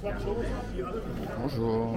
Bonjour. Bonjour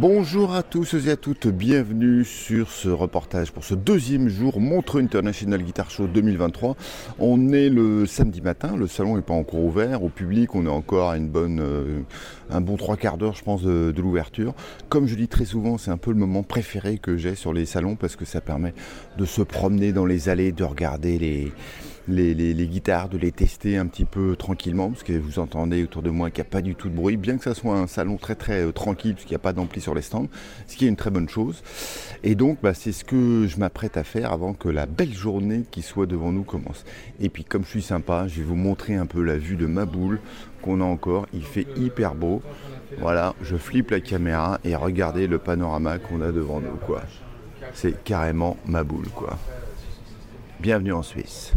à tous et à toutes, bienvenue sur ce reportage pour ce deuxième jour Montreux International Guitar Show 2023. On est le samedi matin, le salon n'est pas encore ouvert, au public on est encore à une bonne, euh, un bon trois quarts d'heure je pense de l'ouverture. Comme je dis très souvent, c'est un peu le moment préféré que j'ai sur les salons parce que ça permet de se promener dans les allées, de regarder les, les, guitares, de les tester un petit peu tranquillement, parce que vous entendez autour de moi qu'il n'y a pas du tout de bruit, bien que ça soit un salon très très euh, tranquille, parce qu'il n'y a pas d'ampli sur les stands, ce qui est une très bonne chose. Et donc bah, c'est ce que je m'apprête à faire avant que la belle journée qui soit devant nous commence. Et puis comme je suis sympa, je vais vous montrer un peu la vue de ma boule qu'on a encore, il fait hyper beau. Voilà, je flippe la caméra et regardez le panorama qu'on a devant nous quoi. C'est carrément ma boule quoi. Bienvenue en Suisse.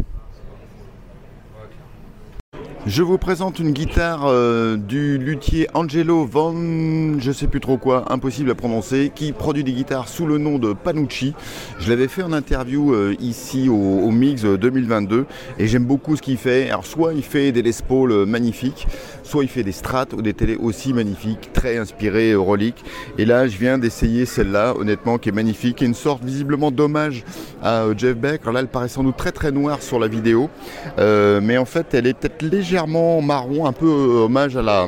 Je vous présente une guitare euh, du luthier Angelo Von, je sais plus trop quoi, impossible à prononcer, qui produit des guitares sous le nom de Panucci. Je l'avais fait en interview euh, ici au, Mix 2022 et j'aime beaucoup ce qu'il fait. Alors soit il fait des Les euh, magnifiques, soit il fait des Strats ou des télés aussi magnifiques, très inspirées reliques. Et là je viens d'essayer celle-là, honnêtement, qui est magnifique, et une sorte visiblement d'hommage à Jeff Beck. Alors là elle paraît sans doute très très noire sur la vidéo, mais en fait elle est peut-être légèrement marron, un peu euh, hommage à la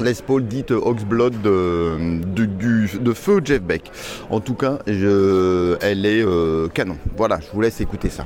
Les Paul dite Oxblood de, feu Jeff Beck. En tout cas, elle est euh, canon. Voilà, je vous laisse écouter ça.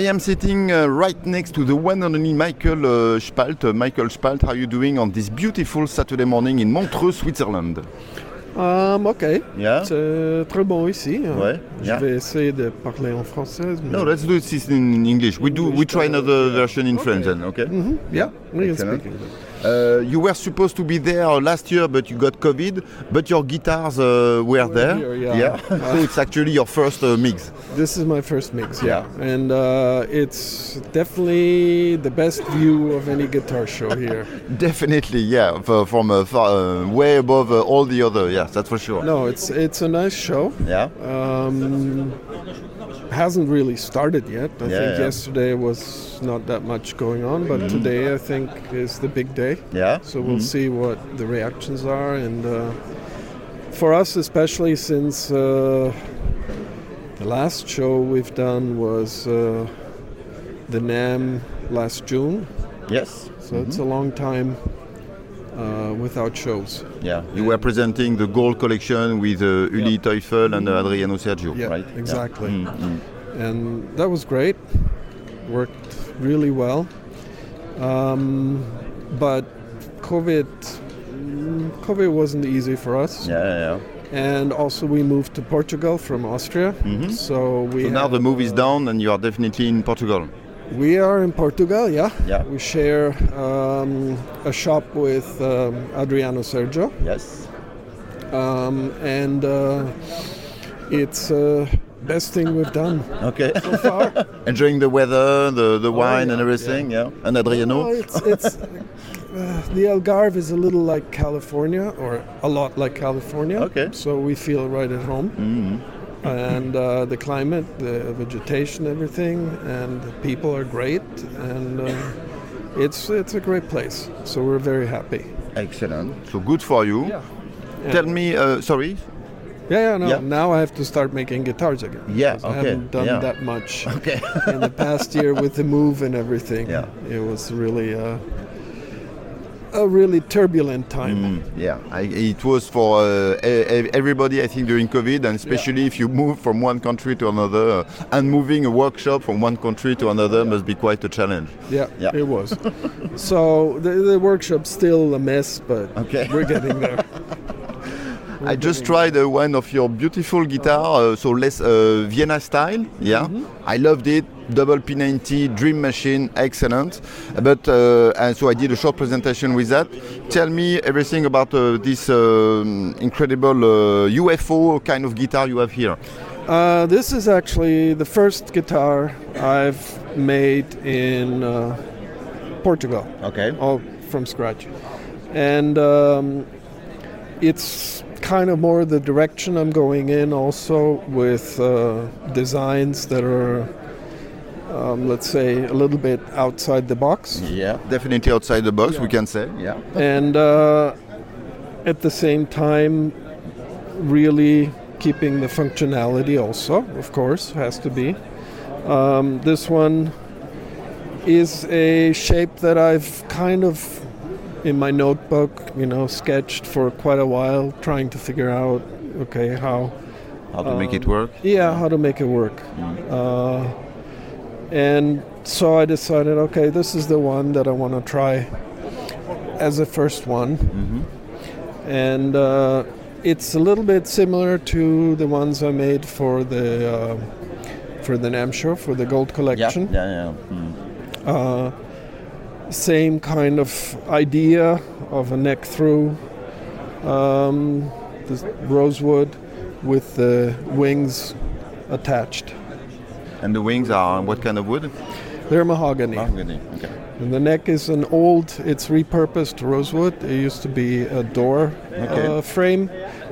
I am sitting uh, right next to the one and only Michael uh, Spalt. Uh, Michael Spalt, how are you doing on this beautiful Saturday morning in Montreux, Switzerland? Um, ok. Yeah? C'est très bon ici. hein. Ouais, Je yeah. vais essayer de parler en français. mais- No, let's do this in English. We do. We try another version in French then. Okay? Mhm, Yeah, we can speak English. Uh, you were supposed to be there last year, but you got COVID. But your guitars uh, were there. here, yeah. so it's actually your first uh, mix. This is my first mix, yeah. And uh, it's definitely the best view of any guitar show here. Definitely, yeah. f- From uh, far, uh, way above uh, all the other. Yes, that's for sure. no, it's it's a nice show. Yeah. Um, hasn't really started yet. I Yeah, think yeah. yesterday was not that much going on, but today I think is the big day. Yeah. So we'll see what the reactions are, and uh, for us especially, since uh, the last show we've done was uh, the NAM last June, Yes. so it's a long time uh, without shows. Yeah. You were presenting the gold collection with uh, Uli Teufel and uh, Adriano Sergio, Yeah, right? exactly. Yeah. Mm, mm. and that was great. Worked really well. Um, but COVID, COVID wasn't easy for us. Yeah, yeah, yeah. And also, we moved to Portugal from Austria. Mhm. So we So now the move is uh, down and you are definitely in Portugal. We are in Portugal, yeah. Yeah. We share um, a shop with um, Adriano Sergio, Yes. um, and uh, it's uh, best thing we've done Okay. so far. Enjoying the weather, the, the wine yeah, and everything, yeah. And Adriano? Well, it's, it's uh, the Algarve is a little like California, or a lot like California. Okay. So we feel right at home, Mhm. and uh, the climate, the vegetation, everything, and the people are great, and uh, it's it's a great place. So we're very happy. Excellent. So good for you. Yeah. Tell me, uh, sorry. Yeah, yeah, no. Yeah. Now I have to start making guitars again. Yeah, because I haven't done yeah. that much Okay. in the past year with the move and everything. Yeah. It was really uh, a really turbulent time. Mm, yeah, I, it was for uh, everybody, I think, during COVID, and especially if you move from one country to another, uh, and moving a workshop from one country to another must be quite a challenge. Yeah, Yeah. it was. so the, the workshop's still a mess, but Okay. we're getting there. I just tried uh, one of your beautiful guitar, uh, so less uh, Vienna style. Yeah, I loved it. Double P90 Dream Machine, excellent. But uh, and so I did a short presentation with that. Tell me everything about uh, this um incredible uh, UFO kind of guitar you have here. Uh, this is actually the first guitar I've made in uh, Portugal. Okay. all from scratch. And um, it's kind of more the direction I'm going in, also with uh, designs that are, um, let's say, a little bit outside the box. Yeah, definitely outside the box, we can say. Yeah. And uh, at the same time, really keeping the functionality, also, of course, has to be. Um, this one is a shape that I've kind of in my notebook, you know, sketched for quite a while, trying to figure out, okay, how, How to make it work? yeah, how to make it work. Uh, and so I decided, okay, this is the one that I want to try as a first one. And uh, it's a little bit similar to the ones I made for the uh, for the NAM show for the gold Yeah. collection. Yeah, yeah. Mm. Uh, same kind of idea of a neck through, um, this rosewood with the wings attached. And the wings are what kind of wood? They're mahogany. Mahogany. Okay. And the neck is an old, it's repurposed rosewood. It used to be a door Okay. uh, frame.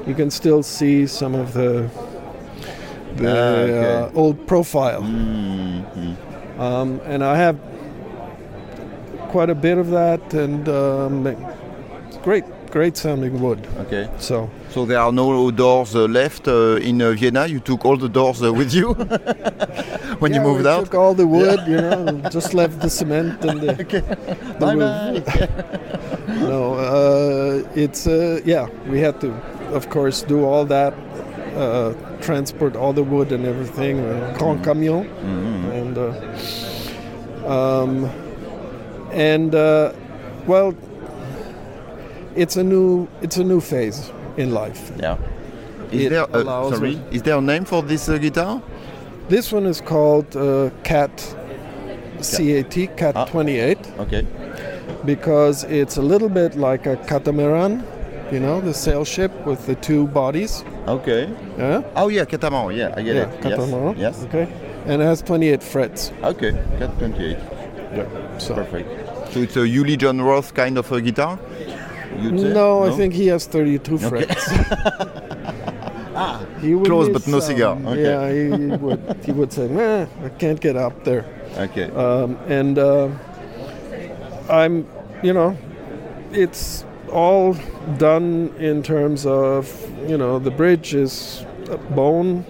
You can still see some of the the Ah, okay. uh, old profile. Mhm. Um, and I have quite a bit of that, and um, it's great. great sounding wood. Okay. So So there are no doors uh, left uh, in uh, Vienna. You took all the doors uh, with you when yeah, you moved we out. took all the wood, you know, just left the cement and the, the Bye bye. No, uh, it's uh, yeah. We had to, of course, do all that, uh, transport all the wood and everything, grand camion, and uh, um, and uh, well, it's a new it's a new phase in life. yeah. Is It there a, sorry? us- Is there a name for this uh, guitar? This one is called uh, Cat CAT Cat Ah. 28 Okay. because it's a little bit like a catamaran, you know, the sail ship with the two bodies. Okay. Yeah. Oh yeah, catamaran. Yeah, I get yeah, it. catamaran. Yes. Yes. Okay. And it has 28 frets. Okay. Cat 28. So. Perfect. So it's a Uli John Roth kind of a guitar. You'd? No, I think he has 32 frets. he would Close, but no cigar. Okay. Yeah, he, he would. He would say, "Nah, I can't get up there." Okay. um, and uh, I'm, you know, it's all done in terms of, you know, the bridge is bone.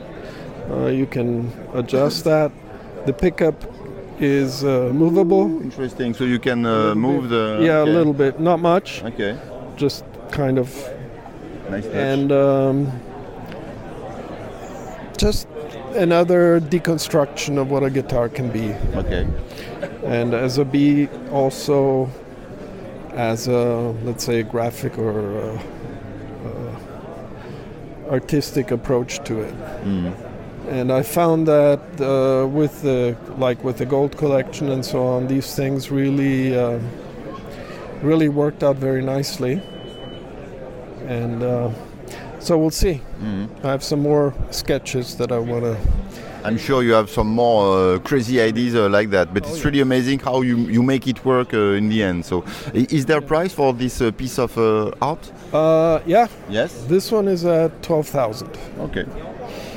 Uh, you can adjust that. The pickup is uh, movable. Interesting. So you can uh, move the. Yeah, okay. a little bit, not much, Okay. just kind of, Nice touch. and um, just another deconstruction of what a guitar can be. okay. and as a a B also as a let's say graphic or uh uh artistic approach to it and I found that uh, with the like with the gold collection and so on these things really uh, really worked out very nicely and uh, so we'll see I have some more sketches that I want to I'm sure you have some more uh, crazy ideas uh, like that, but it's really amazing how you, you make it work uh, in the end. So, is there a price for this uh, piece of uh, art? uh, yeah Yes. this one is at 12,000 Okay.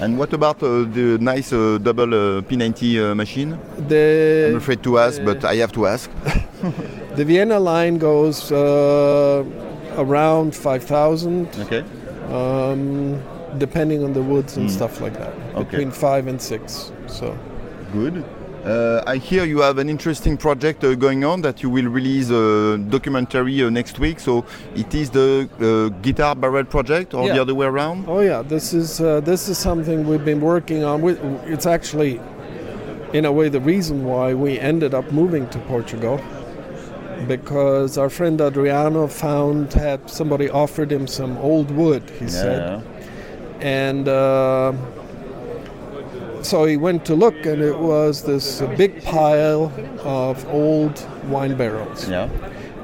And what about uh, the nice uh, double uh, P90 uh, machine? the I'm afraid to ask, but I have to ask. The Vienna line goes uh, around 5,000, Okay. um, depending on the woods and stuff like that. Okay. Between five and six. So Good. Uh, I hear you have an interesting project uh, going on that you will release a documentary uh, next week. So it is the uh, Guitar Barrel project or Yeah. the other way around? Oh yeah, this is uh, this is something we've been working on. It's actually, in a way, the reason why we ended up moving to Portugal, because our friend Adriano found had somebody offered him some old wood. He said, and uh, so he went to look, and it was this big pile of old wine barrels. Yeah.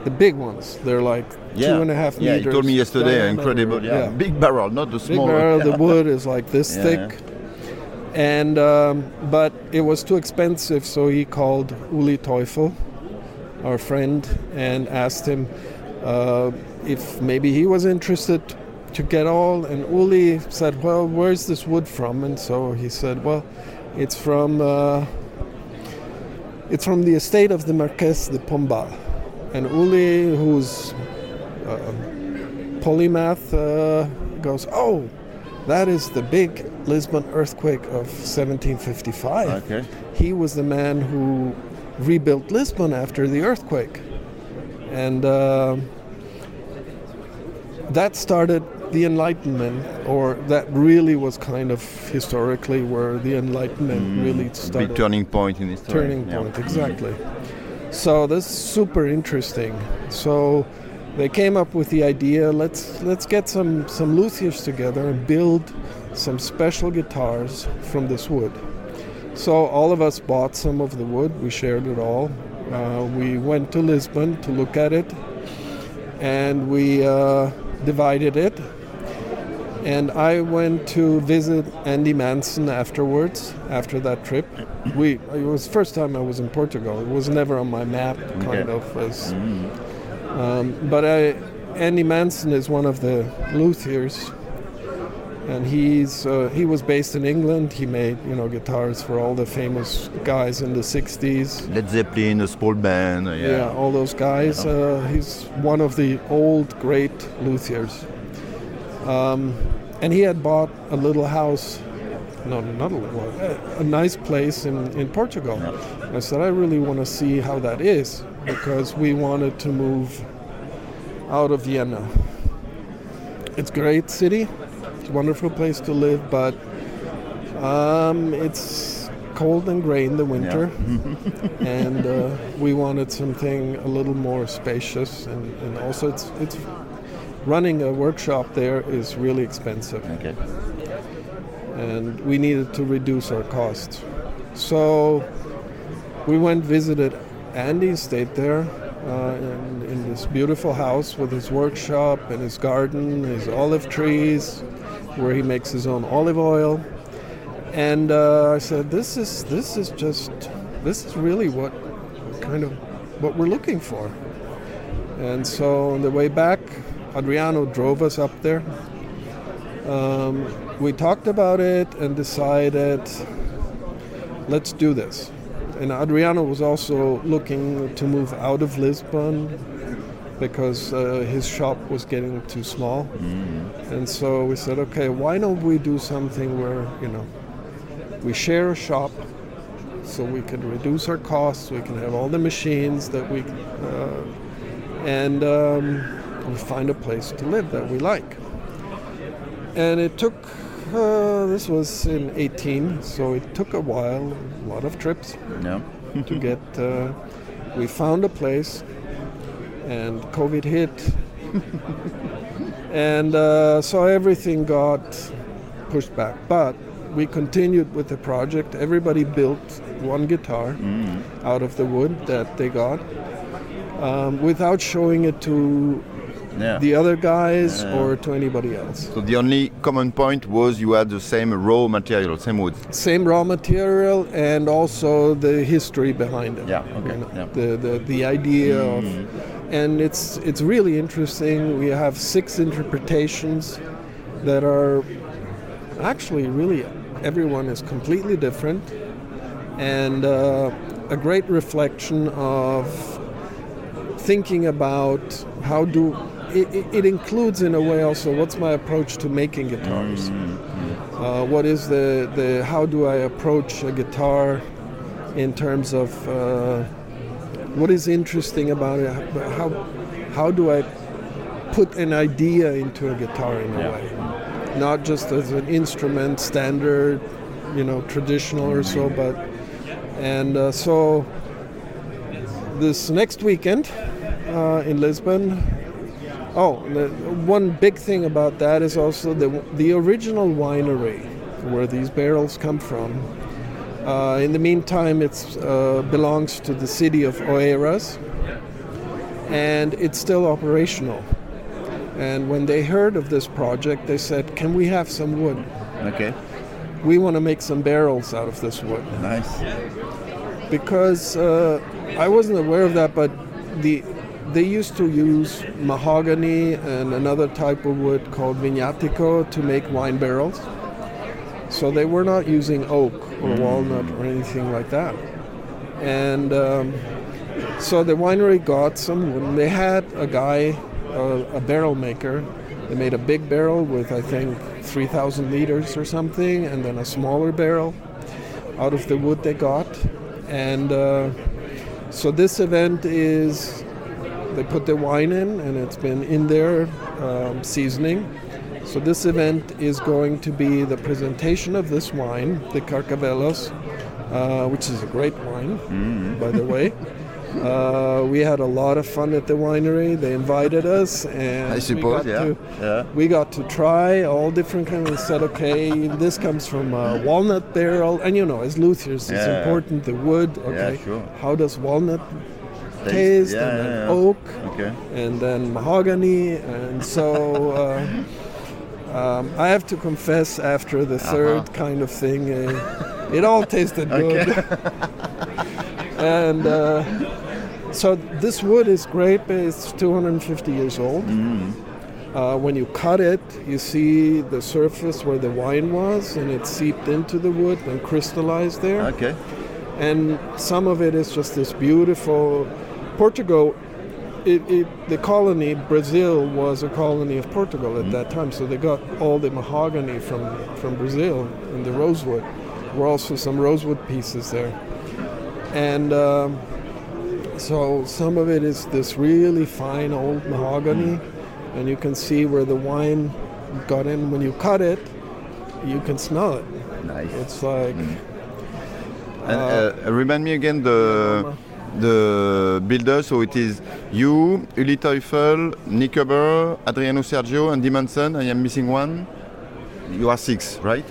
The big ones. They're like Yeah. two and a half Yeah, meters. you told me yesterday. Incredible. Yeah. Big barrel, not the Big small. barrel. The wood is like this Yeah, thick. And um, but it was too expensive, so he called Uli Teufel, our friend, and asked him uh, if maybe he was interested to get all. And Uli said, "Well, where's this wood from?" And so he said, "Well, it's from uh, it's from the estate of the Marquess de Pombal." And Uli, who's uh, polymath, uh, goes, "Oh." That is the big Lisbon earthquake of 1755. Okay. He was the man who rebuilt Lisbon after the earthquake. And uh, that started the Enlightenment, or that really was kind of historically where the Enlightenment really started. Big turning point in history. turning Yeah. point exactly. So that's super interesting. So they came up with the idea let's let's get some some luthiers together and build some special guitars from this wood. So all of us bought some of the wood we shared it all. Uh, we went to lisbon to look at it and we uh, divided it and I went to visit Andy Manson afterwards, after that trip. We it was the first time I was in Portugal. It was never on my map, kind of. As, um, but I, Andy Manson is one of the luthiers, and he's uh, he was based in England. He made you know guitars for all the famous guys in the '60s. Led Zeppelin, a small band. Yeah, Yeah, all those guys. Uh, he's one of the old great luthiers. Um, and he had bought a little house, no, not a little, a, a nice place in, in Portugal. I said, I really want to see how that is because we wanted to move out of Vienna. It's a great city, it's a wonderful place to live, but um, it's cold and gray in the winter, and uh, we wanted something a little more spacious, and, and also it's it's running a workshop there is really expensive, Okay. and we needed to reduce our costs. So we went visited Andy, stayed there. Uh, in, in this beautiful house with his workshop and his garden, his olive trees, where he makes his own olive oil. And uh, I said, "This is this is just this is really what kind of what we're looking for." And so on the way back, Adriano drove us up there. Um, we talked about it and decided, let's do this. And Adriano was also looking to move out of Lisbon because uh, his shop was getting too small. And so we said, okay, why don't we do something where, you know, we share a shop so we can reduce our costs, we can have all the machines that we, uh, and um, we find a place to live that we like. And it took, uh, this was in 18, so it took a while, a lot of trips Yeah. to get. Uh, we found a place, and COVID hit, and uh, so everything got pushed back. But we continued with the project. Everybody built one guitar out of the wood that they got, um, without showing it to Yeah. the other guys or to anybody else. so the only common point was you had the same raw material, same wood. Same raw material and also the history behind it. Yeah, okay, You know, yeah. The, the the idea of, and it's it's really interesting. We have six interpretations that are actually really everyone is completely different, and uh, a great reflection of thinking about how do it, it, includes in a way also what's my approach to making guitars uh, what is the, the how do i approach a guitar in terms of uh, what is interesting about it how, how do i put an idea into a guitar in a Yeah. way not just as an instrument standard you know traditional or so but and uh, so this next weekend uh, in Lisbon. Oh, the, one big thing about that is also the the original winery where these barrels come from. Uh, in the meantime, it uh, belongs to the city of Oeiras, and it's still operational. And when they heard of this project, they said, "Can we have some wood? Okay. We want to make some barrels out of this wood." Nice. because uh, I wasn't aware of that, but the they used to use mahogany and another type of wood called vignatico to make wine barrels. So they were not using oak or walnut or anything like that. And um, so the winery got some wood. They had a guy, uh, a barrel maker. They made a big barrel with I think 3,000 liters or something, and then a smaller barrel out of the wood they got. And uh, so this event is they put the wine in, and it's been in there um, seasoning. So this event is going to be the presentation of this wine, the Carcavelos, uh, which is a great wine, by the way. Uh, we had a lot of fun at the winery. They invited us, and I we got yeah. to- Yeah. we got to try all different kinds and said, okay, this comes from a walnut barrel. And you know, as luthiers, it's important the wood. Okay, sure. how does walnut taste? Yeah, and then yeah, oak, Okay. and then mahogany. And so uh, um, I have to confess, after the 3rd kind of thing, uh, it all tasted good. and uh, so this wood is great, it's 250 years old. Uh, when you cut it, you see the surface where the wine was, and it seeped into the wood and crystallized there. Okay. And some of it is just this beautiful. Portugal, it, it, the colony, Brazil, was a colony of Portugal at that time, so they got all the mahogany from, from Brazil and the rosewood. There were also some rosewood pieces there. And um, so some of it is this really fine old mahogany, and you can see where the wine got in. When you cut it, you can smell it. Nice. It's like And uh, remind me again the the builder. So it is you, Uli Teufel, Nick Huber, Adriano Sergio, and Dimanson. I am missing one. You are six, right?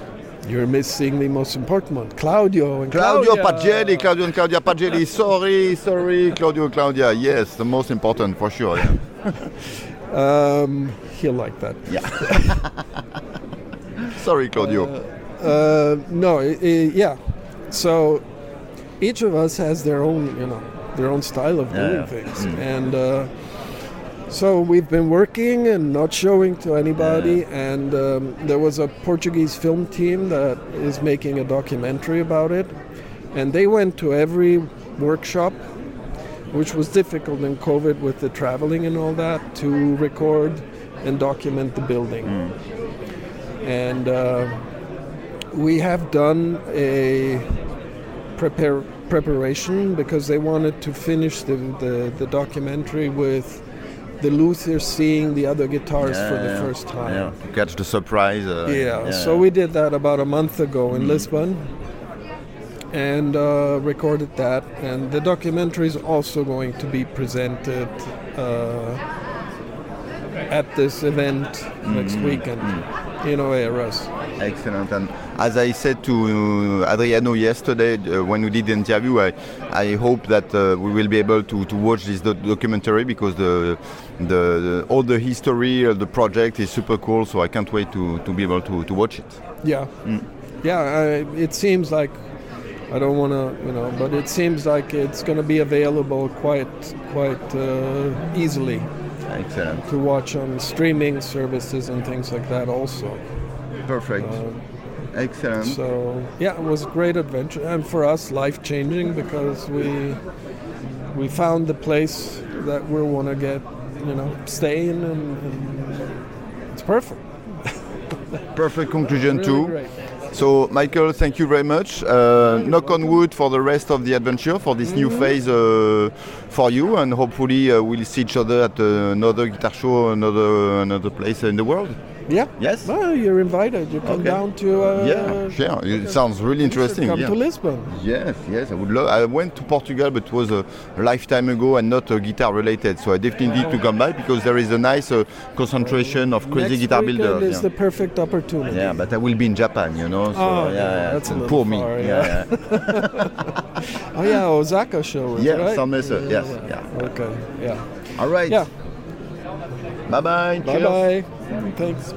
you're missing the most important one, Claudio and Claudio Claudia. Pagelli, Claudio and Claudia Pagelli. Sorry, sorry, Claudio and Claudia. Yes, the most important for sure. Yeah. Um, he'll like that. Yeah. sorry, Claudio. Uh, no, i i yeah. So each of us has their own, you know, their own style of Yeah, doing yeah. things, and uh, so we've been working and not showing to anybody. And um, there was a Portuguese film team that is making a documentary about it, and they went to every workshop. Which was difficult in COVID with the traveling and all that to record and document the building. And uh, we have done a prepare, preparation because they wanted to finish the, the, the documentary with the Luther seeing the other guitars for the Yeah, first time. Yeah, to catch the surprise. uh, Yeah, so we did that about a month ago in Lisbon and uh, recorded that. And the documentary is also going to be presented uh, at this event next weekend in Oeiras. Excellent. And as I said to uh, Adriano yesterday uh, when we did the interview, I, I hope that uh, we will be able to, to watch this doc- documentary because the, the, the all the history of the project is super cool. So I can't wait to, to be able to, to watch it. Yeah, yeah. I, it seems like I don't want to, you know, but it seems like it's going to be available quite, quite uh, easily Excellent. to watch on streaming services and things like that. Also, Perfect. Excellent. so yeah, it was a great adventure, and for us, life changing because we we found the place that we want to get, you know, stay in, and, and it's perfect. Perfect conclusion Really too. great. So, Michael, thank you very much. Uh, knock on wood for the rest of the adventure, for this new phase uh, for you, and hopefully uh, we'll see each other at uh, another guitar show, another another place in the world. Yeah. Yes. Well, you're invited. You come Okay. down to. Uh, yeah, sure. It sounds really interesting. Come yeah. to Lisbon. Yes, yes, I would love. I went to Portugal, but it was a lifetime ago and not uh, guitar related. So I definitely need to come back because there is a nice uh, concentration of crazy Next guitar builders. is yeah. the perfect opportunity. Yeah, but I will be in Japan, you know. So Oh, yeah, yeah, that's a little poor me. far, yeah, yeah. yeah. Oh yeah, Osaka show. Is Yeah, right? some uh, yes, yeah. Okay. Yeah. All right. Yeah. Bye bye. Bye bye. Thanks.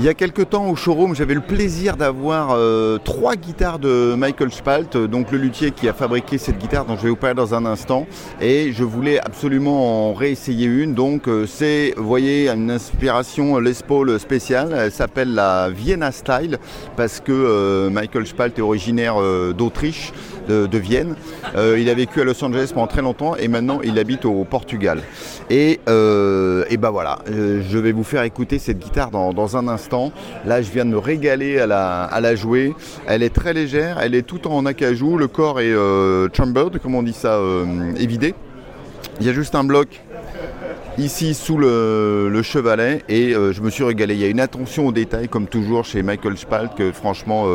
Il y a quelques temps au showroom, j'avais le plaisir d'avoir euh, trois guitares de Michael Spalt, donc le luthier qui a fabriqué cette guitare dont je vais vous parler dans un instant. Et je voulais absolument en réessayer une. Donc euh, c'est, vous voyez, une inspiration Les Paul spéciale. Elle s'appelle la Vienna Style parce que euh, Michael Spalt est originaire d'Autriche, de, Vienne. il a vécu à Los Angeles pendant très longtemps et maintenant il habite au Portugal. Et ben voilà, je vais vous faire écouter cette guitare dans, un instant. Là, je viens de me régaler à la, jouer. Elle est très légère, elle est tout en acajou. Le corps est euh, chambered, comme on dit ça, euh, évidé. Il y a juste un bloc ici sous le, chevalet et euh, je me suis régalé. Il y a une attention aux détails comme toujours chez Michael Spalt franchement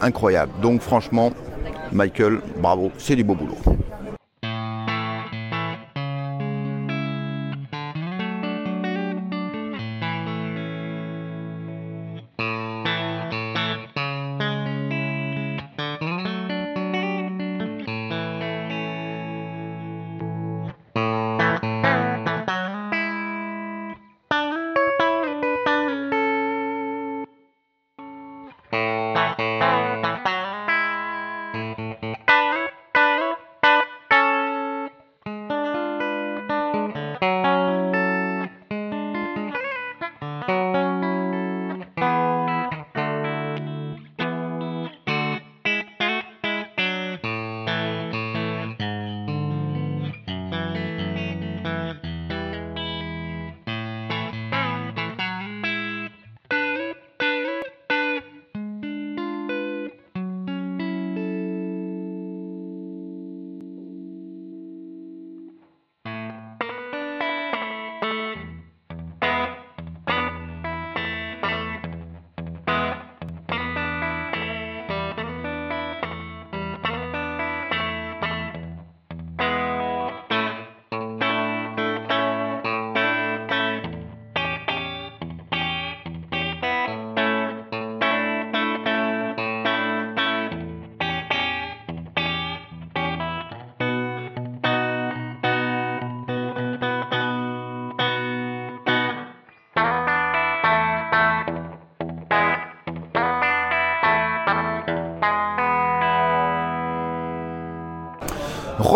incroyable. Donc franchement, Michael, bravo, c'est du beau boulot.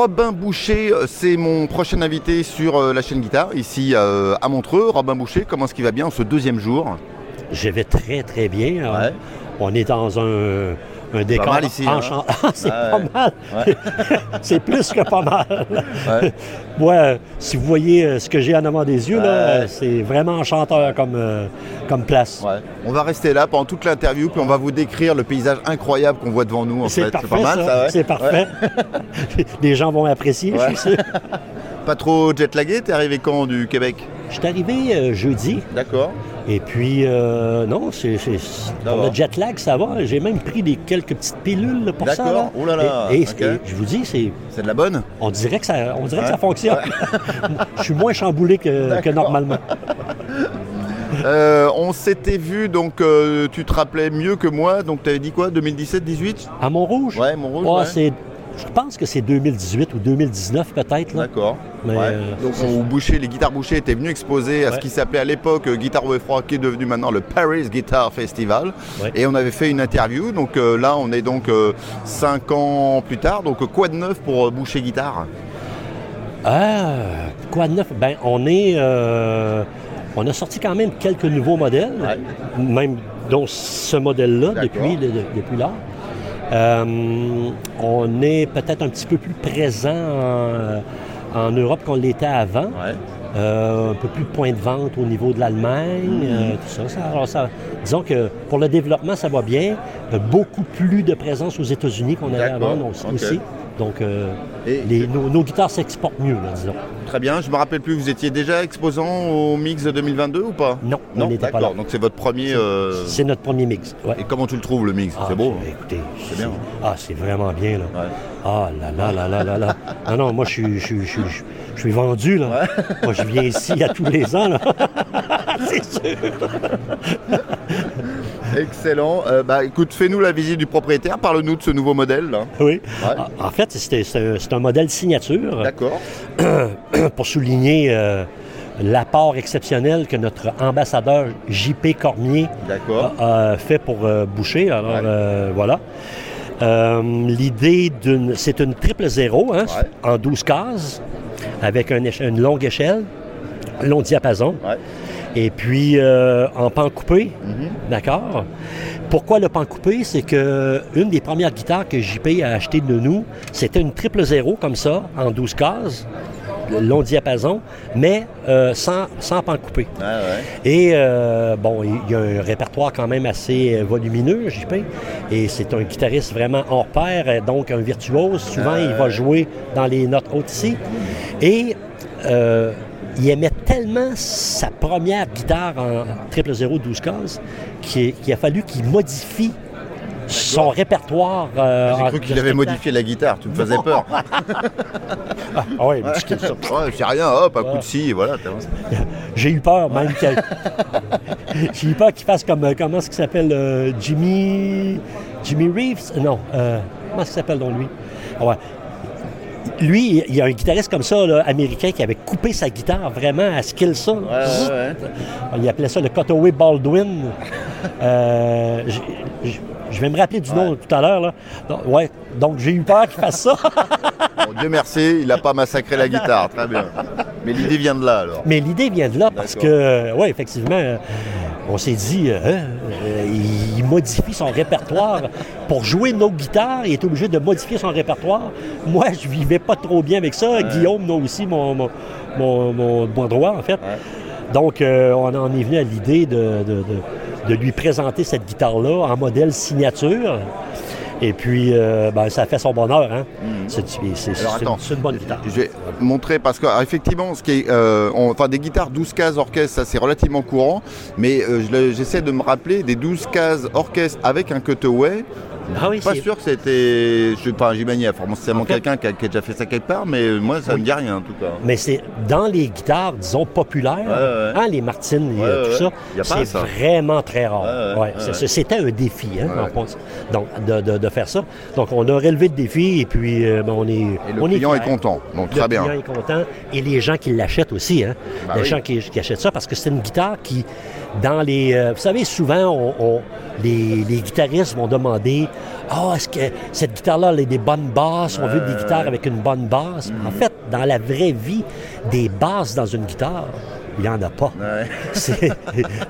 Robin Boucher, euh, c'est mon prochain invité sur euh, la chaîne Guitare, ici euh, à Montreux. Robin Boucher, comment est-ce qu'il va bien ce deuxième jour? Je vais très très bien. On est dans un, un décor mal ici, hein. c'est pas mal. c'est plus que pas mal. Moi, si vous voyez ce que j'ai en avant des yeux, c'est vraiment enchanteur comme, comme place. On va rester là pendant toute l'interview, puis on va vous décrire le paysage incroyable qu'on voit devant nous. C'est pas mal, ça, C'est parfait. Les gens vont apprécier, je suis sûr. Pas trop jet lagué, t'es arrivé quand du Québec? Je suis arrivé euh, jeudi. D'accord. Et puis, euh, non, c'est, pour le jet lag, ça va. J'ai même pris des, quelques petites pilules pour ça. D'accord, oh là là. Et, je vous dis, c'est. C'est de la bonne? On dirait que ça, on dirait que ça fonctionne. je suis moins chamboulé que, normalement. Euh, on s'était vu, donc tu te rappelais mieux que moi, donc tu avais dit quoi, 2017-18 À Montrouge Ouais, Montrouge. ouais. Je pense que c'est 2018 ou 2019 peut-être. D'accord. Euh, Donc les guitares bouchées étaient venues exposer à ce qui s'appelait à l'époque euh, Guitare au froid, qui est devenu maintenant le Paris Guitar Festival. Et on avait fait une interview. Donc euh, là, on est donc cinq ans plus tard. Donc quoi de neuf pour Boucher Guitare? Ah, quoi de neuf? Ben, on est. on a sorti quand même quelques nouveaux modèles, même dont ce modèle-là depuis, depuis là. Euh, on est peut-être un petit peu plus présent en, Europe qu'on l'était avant. Euh, un peu plus de points de vente au niveau de l'Allemagne, euh, tout ça. ça, Disons que pour le développement, ça va bien. beaucoup plus de présence aux États-Unis qu'on avait avant aussi. Donc, euh, nos, guitares s'exportent mieux, disons. Très bien. Je me rappelle plus, vous étiez déjà exposant au Mix 2022 ou pas? Non, on n'était pas là. Donc c'est votre premier... Euh, c'est notre premier Mix, Et comment tu le trouves, le Mix? C'est beau ah, Écoutez, c'est bien. Ah, c'est vraiment bien, là. Ah là là là là là là. non, non, moi, je suis, je, je, je, suis vendu, là. Moi, je viens ici à tous les ans, là. c'est sûr. Excellent. Euh, bah, écoute, fais-nous la visite du propriétaire. Parle-nous de ce nouveau modèle. Là. Oui. En fait, c'est un modèle signature. D'accord. Pour souligner euh, l'apport exceptionnel que notre ambassadeur JP Cormier a, a fait pour euh, Boucher. Alors, Ouais. euh, voilà. L'idée d'une. C'est une triple zéro, hein, Ouais. en 12 cases, avec un une longue échelle, long diapason. Et puis euh, en pan coupé, Mhm. d'accord? Pourquoi le pan coupé? C'est que une des premières guitares que JP a achetées de nous, c'était une triple zéro comme ça, en 12 cases, long diapason, mais euh, sans, sans pan coupé. Ouais. Et euh, bon, il y a un répertoire quand même assez volumineux, JP. Et c'est un guitariste vraiment hors pair, donc un virtuose. Souvent, il va jouer dans les notes hautes ici. Et euh, il aimait tellement sa première guitare en triple zéro 12 cases qu'il a fallu qu'il modifie son répertoire. euh, J'ai cru qu'il avait modifié la guitare, tu me faisais peur. Ah ouais, mais c'est ça. Ouais, rien, hop, un coup de scie, voilà. J'ai eu peur même. J'ai eu peur qu'il fasse comme... euh, Comment est-ce qu'il s'appelle? euh, Jimmy... Jimmy Reeves? Non. euh, comment est-ce qu'il s'appelle donc lui? Ah ouais. Lui, il y a un guitariste comme ça, là, américain, qui avait coupé sa guitare vraiment à skill ça. Ouais, ouais. Il appelait ça le Cutaway Baldwin. Euh, je vais me rappeler du nom tout à l'heure. Donc, ouais, donc j'ai eu peur qu'il fasse ça. Bon, Dieu merci, il n'a pas massacré la guitare, très bien. Mais l'idée vient de là alors. Mais l'idée vient de là parce que, oui, effectivement, euh, on s'est dit, euh, hein, euh, il modifie son répertoire. Pour jouer nos guitares, il est obligé de modifier son répertoire. Moi, je vivais pas trop bien avec ça. Guillaume, moi aussi, mon, mon, mon, droit, en fait. Donc, euh, on en est venu à l'idée de, de- de- de lui présenter cette guitare-là en modèle signature. Et puis, euh, ben, ça fait son bonheur. Hein? C'est c'est- une, bonne guitare. Je montrer parce que alors, effectivement, ce qui euh, enfin des guitares 12 cases orchestre, ça c'est relativement courant, mais euh, j'essaie de me rappeler des 12 cases orchestre avec un cutaway. Ah oui, pas c'est- sûr que c'était, je sais pas, y a forcément En quelqu'un qui, a qui a déjà fait ça quelque part, mais euh, moi ça me dit rien en tout cas. Mais c'est dans les guitares, disons, populaires, Ouais, ouais. hein, les Martines et Ouais, euh, tout ça, pas c'est vraiment très rare. C'était un défi, hein, Ouais, donc, on- donc, de, de- de faire ça. Donc, on a relevé le défi et puis euh, ben, on est Et le on client est, content, donc Le très bien. client est content et les gens qui l'achètent aussi. Hein? Bah les oui. gens qui, qui achètent ça parce que c'est une guitare qui, dans les. euh, vous savez, souvent, on- on- les, les guitaristes vont demander Ah, est-ce que cette guitare-là, elle a des bonnes basses? On veut des guitares avec une bonne basse. Mm. En fait, dans la vraie vie, des basses dans une guitare, il n'y en a pas. Ouais.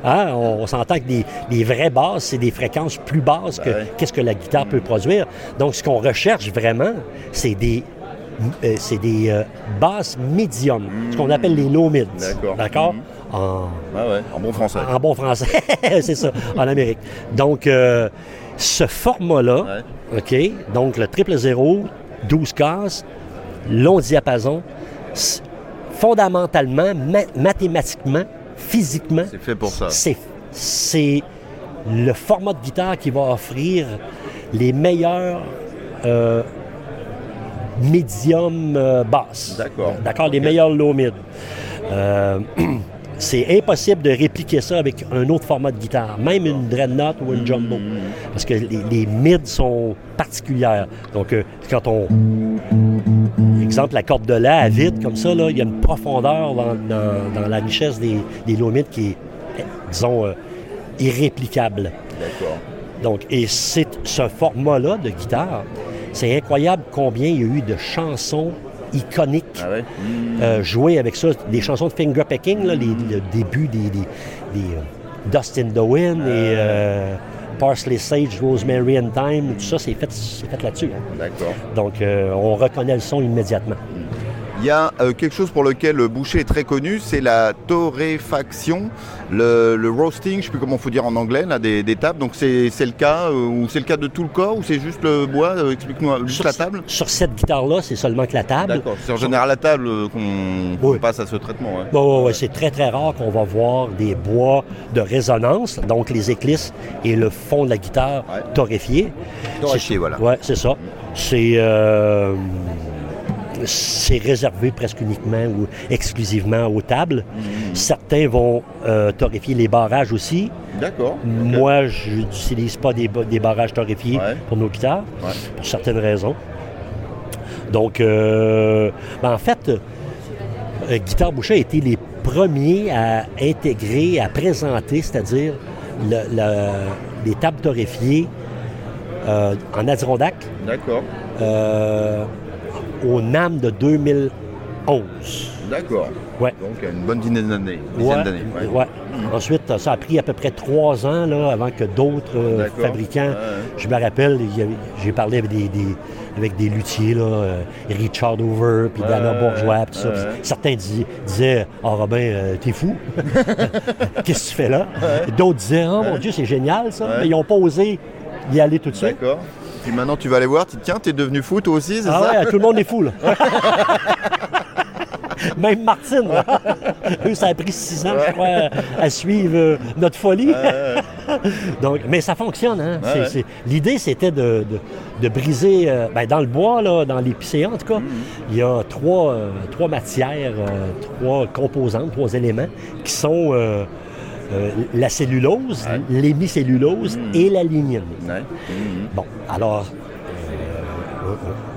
Hein, on, on s'entend que des, vraies basses, c'est des fréquences plus basses que Ouais. qu'est-ce que la guitare peut produire. Donc, ce qu'on recherche vraiment, c'est des, euh, c'est des euh, basses médium, ce qu'on appelle les low mids. D'accord. D'accord? Mhm. En, ouais, en bon français. en bon français, c'est ça, en Amérique. Donc, euh, ce format-là, OK, donc le triple zéro, 12 cases, long diapason, fondamentalement, ma- mathématiquement, physiquement, C'est fait pour ça. c'est, c'est le format de guitare qui va offrir les meilleurs euh, médiums euh, basses. D'accord. D'accord, les meilleurs low mid. Euh, c'est impossible de répliquer ça avec un autre format de guitare, même une dreadnought ou une jumbo, parce que les, les mids sont particulières. Donc, euh, quand on exemple, la corde de la à vide, comme ça, là, il y a une profondeur dans, dans- dans la richesse des, des low mids qui est, eh, disons, euh, irréplicable. D'accord. Donc, et c'est ce format-là de guitare, c'est incroyable combien il y a eu de chansons iconiques Ah ouais? Euh, jouées avec ça, des chansons de fingerpicking, là, les- le début des, des, des, euh, Dust in the Wind et euh, Parsley Sage, Rosemary and Thyme, tout ça, c'est fait, là-dessus. hein. D'accord. Donc, euh, on reconnaît le son immédiatement. Il y a euh, quelque chose pour lequel le boucher est très connu, c'est la torréfaction, le, le roasting, je ne sais plus comment il faut dire en anglais, là, des, des tables. Donc c'est le cas, euh, ou c'est le cas de tout le corps, ou c'est juste le bois euh, Explique-nous, juste Sur- la table Sur cette guitare-là, c'est seulement que la table. D'accord, c'est en général la table qu'on passe à ce traitement. ouais. Bon, ouais, ouais, c'est très, très rare qu'on va voir des bois de résonance, donc les éclisses et le fond de la guitare Ouais. torréfié. Torréfié, C'est- voilà. Ouais, c'est ça. C'est euh, c'est réservé presque uniquement ou exclusivement aux tables. Certains vont euh, torréfier les barrages aussi. D'accord. Moi, je n'utilise pas des, ba- des barrages torréfiés Ouais. pour nos guitares, Ouais. pour certaines raisons. Donc, euh, ben, en fait, euh, Guitare Boucher a été les premiers à intégrer, à présenter, c'est-à-dire le- le- les tables torréfiées euh, en Adirondack D'accord. Au NAM de 2011. D'accord. Ouais. Donc une bonne dizaine d'années. Ouais, d'années, ouais. ouais. Ensuite, ça a pris à peu près trois ans là, avant que d'autres euh, fabricants. Je me rappelle, j'ai parlé avec des, des- avec des luthiers, là, euh, Richard Over, puis Dana Bourgeois, puis ça. Certains disaient, disaient Ah, Robin, euh, t'es fou. Qu'est-ce que tu fais là D'autres disaient Oh mon Dieu, c'est génial ça. Mais ils n'ont pas osé y aller tout de suite. D'accord. Puis maintenant tu vas aller voir, tu te tiens, t'es devenu fou toi aussi, c'est Ah ça ouais, tout le monde est fou, là. Même Martine, là. Eux, ça a pris six ans, je crois, à suivre euh, notre folie. Donc, mais ça fonctionne, hein. C'est- ouais. c'est- L'idée, c'était de, de- de briser, euh, ben, dans le bois, là, dans l'épicéa, en tout cas, il y a trois, euh, trois matières, trois composantes, trois éléments qui sont euh, euh, la cellulose, l'hémicellulose et la lignine. Ouais. Mhm. Bon, alors, euh,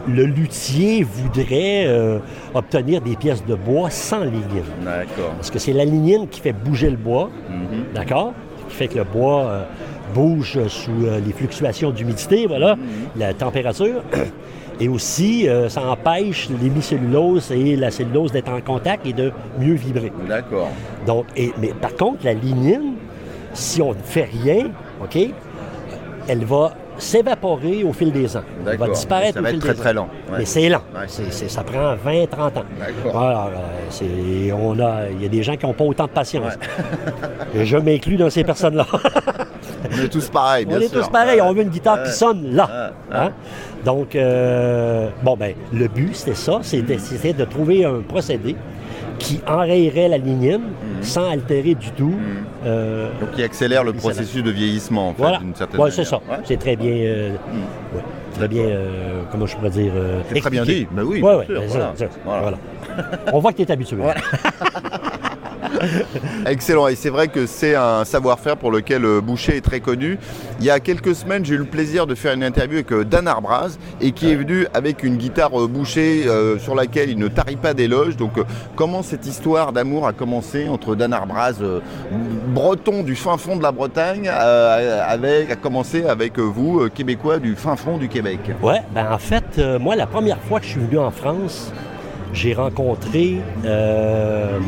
le luthier voudrait euh, obtenir des pièces de bois sans lignine. D'accord. Parce que c'est la lignine qui fait bouger le bois, Mhm. d'accord? Qui fait que le bois euh, bouge sous euh, les fluctuations d'humidité, voilà, la température. Et aussi, euh, ça empêche l'hémicellulose et la cellulose d'être en contact et de mieux vibrer. D'accord. Donc, et- mais par contre, la lignine, si on ne fait rien, OK, elle va s'évaporer au fil des ans. Elle va disparaître Ça au va fil être très, des très ans. lent. Ouais. Mais c'est lent. Ouais. C'est- c'est- ça prend 20, 30 ans. D'accord. Euh, c'est- on a, il y a des gens qui n'ont pas autant de patience. Et je m'inclus dans ces personnes-là. On est tous pareils, bien on est sûr. tous pareils, on veut une guitare qui sonne là. Hein? Donc, euh, bon, ben, le but, c'était ça, c'était de trouver un procédé qui enrayerait la lignine Mhm. sans altérer du tout. euh, Donc qui accélère le processus de vieillissement, en fait, voilà, d'une certaine Ouais, manière. c'est ça. Ouais. C'est très bien, euh, ouais, très bien, euh, comment je pourrais dire, C'est très bien dit. Ben oui, Ouais, ouais, sûr, voilà. ça, ça, Voilà. voilà. On voit que tu es habitué. Excellent, et c'est vrai que c'est un savoir-faire pour lequel euh, Boucher est très connu. Il y a quelques semaines, j'ai eu le plaisir de faire une interview avec euh, Dan Arbraz, et qui est venu avec une guitare euh, Boucher sur laquelle il ne tarit pas d'éloges. Donc comment cette histoire d'amour a commencé entre Dan Arbraz, breton du fin fond de la Bretagne, avec, a commencé avec vous, Québécois du fin fond du Québec? Ouais, ben en fait, moi, la première fois que je suis venu en France, j'ai rencontré euh,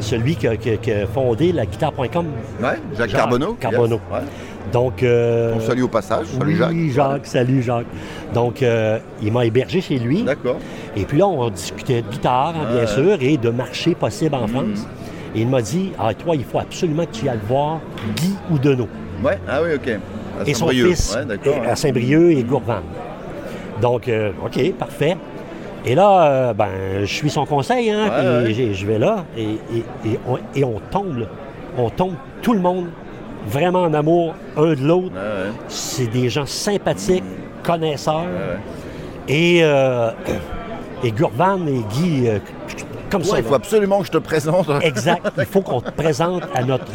celui qui a, qui a- qui a fondé la guitare.com. Ouais, Jacques, Jacques Carbonneau Carbonneau. yes, ouais. Donc. euh, On salue au passage, salut oui, Jacques. Jacques, salut Jacques. Donc, euh, il m'a hébergé chez lui. D'accord. Et puis là, on discutait de guitare, hein, bien sûr, et de marché possible Mhm. en France. Et il m'a dit Ah, toi, il faut absolument que tu ailles voir Guy Oudonneau Ouais, ah oui, ok. À et son Saint-Brieuc. fils Ouais, à Saint-Brieuc et Gourvan. Donc, OK, parfait. Et là, euh, ben, je suis son conseil, hein, Ouais, puis ouais. j'ai- je vais là, et, et- et on, et on tombe, là. on tombe tout le monde vraiment en amour un de l'autre. Ouais. C'est des gens sympathiques, connaisseurs. Et, euh, et Gurvan et Guy, euh, comme ça. Il là. faut absolument que je te présente. Exact. Il faut qu'on te présente à notre,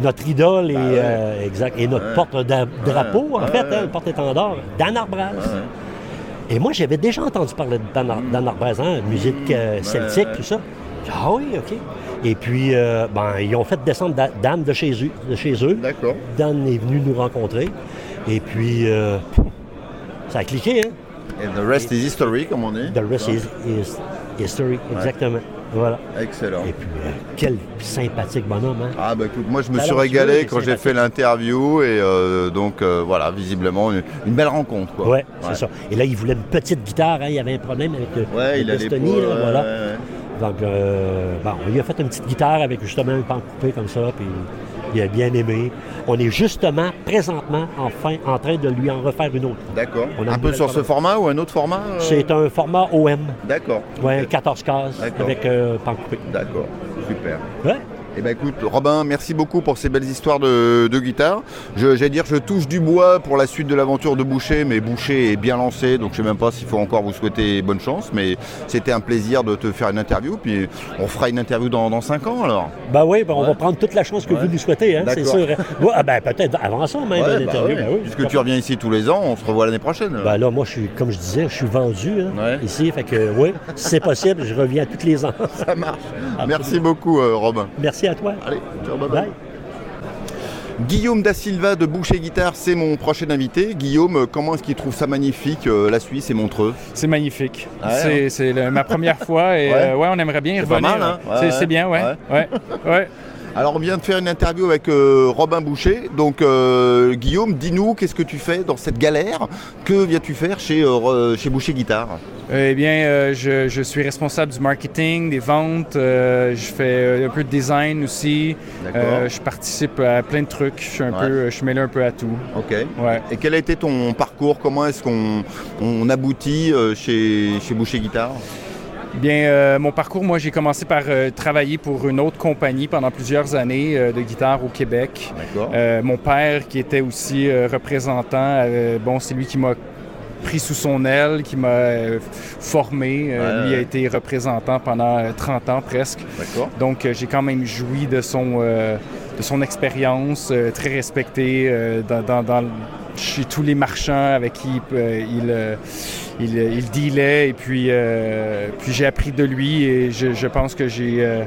notre idole et, euh, exact, et notre porte-drapeau, en fait, hein, porte-étendard, Dan Arbraz. Et moi, j'avais déjà entendu parler de Dan, Ar- Dan Arbraz, hein, musique euh, celtique, tout ça. Ah oui, OK. Et puis, euh, ben, ils ont fait descendre Da- Dan de chez eux. De chez eux. D'accord. Dan est venu nous rencontrer. Et puis, euh, ça a cliqué, hein? Et the rest is history, comme on dit. The rest is, is history, exactement. Voilà. Excellent. Et puis, euh, quel sympathique bonhomme, hein? Ah bah écoute, moi je me suis régalé quand j'ai fait l'interview et euh, donc euh, voilà, visiblement une, une belle rencontre quoi. Ouais, c'est ça. Et là, il voulait une petite guitare, hein, il y avait un problème avec le, Ouais, il là, voilà. Donc, bon, il a fait une petite guitare avec justement un pan coupé comme ça, puis il a bien aimé. On est justement, présentement, enfin, en train de lui en refaire une autre. D'accord. Un peu sur ce format ou un autre format euh? C'est un format OM, D'accord. ouais, Ok. 14 cases avec euh, pan coupé. D'accord. Super. Ouais. Eh ben écoute, Robin, merci beaucoup pour ces belles histoires de, guitare. J'allais dire, je touche du bois pour la suite de l'aventure de Boucher, mais Boucher est bien lancé, donc je sais même pas s'il faut encore vous souhaiter bonne chance, mais c'était un plaisir de te faire une interview, puis on fera une interview dans, dans 5 ans alors. Bah oui, ben, on va prendre toute la chance que vous nous souhaitez, hein, c'est sûr. ah ben, peut-être avant ça même, bah oui, Puisque tu reviens ici tous les ans, on se revoit l'année prochaine. Bah là, moi, je suis, comme je disais, je suis vendu hein, ici, fait que oui, si c'est possible, je reviens tous les ans. Ça marche. Merci beaucoup, euh, Robin. Merci à toi. Allez, ciao, bye bye. Guillaume Da Silva de Boucher Guitare, c'est mon prochain invité. Guillaume, comment est-ce qu'il trouve ça magnifique, euh, la Suisse et Montreux? C'est magnifique. c'est ma première fois et ouais. Euh, ouais. on aimerait bien y revenir. Pas mal, hein c'est bien, ouais. ouais. Ouais. Alors on vient de faire une interview avec euh, Robin Boucher. Donc euh, Guillaume, dis-nous qu'est-ce que tu fais dans cette galère? Que viens-tu faire chez, euh, chez Boucher Guitare? Eh bien, je, suis responsable du marketing, des ventes. je fais un peu de design aussi. je participe à plein de trucs. Je suis un peu, je un peu à tout. Ok. Et quel a été ton parcours? Comment est-ce qu'on aboutit chez, chez Boucher Guitare? Bien, euh, mon parcours, moi, j'ai commencé par euh, travailler pour une autre compagnie pendant plusieurs années euh, de guitare au Québec. mon père, qui était aussi représentant, bon, c'est lui qui m'a pris sous son aile, qui m'a formé. lui a été représentant pendant 30 ans presque. Donc, j'ai quand même joui de son, de son expérience, très respecté dans, dans, chez tous les marchands avec qui il il, il dealait et puis, euh, puis j'ai appris de lui et je, pense que j'ai, euh,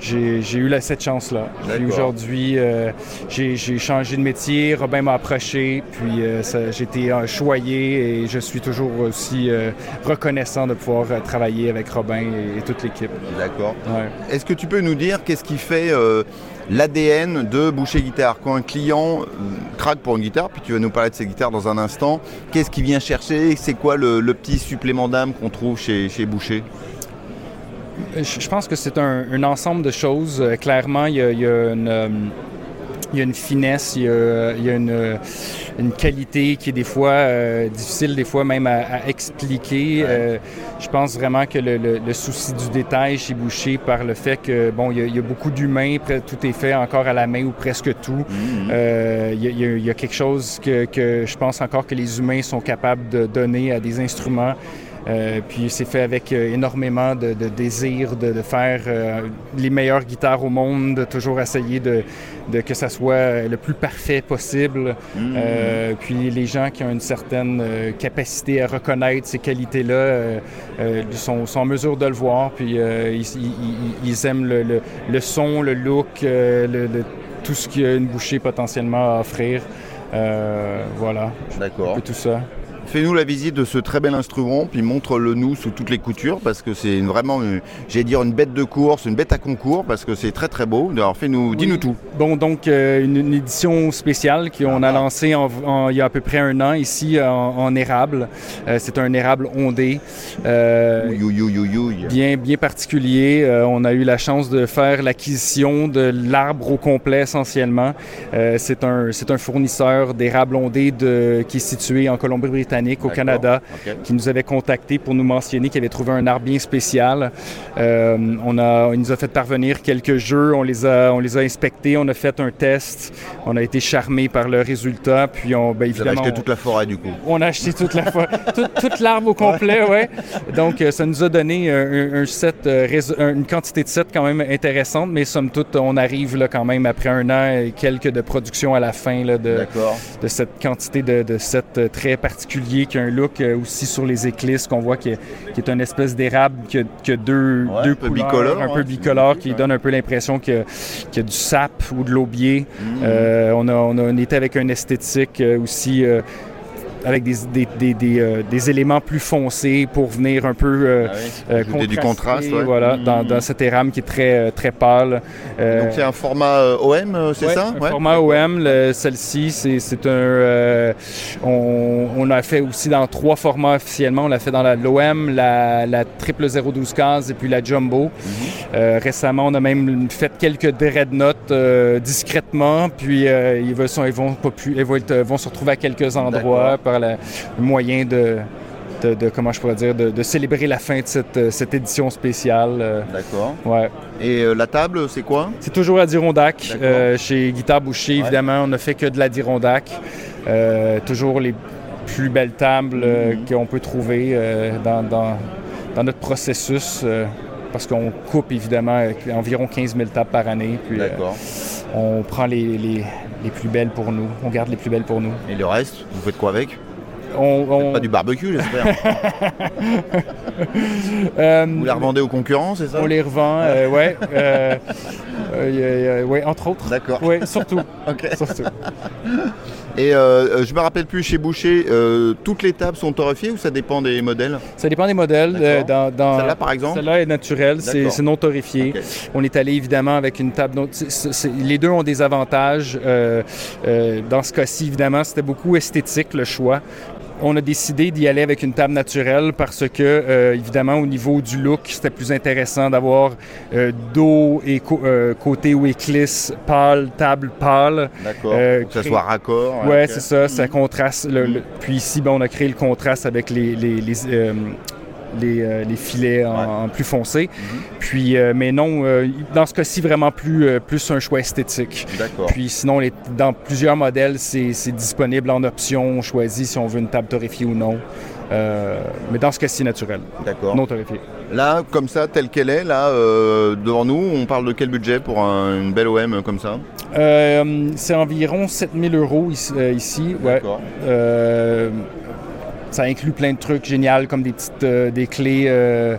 j'ai, eu cette chance-là. Aujourd'hui, euh, j'ai, changé de métier, Robin m'a approché, puis j'ai été choyé et je suis toujours aussi reconnaissant de pouvoir travailler avec Robin et, toute l'équipe. D'accord. Est-ce que tu peux nous dire qu'est-ce qui fait l'ADN de Boucher Guitare. Quand un client craque pour une guitare, puis tu vas nous parler de ses guitares dans un instant, qu'est-ce qu'il vient chercher C'est quoi le, petit supplément d'âme qu'on trouve chez, Boucher? Je pense que c'est un, ensemble de choses. Euh, clairement, il y a, une, euh, il y a une finesse, il y a, une, une, qualité qui est des fois euh, difficile, des fois même à, expliquer. Euh, je pense vraiment que le, souci du détail chez Boucher, par le fait que bon, il y a, beaucoup d'humains, tout est fait encore à la main ou presque tout. Mm-hmm. Euh, il, y a, quelque chose que, que je pense encore que les humains sont capables de donner à des instruments euh, puis c'est fait avec euh, énormément de, désir de, faire euh, les meilleures guitares au monde, de toujours essayer de, que ça soit le plus parfait possible. Mm. puis les gens qui ont une certaine capacité à reconnaître ces qualités-là sont, en mesure de le voir. Puis ils, aiment le, son, le look, tout ce qu'il y a une bouchée potentiellement à offrir. voilà. D'accord. Tout ça. Fais-nous la visite de ce très bel instrument, puis montre-le nous sous toutes les coutures, parce que c'est vraiment, j'ai dire, une bête de course, une bête à concours, parce que c'est très très beau. Alors fais-nous, dis-nous tout. Bon, donc euh, une, édition spéciale qu'on a ah. lancée il y a à peu près un an ici en, érable. Euh, c'est un érable ondé. Euh, bien, bien particulier. on a eu la chance de faire l'acquisition de l'arbre au complet essentiellement. c'est un, un fournisseur d'érable ondé de, qui est situé en Colombie-Britannique au Canada qui nous avait contacté pour nous mentionner qu'il avait trouvé un arbre bien spécial. Euh, on a, il nous a fait parvenir quelques jeux, on les, a, on les a inspectés, on a fait un test, on a été charmé par le résultat, puis on, ben, évidemment... acheté toute la forêt du coup. On a acheté toute la forêt, toute, l'arbre au complet, ouais. Donc euh, ça nous a donné un, set, euh, une quantité de sets quand même intéressante, mais somme toute, on arrive là, quand même après un an et quelques de production à la fin là, de, de cette quantité de, de sets très particuliers qui a un look euh, aussi sur les éclisses qu'on voit qui est, qui est, une espèce d'érable qui, a, deux, deux un peu bicolore, un peu bicolore, qui donne un peu l'impression qu'il y, a du sap ou de l'aubier. Mmh. Euh, on, a, on, a, été avec un esthétique euh, aussi avec des, des, des, euh, des, éléments plus foncés pour venir un peu euh, ah euh du contraste voilà, dans, dans, cette érame qui est très, euh, très pâle. Donc c'est un format OM, c'est ça? un format OM. Celle-ci, c'est un... On, on, a fait aussi dans trois formats officiellement. On l'a fait dans l'OM, la, la, triple 012 cases et puis la Jumbo. Mhm. récemment, on a même fait quelques dreadnoughts discrètement, puis ils, vont, ils, vont, ils vont, vont, se retrouver à quelques endroits par le moyen de de, de- comment je pourrais dire, de, de célébrer la fin de cette, euh, cette édition spéciale. euh, D'accord. ouais. Et euh, la table, c'est quoi? C'est toujours. D'accord. Euh, chez Guitare Boucher, Ouais. évidemment, on ne fait que de l'Adirondack. Euh, toujours les plus belles tables Mhm. qu'on peut trouver dans, dans- dans notre processus. parce qu'on coupe évidemment environ 15 000 tables par année. Puis D'accord. on prend les, les- les plus belles pour nous. On garde les plus belles pour nous. Et le reste, vous faites quoi avec? On, on- Pas du barbecue, j'espère. euh, vous les revendez aux concurrents, c'est ça? On les revend, euh, ouais. euh, euh, ouais, entre autres. D'accord. Oui, surtout. Ok. surtout. Et euh, je me rappelle plus chez Boucher, euh, toutes les tables sont torréfiées ou ça dépend des modèles? Ça dépend des modèles. euh, dans, dans- Celle-là, par exemple? Celle-là est naturelle, c'est non torréfié. On est allé évidemment avec une table. c'est- c'est- les deux ont des avantages. Euh, dans ce cas-ci, évidemment, c'était beaucoup esthétique le choix. On a décidé d'y aller avec une table naturelle parce que, euh, évidemment, au niveau du look, c'était plus intéressant d'avoir euh, dos et euh, côté ou éclisse pâle, table pâle. D'accord. Euh, que ça cré- soit raccord. Ouais, ok. c'est ça, ça contraste. le- le- Puis ici, ben, on a créé le contraste avec les, les, les, les, euh, les filets en, en plus foncé. Puis, euh, mais non, euh, dans ce cas-ci, vraiment plus, euh, plus un choix esthétique. D'accord. Puis sinon, les- dans plusieurs modèles, c'est disponible en option. On choisit si on veut une table torréfiée ou non. Mais dans ce cas-ci, naturel, D'accord. non torréfié. Là, comme ça, telle qu'elle est, là, devant nous, on parle de quel budget pour un- une belle OM comme ça? C'est environ 7000 euros ici. ici, ouais. D'accord. Ça inclut plein de trucs géniaux comme des petites euh, des clés euh,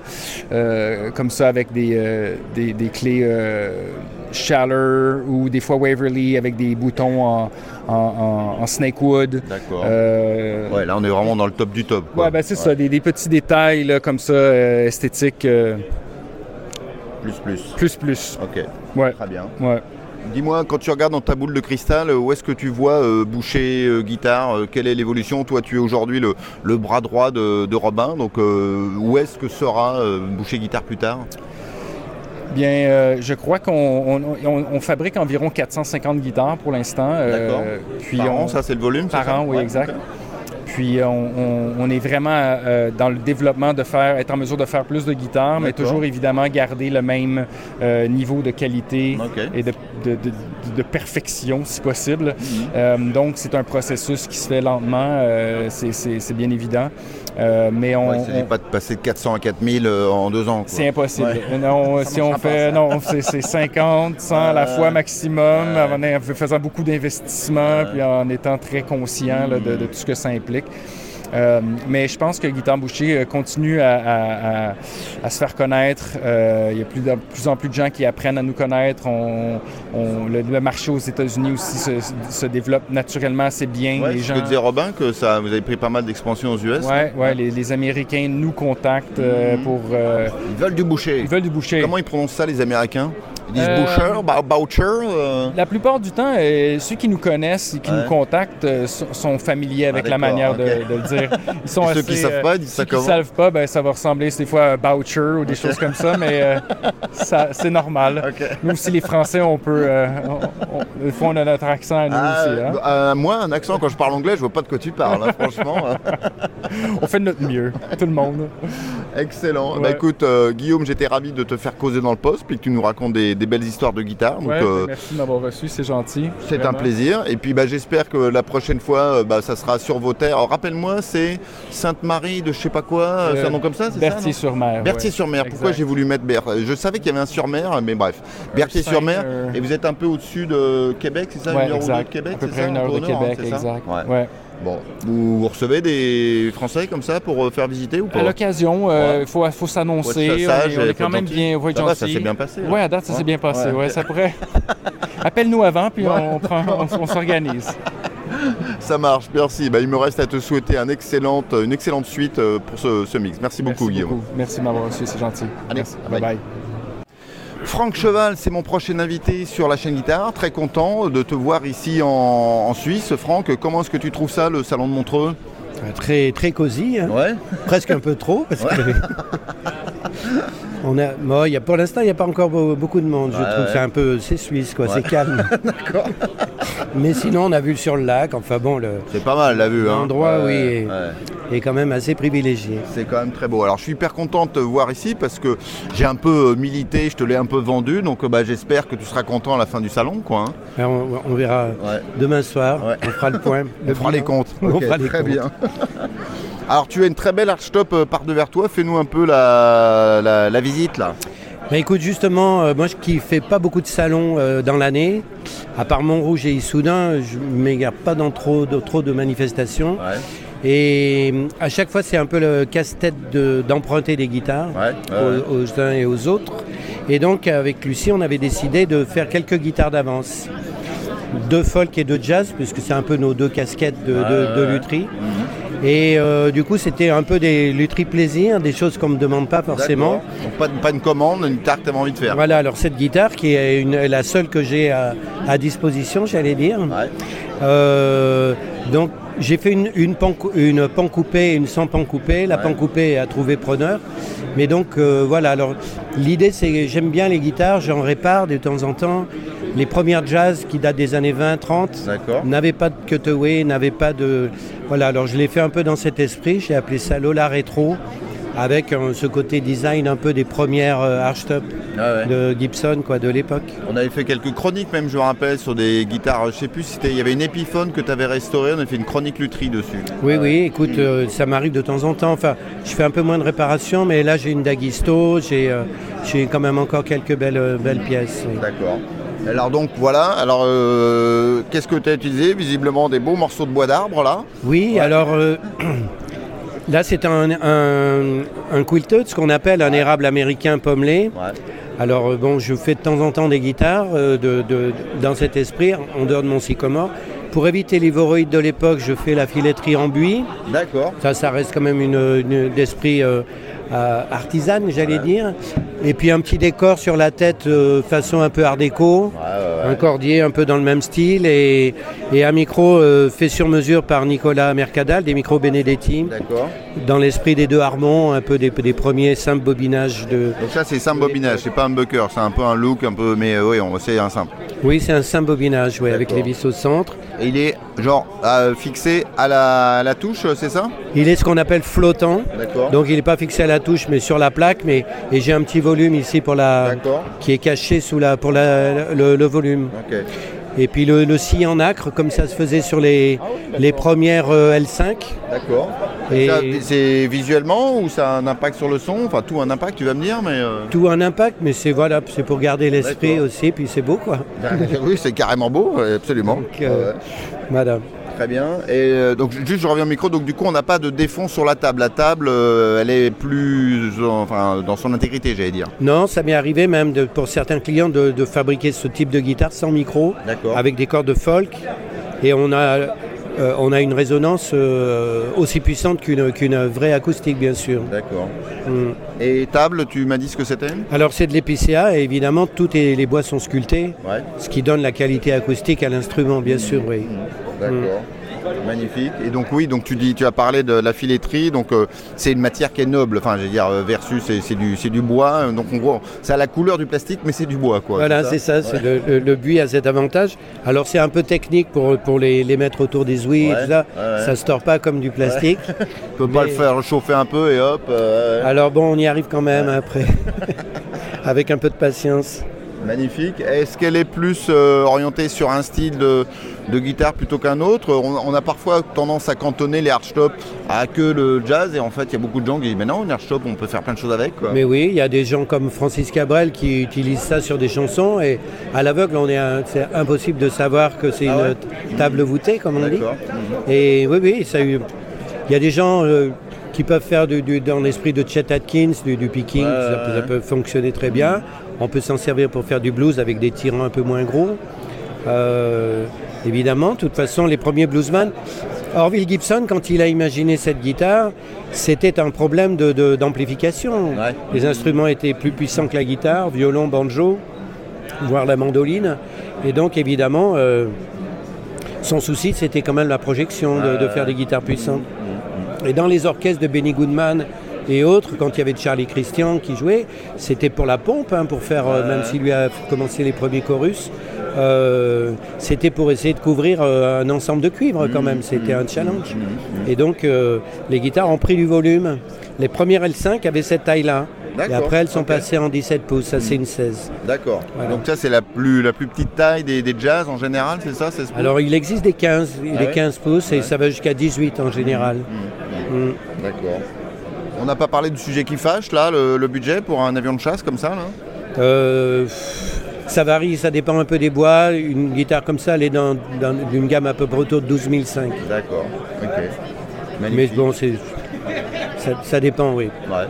euh, comme ça avec des, des, des clés Schaller ou des fois Waverly avec des boutons en, en, en- en snakewood. D'accord. Ouais, là, on est vraiment dans le top du top. quoi. ouais, ben c'est ça, des, des petits détails là, comme ça, esthétiques, Plus, plus. plus plus. Ok, Ouais, très bien. ouais. Dis-moi, quand tu regardes dans ta boule de cristal, où est-ce que tu vois euh, Boucher, euh, guitare euh, Quelle est l'évolution? Toi, tu es aujourd'hui le, le bras droit de, de Robin. Donc, euh, où est-ce que sera euh, Boucher Guitare plus tard? Bien, euh, je crois qu'on on, on- on fabrique environ 450 guitares pour l'instant. euh, D'accord. puis Par on, an, ça, c'est le volume Par an, oui, exact. Puis euh, on, on- on est vraiment euh, dans le développement de faire, être en mesure de faire plus de guitares, mais toujours évidemment garder le même euh, niveau de qualité et de, de- de- de perfection si possible. Mhm. Euh, donc c'est un processus qui se fait lentement, c'est bien évident. Euh, mais on, Ouais, il ne s'agit on- pas de passer de 400 à 4000 euh, en deux ans. quoi. c'est impossible. Ouais. Euh, Non, si on fait, pas, non, c'est c'est 50, 100 à la Ouais. fois maximum, en faisant beaucoup d'investissements, puis en étant très conscient là, de, de tout ce que ça implique. Euh, mais je pense que Guitare Boucher euh, continue à, à- à- à se faire connaître. Euh, il y a plus de plus en plus de gens qui apprennent à nous connaître. On, on- le, le marché aux États-Unis aussi se, se développe naturellement assez bien. Ouais, les gens... que disait Robin, que ça, vous avez pris pas mal d'expansion aux US. Ouais, ouais, les, les Américains nous contactent euh, Mhm. pour. Ils veulent du boucher. ils veulent du boucher. Comment ils prononcent ça, les Américains? Ils disent boucher, boucher La plupart du temps, ceux qui nous connaissent et qui nous contactent sont, familiers avec Ah, la manière de le dire. Ils sont Et ceux assez, qui savent euh, pas, ils disent ça ceux qui comment? savent pas, ben, ça va ressembler des fois à Boucher ou des choses comme ça, mais euh, ça, c'est normal. Ok. Nous aussi, les Français, on peut... euh, on- on- des fois, on a notre accent à nous Ah, aussi. hein. euh, moi, un accent, quand je parle anglais, je vois pas de quoi tu parles, hein, franchement. On fait de notre mieux, tout le monde. Excellent. Ouais. Bah écoute, euh, Guillaume, j'étais ravi de te faire causer dans le poste, puis que tu nous racontes des, des belles histoires de guitare. Donc, Ouais, euh, merci de m'avoir reçu, c'est gentil. c'est un plaisir. Et puis bah, j'espère que la prochaine fois, euh, bah, ça sera sur vos terres. Alors, Rappelle-moi, c'est Sainte-Marie de je sais pas quoi, euh, c'est un nom comme ça, c'est Berthier-sur-Mer. Berthier-sur-Mer. ouais. Pourquoi Exact. j'ai voulu mettre Ber Je savais qu'il y avait un sur-mer, mais bref. Berthier-sur-Mer. euh, Et vous êtes un peu au-dessus de Québec, c'est ça Ouais, Une heure ou deux exact. de Québec, c'est ça une heure de Québec, exact. Ouais. Ouais. Bon, vous, vous recevez des Français comme ça pour euh, faire visiter ou pas À l'occasion, il Ouais. faut, s'annoncer. être On, est, on quand même gentil. bien, être Ça ça s'est bien passé, là. Oui, à date, ça Ouais. s'est bien passé. Ouais, Ouais, ça pourrait. Appelle-nous avant, puis on, prend, on, on s'organise. Ça marche, merci. Bah, il me reste à te souhaiter un excellente, une excellente suite euh, pour ce, ce mix. Merci beaucoup, Merci Guillaume. beaucoup. Merci de m'avoir reçu, c'est gentil. Allez, Merci. bye. Bye bye. Franck Cheval, c'est mon prochain invité sur la chaîne guitare. Très content de te voir ici en, en Suisse. Franck, comment est-ce que tu trouves ça, le salon de Montreux? Euh, Très, très cosy, hein. Ouais. presque un peu trop, parce que On a, bon, il y a, pour l'instant, il n'y a pas encore be- beaucoup de monde. Je trouve ouais. c'est un peu, c'est suisse, quoi. C'est calme. Mais sinon, on a vu sur le lac. Enfin bon, le C'est pas mal la vue. hein. L'endroit, oui, est- quand même assez privilégié. C'est quand même très beau. Alors je suis hyper content de te voir ici parce que j'ai un peu euh, milité, je te l'ai un peu vendu, donc euh, bah, j'espère que tu seras content à la fin du salon. Quoi, hein. Alors, on, on verra demain soir. On fera le point. On le fera les bilan. comptes. On fera les très comptes. bien. Alors tu as une très belle archtop euh, par devers toi. Fais-nous un peu la, la- la visite là. Bah, écoute, justement, euh, moi je- qui fais pas beaucoup de salons euh, dans l'année, à part Montrouge et Issoudun, je ne m'égare pas dans trop de, trop de manifestations. Ouais, Et euh, à chaque fois, c'est un peu le casse-tête de- d'emprunter des guitares ouais, aux, aux uns et aux autres. Et donc, avec Lucie, on avait décidé de faire quelques guitares d'avance. De folk et de jazz, puisque c'est un peu nos deux casquettes de, de- lutherie. Et euh, du coup, c'était un peu des lutheries plaisir, des choses qu'on ne me demande pas forcément. Donc pas, une commande, une guitare que tu avais envie de faire. Voilà, alors cette guitare qui est une- la seule que j'ai à, à disposition, j'allais dire. Ouais. Euh, donc j'ai fait une, une, pan, une pan coupée une sans pan coupée. La Ouais. pan coupée a trouvé preneur. Mais donc euh, voilà, alors l'idée c'est que j'aime bien les guitares, j'en répare de temps en temps. Les premières jazz qui datent des années 20-30 D'accord. n'avaient pas de cutaway, n'avaient pas de... Voilà, alors je l'ai fait un peu dans cet esprit, j'ai appelé ça Lola Retro, avec euh, ce côté design un peu des premières euh, archtop Ah ouais. de Gibson quoi, de l'époque. On avait fait quelques chroniques même, je me rappelle, sur des guitares, je sais plus si c'était, il y avait une Epiphone que tu avais restaurée, on avait fait une chronique lutherie dessus. Oui, oui, écoute, euh, ça m'arrive de temps en temps. Enfin, je fais un peu moins de réparation, mais là j'ai une Daguisto, j'ai euh, quand même encore quelques belles, belles pièces. oui. D'accord. Alors donc voilà, alors euh, qu'est-ce que tu as utilisé? Visiblement des beaux morceaux de bois d'arbre là. Oui, alors euh, là c'est un, un, un quilted, ce qu'on appelle un érable américain pommelé. Ouais. Alors euh, bon, je fais de temps en temps des guitares euh, de, de- dans cet esprit, en dehors de mon sycomore. Pour éviter les voroïdes de l'époque, je fais la filetterie en buis. D'accord. Ça, ça reste quand même une, une- d'esprit euh, artisane, j'allais dire. Et puis un petit décor sur la tête, euh, façon un peu art déco. Un cordier un peu dans le même style et, et un micro euh, fait sur mesure par Nicolas Mercadal, des micros Benedetti, D'accord. dans l'esprit des deux Harmons, un peu des, des premiers simples bobinages de... Donc ça c'est simple bobinage, c'est pas un bucker, c'est un peu un look un peu, mais euh, oui, on c'est un simple. Oui, c'est un simple bobinage, ouais, avec les vis au centre. Et il est genre fixé à la, à la touche, c'est ça? Il est ce qu'on appelle flottant. Donc il n'est pas fixé à la touche mais sur la plaque mais et j'ai un petit volume ici pour la qui est caché sous la pour la, le, le volume. Et puis le, le scie en acre comme ça se faisait sur les, les premières euh, L5. D'accord. Et- C'est visuellement ou ça a un impact sur le son? Enfin tout un impact, tu vas me dire, mais. euh, Tout un impact mais c'est voilà, c'est pour garder l'esprit aussi puis c'est beau quoi. oui, c'est carrément beau, absolument. Donc, euh, Ouais. Madame. Très bien. Et euh, donc juste je reviens au micro, donc du coup on n'a pas de défond sur la table. La table euh, elle est plus enfin dans son intégrité j'allais dire. Non, ça m'est arrivé même de- pour certains clients de, de fabriquer ce type de guitare sans micro, avec des cordes folk. Et on a, euh, on a une résonance euh, aussi puissante qu'une vraie acoustique, bien sûr. D'accord. Mm. Et table, tu m'as dit ce que c'était Alors c'est de l'épicéa et évidemment tous les bois sont sculptés, Ouais. ce qui donne la qualité acoustique à l'instrument, bien sûr, oui. D'accord. Magnifique. Et donc oui, donc tu dis, tu as parlé de la filetterie, donc euh, c'est une matière qui est noble. Enfin, je veux dire euh, versus c'est c'est du, c'est du bois. Donc on voit, ça a la couleur du plastique, mais c'est du bois, quoi. Voilà, c'est ça, c'est le, le- le buis a cet avantage. Alors c'est un peu technique pour, pour les, les mettre autour des ouïes Ouais, et tout ça. ouais. Ça se tord pas comme du plastique. On peut pas le faire chauffer un peu et hop. euh. Alors bon, on y arrive quand même après, avec un peu de patience. Magnifique. Est-ce qu'elle est plus euh, orientée sur un style de, de guitare plutôt qu'un autre on, on a parfois tendance à cantonner les hardstop à que le jazz et en fait il y a beaucoup de gens qui disent mais non une hardstop on peut faire plein de choses avec quoi. Mais oui, il y a des gens comme Francis Cabrel qui utilisent ça sur des chansons et à l'aveugle, on est c'est impossible de savoir que c'est Ah une ouais table voûtée, comme on dit. D'accord. Et oui, oui, ça a il y a des gens euh, qui peuvent faire du, du- dans l'esprit de Chet Atkins, du, du picking, Ouais, ça, ouais, ça peut fonctionner très bien. On peut s'en servir pour faire du blues avec des tirants un peu moins gros. Euh, évidemment, de toute façon, les premiers bluesmen. Orville Gibson, quand il a imaginé cette guitare, c'était un problème de- de- d'amplification. Ouais. Les instruments étaient plus puissants que la guitare, violon, banjo, voire la mandoline. Et donc, évidemment, euh, son souci, c'était quand même la projection, de, de faire des guitares puissantes. Et dans les orchestres de Benny Goodman et autres, quand il y avait Charlie Christian qui jouait, c'était pour la pompe, hein, pour faire, euh, même s'il lui a commencé les premiers chorus, euh, c'était pour essayer de couvrir euh, un ensemble de cuivres quand même, c'était un challenge. Et donc les guitares ont pris du volume. Les premières L5 avaient cette taille-là. Et après elles sont passées en 17 pouces, ça c'est une 16. D'accord. Voilà. Donc ça c'est la plus, la plus petite taille des, des jazz en général, c'est ça Alors il existe des 15, Ah des ouais? 15 pouces et ça va jusqu'à 18 en général. D'accord. On n'a pas parlé du sujet qui fâche là, le, le budget pour un avion de chasse comme ça là Euh, ça varie, ça dépend un peu des bois. Une guitare comme ça, elle est dans, dans une gamme à peu près autour de 12 500. D'accord. Ok. Mais bon, ça, ça dépend, oui. Ouais.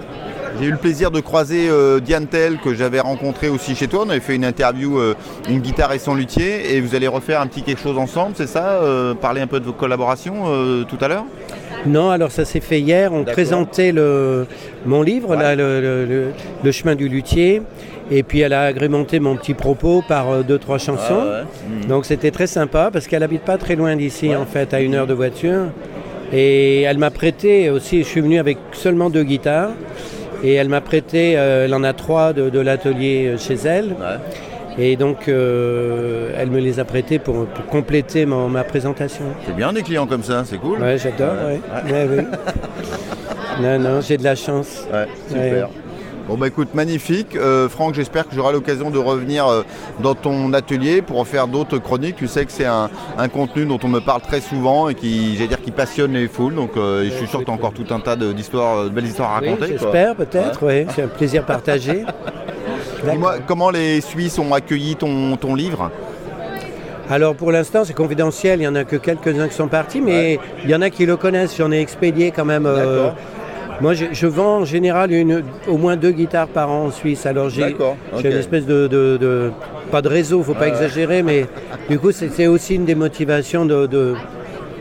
J'ai eu le plaisir de croiser euh, Diane Tell que j'avais rencontré aussi chez toi. On avait fait une interview, euh, une guitare et son luthier, et vous allez refaire un petit quelque chose ensemble, c'est ça euh, Parler un peu de vos collaborations tout à l'heure? Non, alors ça s'est fait hier. On présentait le, mon livre, Ouais. là, le, le- le- Le chemin du luthier. Et puis elle a agrémenté mon petit propos par euh, deux, trois chansons. Ah ouais. Donc c'était très sympa parce qu'elle habite pas très loin d'ici, en fait, à une heure de voiture. Et elle m'a prêté aussi, je suis venu avec seulement deux guitares. Et elle m'a prêté, euh, elle en a trois de, de l'atelier euh, chez elle. Et donc euh, elle me les a prêtés pour, pour compléter ma présentation. C'est bien des clients comme ça, c'est cool. Ouais, j'adore, ouais. Ouais, oui. Non, non, j'ai de la chance. Ouais, super. Bon bah écoute, magnifique. Euh, Franck, j'espère que j'aurai l'occasion de revenir euh, dans ton atelier pour faire d'autres chroniques. Tu sais que c'est un, un contenu dont on me parle très souvent et qui, j'allais dire, qui passionne les foules. Donc euh, je suis sûr que tu as encore tout un tas de- d'histoires, de belles histoires à raconter. j'espère, peut-être, oui. C'est un plaisir partagé. Dis-moi, comment les Suisses ont accueilli ton, ton livre? Alors pour l'instant c'est confidentiel, il n'y en a que quelques-uns qui sont partis, mais il y en a qui le connaissent, j'en ai expédié quand même. Moi je, je vends en général une, au moins deux guitares par an en Suisse, alors j'ai une espèce de, de- de- Pas de réseau, faut pas exagérer, mais du coup c'est aussi une des motivations de, de-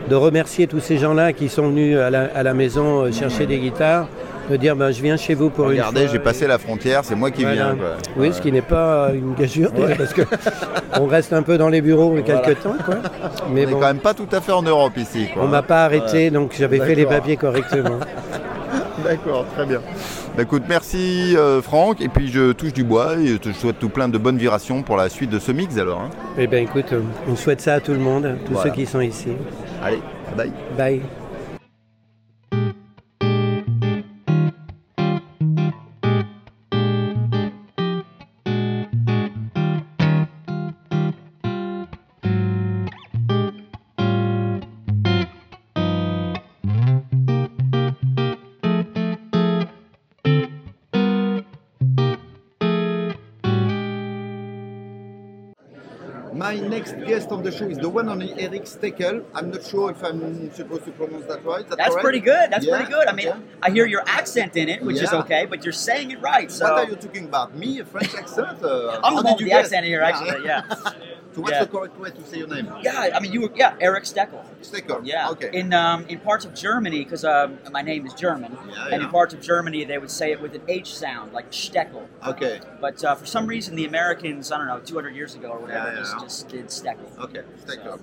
de remercier tous ces gens-là qui sont venus à la, à la maison euh, chercher des guitares, de dire ben, je viens chez vous pour Regardez, une fois. j'ai passé la frontière, c'est moi qui Voilà. viens. quoi. Oui, ce qui n'est pas une gageure, parce que on reste un peu dans les bureaux quelques temps. Quoi. Mais On est bon, quand même pas tout à fait en Europe ici. quoi. on m'a pas arrêté, donc j'avais fait les papiers correctement. D'accord, très bien. Bah, écoute, merci euh, Franck. Et puis je touche du bois et je te souhaite tout plein de bonnes vibrations pour la suite de ce mix alors. hein. Eh bien, écoute, euh, on souhaite ça à tout le monde, tous Voilà. ceux qui sont ici. Allez, bye. Bye. Guest on the show is the one on Eric Steckel. I'm not sure if I'm supposed to pronounce that right. That That's correct? pretty good. That's Yeah, pretty good. I mean, okay. I hear your accent in it, which is okay, but you're saying it right. So What are you talking about? Me, a French accent? Uh, I'm the did one with you the guess? accent here, actually. Yeah. so what's Yeah. the correct way to say your name? yeah. I mean, you were yeah, Eric Steckel. Steckel. Yeah. Okay. In um, in parts of Germany, because um, my name is German, Yeah, and yeah. in parts of Germany they would say it with an H sound, like Steckel. okay. But uh, for some reason, the Americans, I don't know, 200 years ago or whatever, Yeah, just, just did Steckel. Okay, Steckel.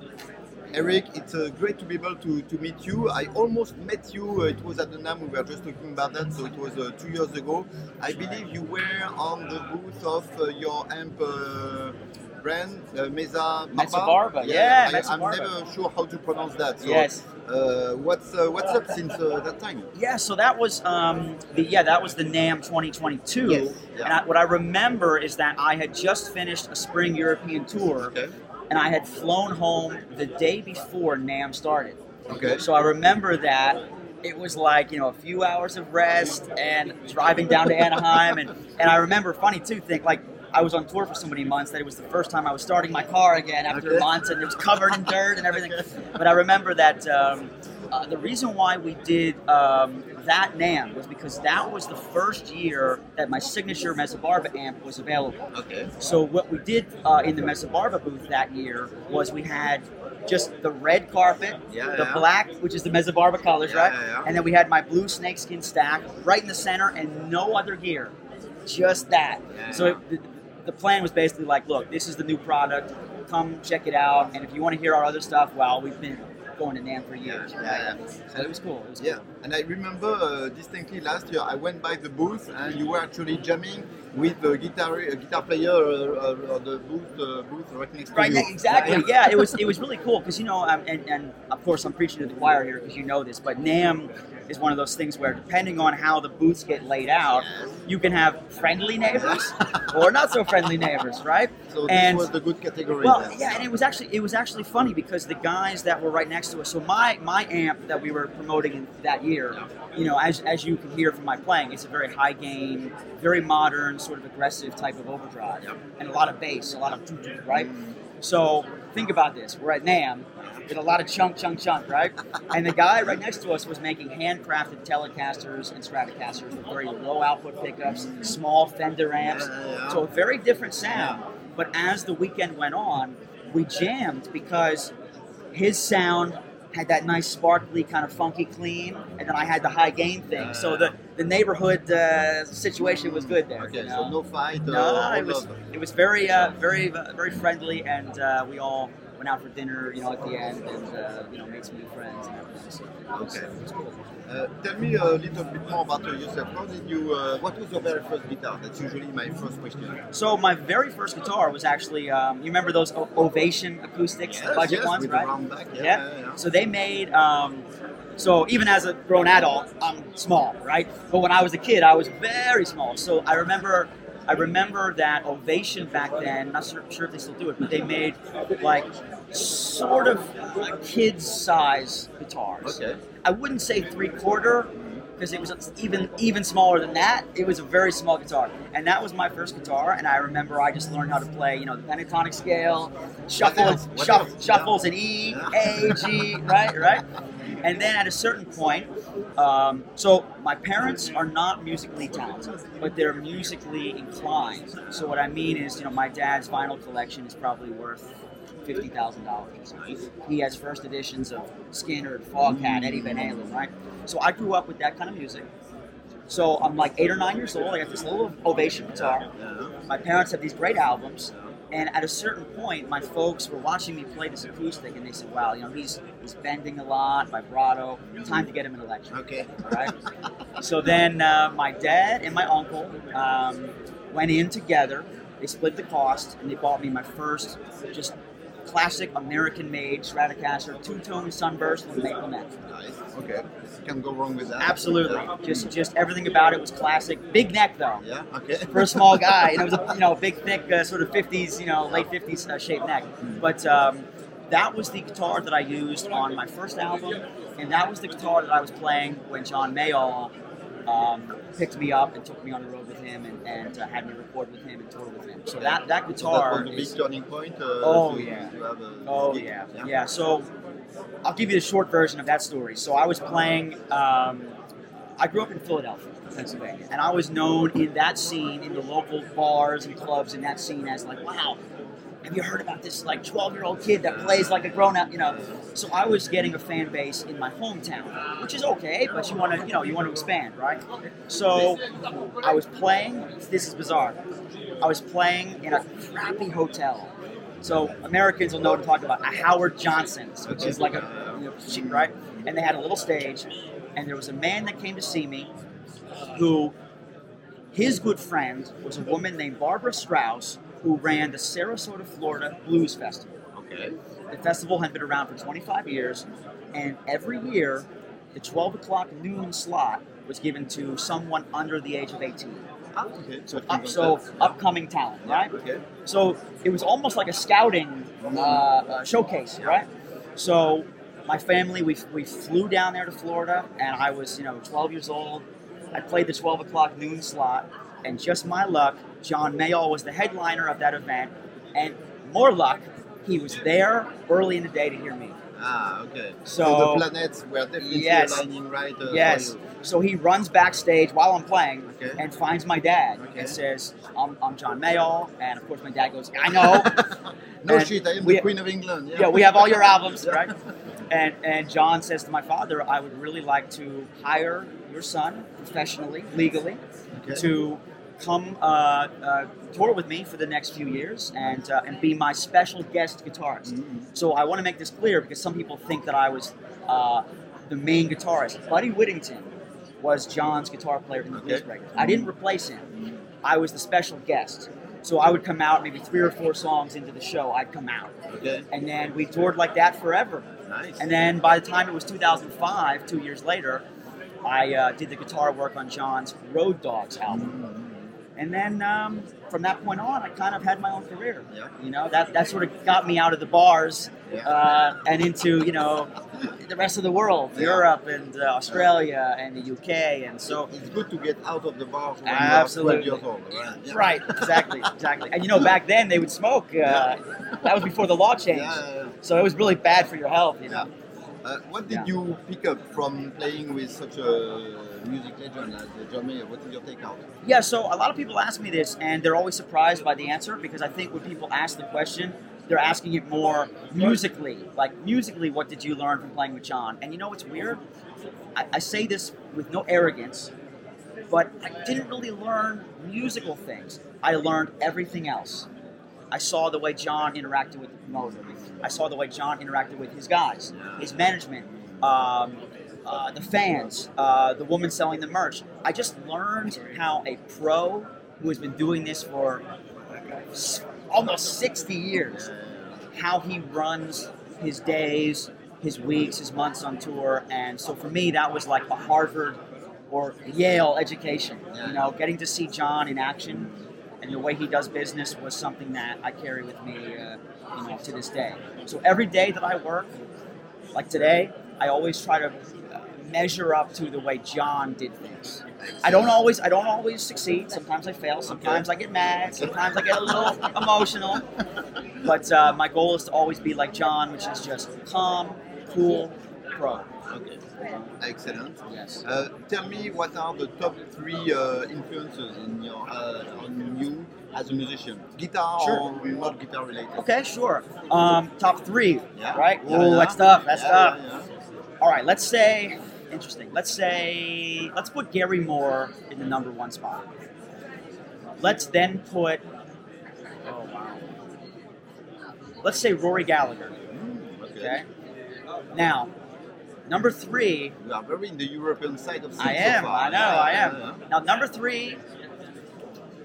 Eric, it's uh, great to be able to, to meet you. I almost met you. Uh, it was at the NAM. We were just talking about that. So it was uh, two years ago. I believe you were on the booth of uh, your amp uh, brand, uh, Mesa Mesa Barba, yeah, Mesa I, am never sure how to pronounce that. So, Yes. Uh, what's uh, what's up since uh, that time? Yeah, so that was um, the yeah that was the Nam 2022. Yes, yeah. And I, what I remember is that I had just finished a spring European tour, Okay. and I had flown home the day before Nam started. Okay. So I remember that it was like you know a few hours of rest and driving down to Anaheim, and and I remember funny too think like. I was on tour for so many months that it was the first time I was starting my car again after Okay. months, and it was covered in dirt and everything. But I remember that um, uh, the reason why we did um, that NAM was because that was the first year that my signature Mesa Barba amp was available. Okay. So what we did uh, in the Mesa Barba booth that year was we had just the red carpet, Yeah, the yeah. black, which is the Mesa Barba colors, Yeah, right? yeah, yeah. And then we had my blue snakeskin stack right in the center and no other gear, just that. Yeah, so. It, the, plan was basically like, look, this is the new product. Come check it out, and if you want to hear our other stuff, well, we've been going to NAM for years. Yeah, right? yeah. So it was cool. It was Yeah, cool. And I remember uh, distinctly last year I went by the booth and you were actually jamming with the guitar a guitar player uh, uh, the booth uh, booth right next to Right, you. ne- exactly. Yeah, it was it was really cool because you know, um, and, and of course I'm preaching to the choir here because you know this, but Nam is one of those things where depending on how the booths get laid out, you can have friendly neighbors or not so friendly neighbors, right? So this and was the good category. well, then. yeah, and it was actually it was actually funny because the guys that were right next to us. So my my amp that we were promoting in that year, you know, as as you can hear from my playing, it's a very high gain, very modern, sort of aggressive type of overdrive, and a lot of bass, a lot of doo doo, right. So think about this: we're at Nam. With a lot of chunk, chunk, chunk, right? And the guy right next to us was making handcrafted Telecasters and Stratocasters with very low output pickups, small Fender amps. So a very different sound. But as the weekend went on, we jammed because his sound had that nice sparkly kind of funky clean, and then I had the high gain thing. So the the neighborhood uh, situation was good there. Okay, you so no fight. uh, No, it was love. it was very uh, very uh, very friendly, and uh, we all went out for dinner, you know, at the end, and uh, you know, made some new friends and everything. So Okay. it was cool. Uh, tell me a little bit more about yourself. How did you? Uh, what was your very first guitar? That's usually my first question. So my very first guitar was actually, um, you remember those o- Ovation acoustics, the budget yes, ones, right? back. Yeah, yeah. yeah, yeah. So they made. Um, so even as a grown adult, I'm small, right? But when I was a kid, I was very small. So I remember, I remember that Ovation back then. Not sure, sure if they still do it, but they made like sort of like kids size guitars. Okay. I wouldn't say three quarter because it was even even smaller than that. It was a very small guitar, and that was my first guitar. And I remember I just learned how to play, you know, the pentatonic scale, shuffle, else? What shuff, shuffles in E, A, G, right, right. And then at a certain point, um, so my parents are not musically talented, but they're musically inclined. So what I mean is, you know, my dad's vinyl collection is probably worth fifty thousand dollars. He has first editions of Skinner, Foghat, Eddie Van Halen, right? So I grew up with that kind of music. So I'm like eight or nine years old. I got this little Ovation guitar. My parents have these great albums. And at a certain point, my folks were watching me play this acoustic, and they said, "Wow, you know, he's he's bending a lot, vibrato. Time to get him an electric." Okay. right? So then uh, my dad and my uncle um, went in together. They split the cost, and they bought me my first just classic American-made Stratocaster two-tone sunburst with maple neck. Nice. Okay. Can't go wrong with that. Absolutely, Yeah. just just everything about it was classic. Big neck though. Yeah. Okay. For a small guy, and it was a you know big, thick, uh, sort of '50s, you know, late '50s uh, shaped neck. But um, that was the guitar that I used on my first album, and that was the guitar that I was playing when John Mayall um, picked me up and took me on the road with him and, and uh, had me record with him and tour with him. So that that So that guitar was the big is turning point. Uh, Oh, to, yeah. To have a Oh gig. yeah, yeah. So I'll give you the short version of that story. So I was playing. Um, I grew up in Philadelphia, Pennsylvania, and I was known in that scene, in the local bars and clubs in that scene, as like, wow. Have you heard about this like 12 year old kid that plays like a grown up? You know, so I was getting a fan base in my hometown, which is okay, but you want to, you know, you want to expand, right? So I was playing. This is bizarre. I was playing in a crappy hotel. So Americans will know I'm talking about. A Howard Johnson's, which is like a you know, right? And they had a little stage, and there was a man that came to see me, who his good friend was a woman named Barbara Strauss, who ran the Sarasota, Florida Blues Festival. Okay. The festival had been around for 25 years, and every year, the 12 o'clock noon slot was given to someone under the age of 18. Ah, okay. So, Up, so upcoming talent, right? Okay. So it was almost like a scouting uh, uh, showcase, right? So my family, we, we flew down there to Florida, and I was, you know, 12 years old. I played the 12 o'clock noon slot, and just my luck, John Mayall was the headliner of that event, and more luck, he was there early in the day to hear me. Ah, okay. So- the planets were definitely Yes. aligning right. Uh, Yes. So he runs backstage while I'm playing Okay. and finds my dad Okay. and says, I'm, I'm John Mayall. And of course, my dad goes, I know. No And shit, I am we- the Queen of England. Yeah, yeah, we have all your albums, right? And, and John says to my father, I would really like to hire your son professionally, legally, Okay. to come uh, uh, tour with me for the next few years and uh, and be my special guest guitarist. So I want to make this clear because some people think that I was uh, the main guitarist. Buddy Whittington was John's guitar player in the Blues Okay. Breakers. I didn't replace him. I was the special guest. So I would come out maybe three or four songs into the show. I'd come out, Okay. and then we toured like that forever. Nice. And then by the time it was 2005, two years later, I uh, did the guitar work on John's Road Dogs album. And then um, from that point on, I kind of had my own career. Yeah. You know, that, that sort of got me out of the bars Yeah. uh, and into, you know, the rest of the world, Yeah. Europe and uh, Australia and the UK. And so, It's good to get out of the bars when Absolutely. you are 12 years old. Right. Right, exactly, exactly. And you know, back then they would smoke. Uh, That was before the law changed. So it was really bad for your health, you know. Uh, what did you pick up from playing with such a music legend as uh, your take out? Yeah, so a lot of people ask me this, and they're always surprised by the answer because I think when people ask the question, they're asking it more musically. Like, musically, what did you learn from playing with John? And you know what's weird? I, I say this with no arrogance, but I didn't really learn musical things. I learned everything else. I saw the way John interacted with the promoter. I saw the way John interacted with his guys, his management, um, uh, the fans, uh, the woman selling the merch. I just learned how a pro who has been doing this for almost 60 years, how he runs his days, his weeks, his months on tour. And so for me, that was like a Harvard or Yale education. You know, getting to see John in action and the way he does business was something that I carry with me, uh, you know, to this day. So every day that I work, like today, I always try to measure up to the way John did things. I don't always, I don't always succeed. Sometimes I fail. Sometimes I get mad. Sometimes I get a little emotional. But uh, my goal is to always be like John, which is just calm, cool, pro. Okay. Excellent. Yes. Uh, tell me what are the top three uh, influences in your uh, on you as a musician? Guitar Sure. or not guitar related? Okay, sure. Um, top three, Yeah. right? Yeah, oh, yeah. that's tough. That's Yeah, tough. All right, let's say, interesting. Let's say, let's put Gary Moore in the number one spot. Let's then put, oh wow. Let's say Rory Gallagher. Okay. Okay. Now, number three, You are very in the European side of things I so am. far. I know. I am. yeah. Now, number three,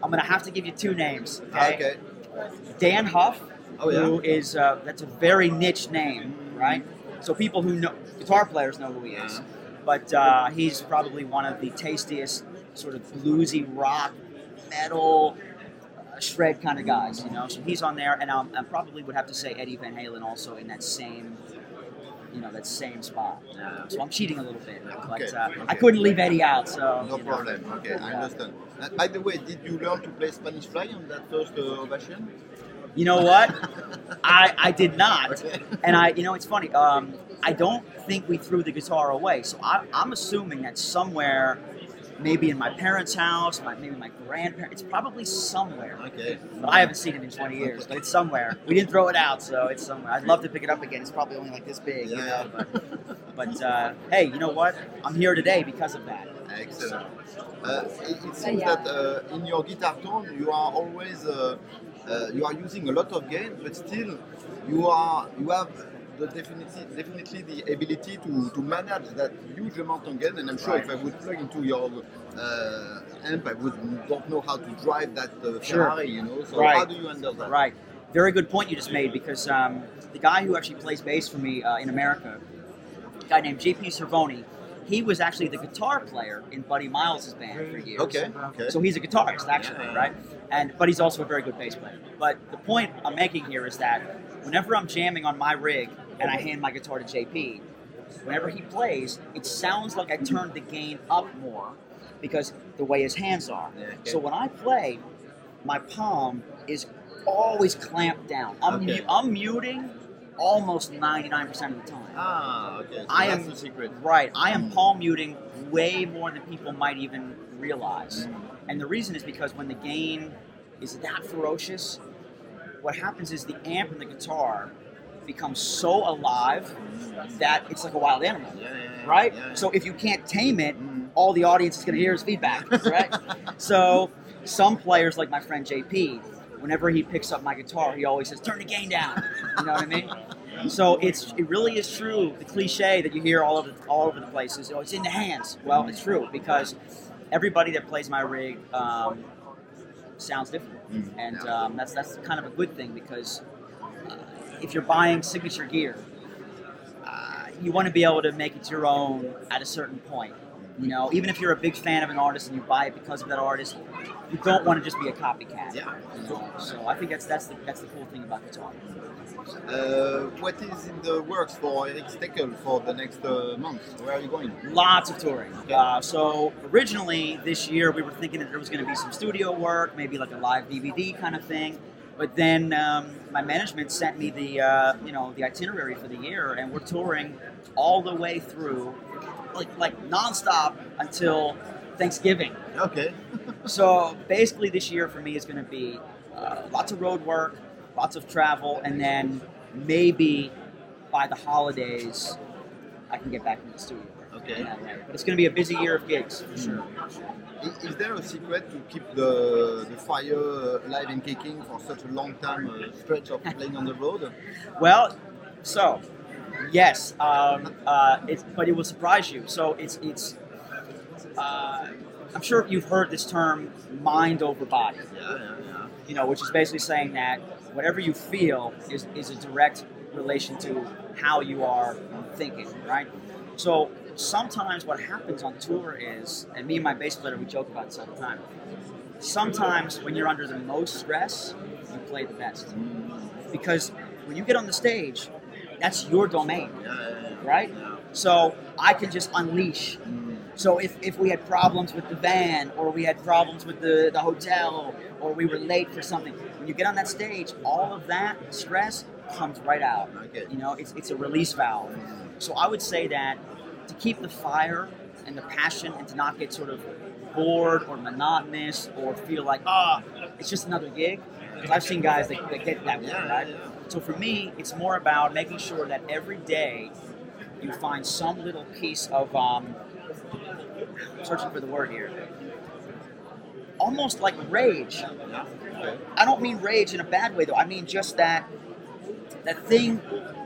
I'm gonna have to give you two names. Ah, Okay. Okay. Dan Huff, Oh, yeah. who is uh, that's a very niche name, right? So people who know guitar players know who he is, Yeah. But uh, he's probably one of the tastiest sort of bluesy rock, metal, uh, shred kind of guys, you know. So he's on there, and um, I probably would have to say Eddie Van Halen also in that same. You know that same spot. Yeah. So I'm cheating a little bit, but Okay, uh, I couldn't leave Eddie out. So No you know. problem. Okay, I understand. Uh, by the way, did you learn to play Spanish Fly on that first uh, ovation? You know what? I, I did not. Okay. And I, you know, it's funny. Um, I don't think we threw the guitar away. So I, I'm assuming that somewhere, maybe in my parents' house, my, maybe my grandparents, it's probably somewhere. Okay. But I haven't seen it in 20 years, but it's somewhere. We didn't throw it out, so it's somewhere. I'd love to pick it up again. It's probably only like this big, you Yeah. know. But, but uh, hey, you know what? I'm here today because of that. Excellent. Uh, it, it seems that uh, in your guitar tone, you are always uh, uh, you are using a lot of gain, but still you are you have the definitely definitely the ability to, to manage that huge amount of gain. And I'm sure if I would plug into your uh, amp, I would don't know how to drive that uh, Sure. You know, so Right. how do you handle that? Right. Very good point you just made because um, the guy who actually plays bass for me uh, in America, a guy named JP Cervoni, he was actually the guitar player in Buddy Miles' band for years. Okay. Okay. So he's a guitarist, actually, Yeah. right? And but he's also a very good bass player. But the point I'm making here is that whenever I'm jamming on my rig and I hand my guitar to JP, whenever he plays, it sounds like I turned the gain up more because the way his hands are. Yeah, okay. So when I play, my palm is always clamped down. I'm, Okay. mu- I'm muting almost 99% of the time. Ah, okay. So I that's am the secret. right. I am palm muting way more than people might even realize, and the reason is because when the gain is that ferocious, what happens is the amp and the guitar become so alive that it's like a wild animal, Yeah, yeah, right? So if you can't tame it, all the audience is going to hear is feedback, right? so some players, like my friend JP, whenever he picks up my guitar, he always says, "Turn the gain down." You know what I mean? So it's it really is true the cliche that you hear all over all over the places. Oh, it's in the hands. Well, it's true because everybody that plays my rig um, sounds different, and um, that's that's kind of a good thing because if you're buying signature gear, uh, you want to be able to make it your own at a certain point. You know, even if you're a big fan of an artist and you buy it because of that artist, you don't want to just be a copycat. Yeah. You know? So I think that's that's the that's the cool thing about guitar. Uh, what is in the works for Eric for the next uh, month? Where are you going? Lots of touring. Uh, so originally this year we were thinking that there was going to be some studio work, maybe like a live DVD kind of thing. But then um, my management sent me the uh, you know the itinerary for the year, and we're touring all the way through, like like nonstop until Thanksgiving. Okay. So basically, this year for me is going to be uh, lots of road work, lots of travel, and then maybe by the holidays I can get back into the studio. Okay. But it's going to be a busy year of gigs for sure. Is, is there a secret to keep the, the fire uh, alive and kicking for such a long time uh, stretch of playing on the road? Well, so yes, um, uh, it's, but it will surprise you. So it's it's. Uh, I'm sure you've heard this term "mind over body." Yeah, yeah, yeah. you know, which is basically saying that whatever you feel is, is a direct relation to how you are thinking, right? So sometimes what happens on tour is, and me and my bass player, we joke about this all the time. Sometimes when you're under the most stress, you play the best. Because when you get on the stage, that's your domain, right? So I can just unleash. So if, if we had problems with the van, or we had problems with the, the hotel, or we were late for something, when you get on that stage, all of that stress comes right out. You know, it's, it's a release valve. So I would say that to keep the fire and the passion and to not get sort of bored or monotonous or feel like, ah, it's just another gig. Because I've seen guys that, that get that way, right? So for me, it's more about making sure that every day you find some little piece of um, searching for the word here. Almost like rage. I don't mean rage in a bad way though. I mean just that that thing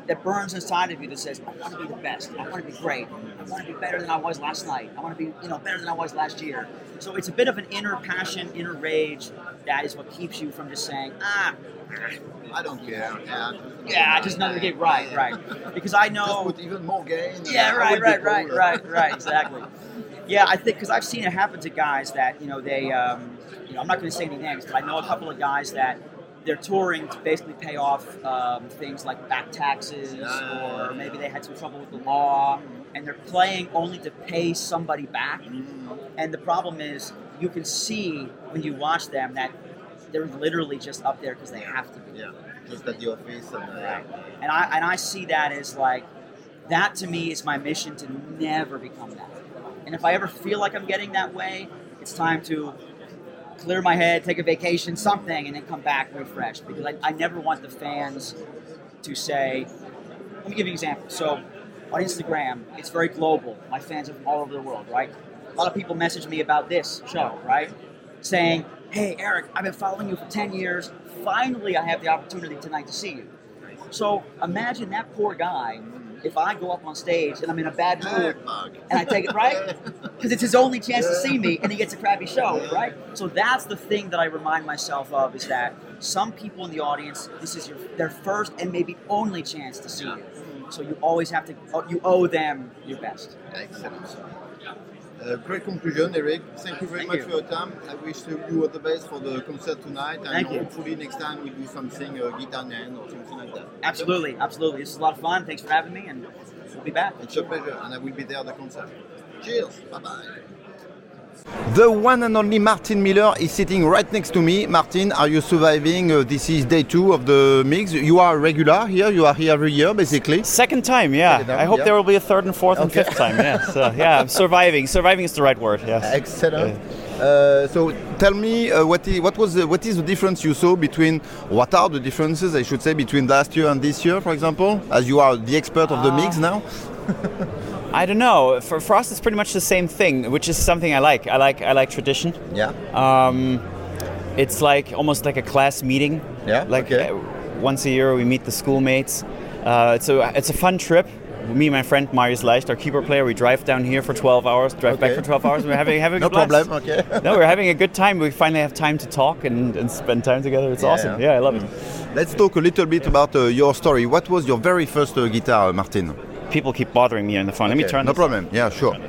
that burns inside of you that says, I want to be the best. I want to be great. I want to be better than I was last night. I want to be, you know, better than I was last year. So it's a bit of an inner passion, inner rage. That is what keeps you from just saying, ah, I don't care. Yeah, yeah, just another gig. Right, right. Because I know. Put even more gain. Yeah, I right, right, right, right, right, exactly. Yeah, I think because I've seen it happen to guys that you know they, um, you know, I'm not going to say any names, but I know a couple of guys that they're touring to basically pay off um, things like back taxes, or maybe they had some trouble with the law, and they're playing only to pay somebody back. And the problem is, you can see when you watch them that they're literally just up there because they have to be. Yeah, just at the office. And, Right. And I and I see that as like that to me is my mission to never become that. And if I ever feel like I'm getting that way, it's time to clear my head, take a vacation, something, and then come back refreshed. Because I, I never want the fans to say, let me give you an example. So on Instagram, it's very global. My fans are from all over the world, right? A lot of people message me about this show, right? Saying, hey, Eric, I've been following you for 10 years. Finally, I have the opportunity tonight to see you. So imagine that poor guy if I go up on stage and I'm in a bad mood and I take it right because it's his only chance to see me and he gets a crappy show, right? So that's the thing that I remind myself of is that some people in the audience, this is your their first and maybe only chance to see you. So you always have to you owe them your best. Excellent. Uh, great conclusion, Eric. Thank you very Thank much you. for your time. I wish you all the best for the concert tonight, and Thank you. hopefully next time we'll do something uh, guitar man or something like that. Absolutely, absolutely. This is a lot of fun. Thanks for having me and we'll be back. It's a pleasure, and I will be there at the concert. Cheers. Bye bye. The one and only Martin Miller is sitting right next to me. Martin, are you surviving? Uh, this is day two of the mix. You are regular here. You are here every year, basically. Second time, yeah. Second time, I hope yeah. there will be a third and fourth and fifth time. Yeah, so, yeah. I'm surviving. Surviving is the right word. Yes. Excellent. Uh, so tell me uh, what is what was the, what is the difference you saw between what are the differences I should say between last year and this year, for example, as you are the expert of the Ah. mix now. I don't know. For, for us, it's pretty much the same thing, which is something I like. I like I like tradition. Yeah. Um, it's like almost like a class meeting. Yeah, Like okay. uh, once a year, we meet the schoolmates. Uh, it's a it's a fun trip. Me and my friend Marius Leicht, our keyboard player, we drive down here for 12 hours, drive back for 12 hours. We're having having No a blast. problem, okay. no, we're having a good time. We finally have time to talk and, and spend time together. It's Yeah, awesome. yeah. Yeah, I love it. Let's talk a little bit about uh, your story. What was your very first uh, guitar, Martin? People keep bothering me on the phone. Let me Okay, turn No problem. Yeah, sure.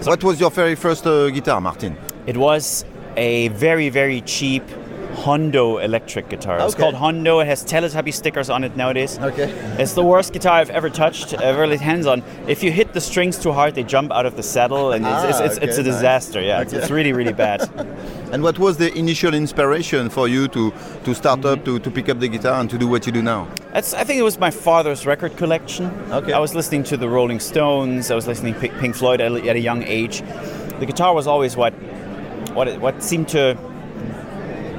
So What was your very first uh, guitar, Martin? It was a very, very cheap Hondo electric guitar. It's called Hondo. It has Teletubby stickers on it nowadays. Okay. It's the worst guitar I've ever touched, ever laid hands on. If you hit the strings too hard, they jump out of the saddle, and it's, it's, Ah, it's, it's a okay, nice. disaster. Yeah, it's, Okay. it's really, really bad. And what was the initial inspiration for you to, to start up, to, to pick up the guitar and to do what you do now? That's, I think it was my father's record collection. Okay. I was listening to the Rolling Stones. I was listening to Pink Floyd at, a- at a young age. The guitar was always what what it, what seemed to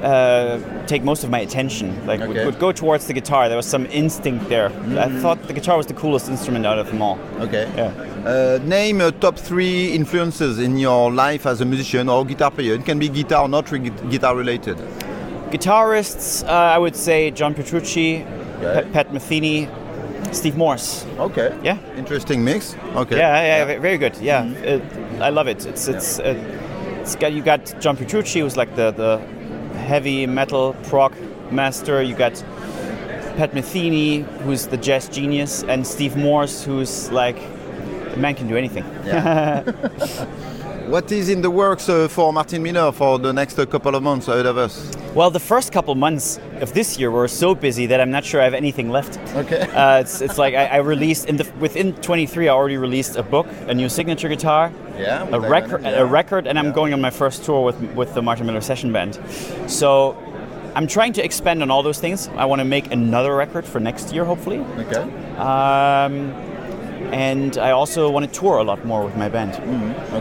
uh, take most of my attention. Like would, Okay. would go towards the guitar. There was some instinct there. I Mm-hmm. thought the guitar was the coolest instrument out of them all. Okay. Yeah. Uh, name uh, top three influences in your life as a musician or guitar player. It can be guitar or not re- guitar related. Guitarists, uh, I would say John Petrucci, Okay. Pat, Pat Metheny, Steve Morse. Okay. Yeah. Interesting mix. Okay. Yeah, yeah, ve- very good. Yeah, Mm-hmm. it, I love it. It's it's uh, it's got you got John Petrucci, who's like the the heavy metal prog master. You got Pat Metheny, who's the jazz genius, and Steve Morse, who's like the man can do anything. What is in the works uh, for Martin Miller for the next uh, couple of months ahead of us? Well, the first couple months of this year were so busy that I'm not sure I have anything left. Okay. Uh, it's, it's like I, I released in the within 23. I already released a book, a new signature guitar, Yeah, a record, yeah. a record, and I'm going on my first tour with with the Martin Miller Session Band. So I'm trying to expand on all those things. I want to make another record for next year, hopefully. Okay. Um, and I also want to tour a lot more with my band.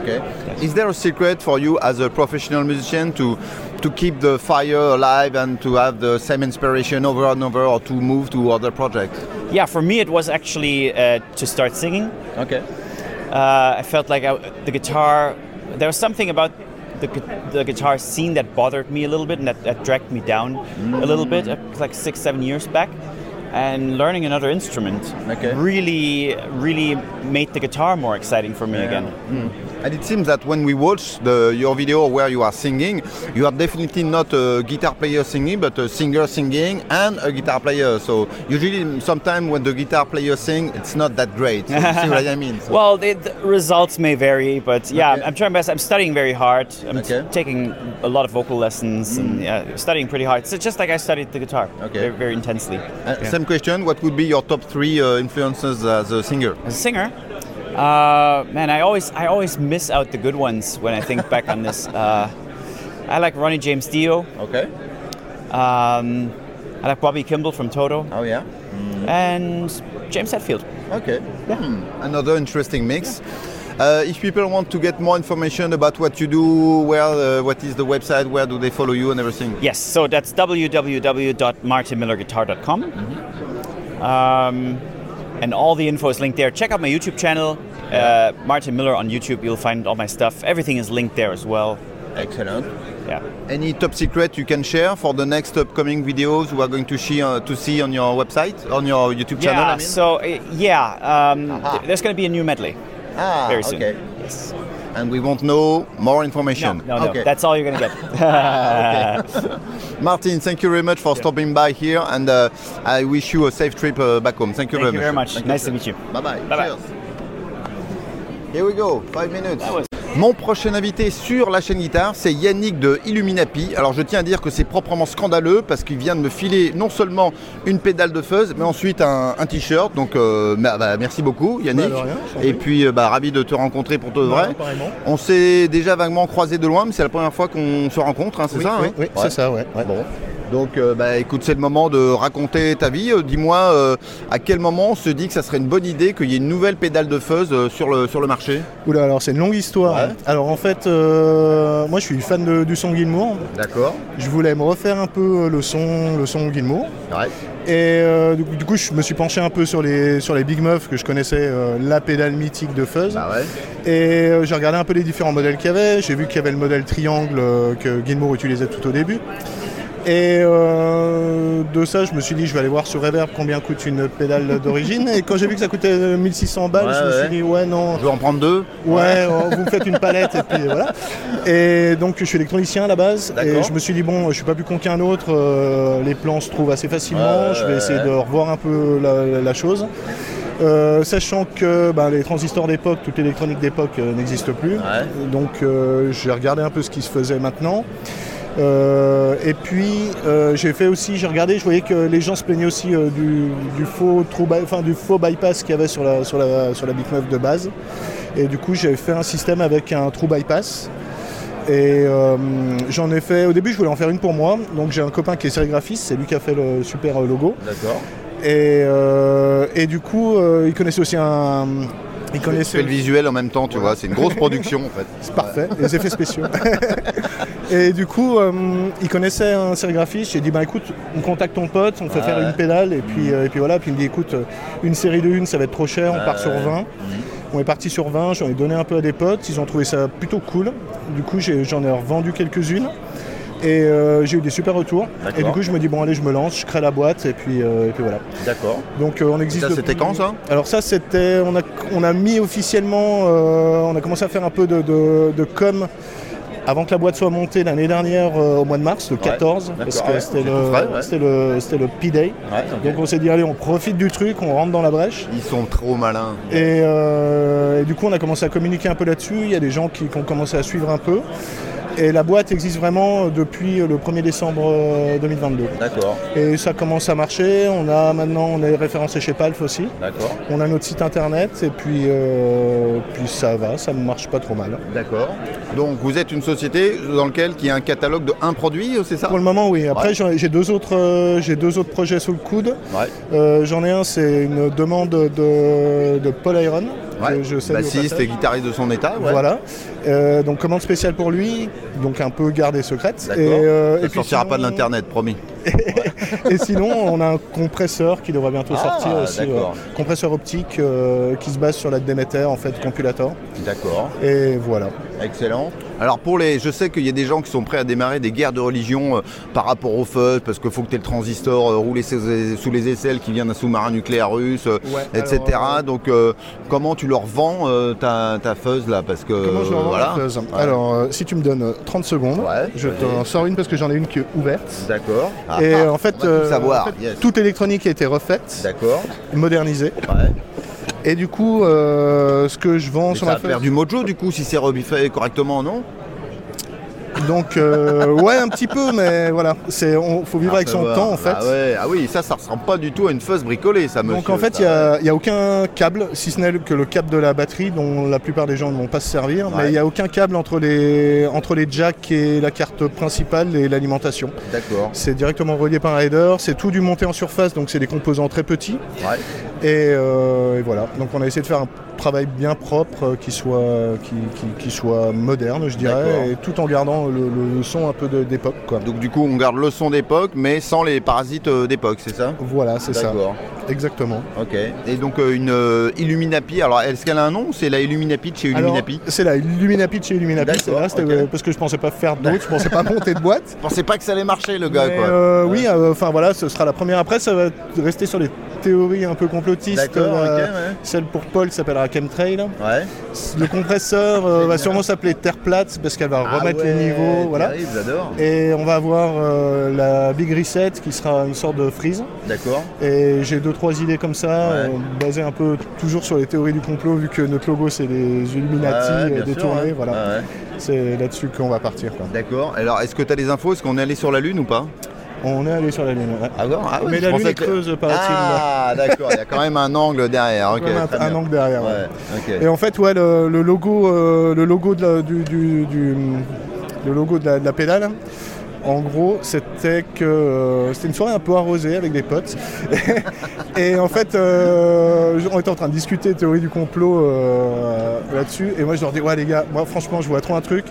Okay. Is there a secret for you as a professional musician to to keep the fire alive and to have the same inspiration over and over, or to move to other projects? Yeah, for me it was actually uh, to start singing. Okay. Uh, I felt like I, the guitar, there was something about the, the guitar scene that bothered me a little bit and that, that dragged me down a little bit, uh, like six, seven years back. And learning another instrument Okay. really, really made the guitar more exciting for me again. And it seems that when we watch the, your video where you are singing, you are definitely not a guitar player singing, but a singer singing and a guitar player. So usually, sometimes when the guitar player sing, it's not that great. So you see what I mean? So- Well, the, the results may vary, but yeah, Okay. I'm trying my best. I'm studying very hard. I'm Okay. taking a lot of vocal lessons and yeah, studying pretty hard. So just like I studied the guitar, Okay. very, very intensely. Uh, Same question. What would be your top three uh, influences as a singer? As a singer, uh, man, I always I always miss out the good ones when I think back on this. Uh, I like Ronnie James Dio. Okay. Um, I like Bobby Kimball from Toto Oh yeah. and James Hetfield. Okay. Hmm, Another interesting mix. Uh, if people want to get more information about what you do, well, uh, what is the website? Where do they follow you and everything? Yes, so that's www.martinmillerguitar.com. Um, and all the info is linked there. Check out my YouTube channel, uh, Martin Miller on YouTube. You'll find all my stuff. Everything is linked there as well. Excellent. Yeah. Any top secret you can share for the next upcoming videos we are going to see uh, to see on your website, on your YouTube channel? Yeah, I mean? so uh, yeah, um, th- there's going to be a new medley ah, very soon. okay. Yes. And we won't know more information. no, no. okay. That's all you're going to get. Martin, thank you very much for stopping by here, and uh, I wish you a safe trip uh, back home. Thank you Thank very you much. very much. Thank Nice to meet you. Bye bye. Bye-bye. Cheers. Here we go, five minutes. Mon prochain invité sur la chaîne guitare, c'est Yannick de Illuminapi. Alors je tiens à dire que c'est proprement scandaleux parce qu'il vient de me filer non seulement une pédale de fuzz, mais ensuite un, un t-shirt. Donc euh, bah, bah, merci beaucoup Yannick. Bah, rien. Et puis euh, bah, ravi de te rencontrer pour de vrai. On s'est déjà vaguement croisé de loin, mais c'est la première fois qu'on se rencontre, hein, c'est Oui, ça oui, hein oui, Ouais. c'est ça, ouais. ouais. Bon. Donc, euh, bah, écoute, c'est le moment de raconter ta vie. Euh, Dis-moi, euh, à quel moment on se dit que ça serait une bonne idée qu'il y ait une nouvelle pédale de fuzz sur le, sur le marché? Oula, alors c'est une longue histoire. Ouais. Alors en fait, moi je suis fan de- du son Gilmour. D'accord. Je voulais me refaire un peu le son, le son Gilmour. Ouais. Et du, coup, du coup, je me suis penché un peu sur les, sur les Big Muff que je connaissais, la pédale mythique de Fuzz. Bah ouais. Et j'ai regardé un peu les différents modèles qu'il y avait. J'ai vu qu'il y avait le modèle triangle que Gilmour utilisait tout au début. Et euh, de ça, je me suis dit, je vais aller voir sur Reverb combien coûte une pédale d'origine. Et quand j'ai vu que ça coûtait euh, 1600 balles, Ouais, je me ouais. suis dit, ouais, non, Je vais en prendre deux. Ouais, oh, vous me faites une palette et puis voilà. Et donc je suis électronicien à la base et je me suis dit bon, je suis pas plus con qu'un autre, euh, les plans se trouvent assez facilement, je vais essayer de revoir un peu la, la chose. Euh, sachant que ben, les transistors d'époque, toute l'électronique d'époque euh, n'existe plus. Donc euh, j'ai regardé un peu ce qui se faisait maintenant. Euh, et puis euh, j'ai fait aussi, j'ai regardé, je voyais que les gens se plaignaient aussi euh, du, du faux trou by- enfin, du faux bypass qu'il y avait sur la, sur la, sur la Big de base. Et du coup j'ai fait un système avec un trou bypass. Et j'en ai fait, au début je voulais en faire une pour moi, donc j'ai un copain qui est sérigraphiste, c'est lui qui a fait le super logo. D'accord. Et, et du coup il connaissait aussi un... Il Tu connaissait fais le visuel en même temps, tu vois. C'est une grosse production en fait. c'est parfait, les effets spéciaux. et du coup, euh, il connaissait un sérigraphiste. J'ai dit, bah écoute, on contacte ton pote, on fait Ouais. faire une pédale. Et puis, euh, et puis voilà, puis il me dit, écoute, euh, une série de une, ça va être trop cher, on part sur 20. On est parti sur 20, j'en ai donné un peu à des potes, ils ont trouvé ça plutôt cool. Du coup, j'en ai revendu quelques-unes. Et euh, j'ai eu des super retours. Et du coup, je me dis, bon, allez, je me lance, je crée la boîte. Et puis, euh, et puis voilà. D'accord. Donc, euh, on existe. Ça, c'était quand ça? Alors ça c'était, on a, on a mis officiellement, on a commencé à faire un peu de, de, de com avant que la boîte soit montée l'année dernière euh, au mois de mars, le 14, parce que c'était le, le, le P-Day. Donc on s'est dit allez on profite du truc, on rentre dans la brèche. Ils sont trop malins. Et, euh, et du coup on a commencé à communiquer un peu là-dessus, il y a des gens qui, qui ont commencé à suivre un peu. Et la boîte existe vraiment depuis le 1er décembre euh, 2022. D'accord. Et ça commence à marcher, on a maintenant on est référencé chez Palf aussi. D'accord. On a notre site internet et puis, euh, puis ça va, ça ne marche pas trop mal. D'accord. Donc vous êtes une société dans laquelle il y a un catalogue de un produit, c'est ça? Pour le moment, oui. Après, Ouais. j'ai deux, autres, euh, j'ai deux autres projets sous le coude. Ouais. Euh, J'en ai un, c'est une demande de, de Paul Iron. Ouais. que je Bassiste et guitariste de son état. Voilà. Euh, donc commande spéciale pour lui, donc un peu gardée secrète. D'accord. euh, Ça puis sortira sinon- pas de l'internet, promis. Et sinon, on a un compresseur qui devrait bientôt Ah, sortir aussi. d'accord. ouais. Compresseur optique euh, qui se base sur la Demeter, en fait, Compulator. D'accord. Et voilà. Excellent. Alors pour les, je sais qu'il y a des gens qui sont prêts à démarrer des guerres de religion euh, par rapport au fuzz parce qu'il faut que tu aies le transistor euh, roulé sous, sous les aisselles qui vient d'un sous-marin nucléaire russe, euh, Ouais, etc. alors, euh, Donc euh, comment tu leur vends euh, ta, ta fuzz là? Parce que Comment je leur vends voilà. la fuzz? Ouais. Alors, euh, si tu me donnes euh, 30 secondes, Ouais, je t'en sors une parce que j'en ai une qui est ouverte. D'accord. Ah, Et ah, en fait, tout euh, savoir. en fait, yes. toute l'électronique a été refaite, D'accord. modernisée. Ouais. Et du coup, euh, ce que je vends Mais sur ça ma va faire fuzz, du mojo du coup si c'est rebiffé correctement, non? Donc euh, ouais, un petit peu, mais voilà, c'est, on, faut vivre Ah, avec son voir. temps en fait. Ah, ouais. ah oui, ça, ça ressemble pas du tout à une fuzz bricolée, ça, monsieur. Donc en fait, il n'y a, aucun câble, si ce n'est que le câble de la batterie dont la plupart des gens ne vont pas se servir, Ouais. mais il n'y a aucun câble entre les, entre les jacks et la carte principale et l'alimentation. D'accord. C'est directement relié par un header, c'est tout du monté en surface, donc c'est des composants très petits. Ouais. Et, euh, et voilà, donc on a essayé de faire un travail bien propre, euh, qui soit, qui, qui- qui soit moderne, je dirais, et tout en gardant le, son un peu d'époque. quoi. Donc du coup, on garde le son d'époque, mais sans les parasites euh, d'époque, c'est ça? Voilà, c'est ça, D'accord. exactement. Ok. Et donc euh, une euh, Illuminapi, alors est-ce qu'elle a un nom C'est la Illuminapi de chez Illuminapi? C'est la Illuminapi de chez Illuminapi, c'est là, c'était, ok. euh, parce que je pensais pas faire d'autres, je pensais pas monter de boîte. Je pensais pas que ça allait marcher le gars Mais, quoi. euh, Oui, enfin voilà, ce sera la première. Après, ça va rester sur les théories un peu complotistes. D'accord, euh, ouais. Celle pour Paul s'appellera Chemtrail. Ouais. Le compresseur euh, va sûrement s'appeler Terre plate parce qu'elle va Ah remettre ouais, les niveaux. Voilà. j'adore. Et on va avoir euh, la Big Reset qui sera une sorte de freeze. D'accord. Et j'ai deux trois idées comme ça, basées un peu toujours sur les théories du complot, vu que notre logo c'est les Illuminati détournés. Voilà. C'est là-dessus qu'on va partir. D'accord. Alors est-ce que tu as des infos? Est-ce qu'on est allé sur la Lune ou pas? On est allé sur la Lune. ouais. Ah bon Ah Mais la Lune est que- creuse, paraît-il. Ah d'accord, il y a quand même un angle derrière. Un, angle derrière. ouais. Et en fait, ouais, le, le logo, euh, le logo de la, du, du- du- le logo de la, de la pédale En gros, c'était que euh, c'était une soirée un peu arrosée avec des potes. et en fait, euh, on était en train de discuter théorie du complot euh, là-dessus. Et moi, je leur dis, ouais les gars, moi franchement, je vois trop un truc.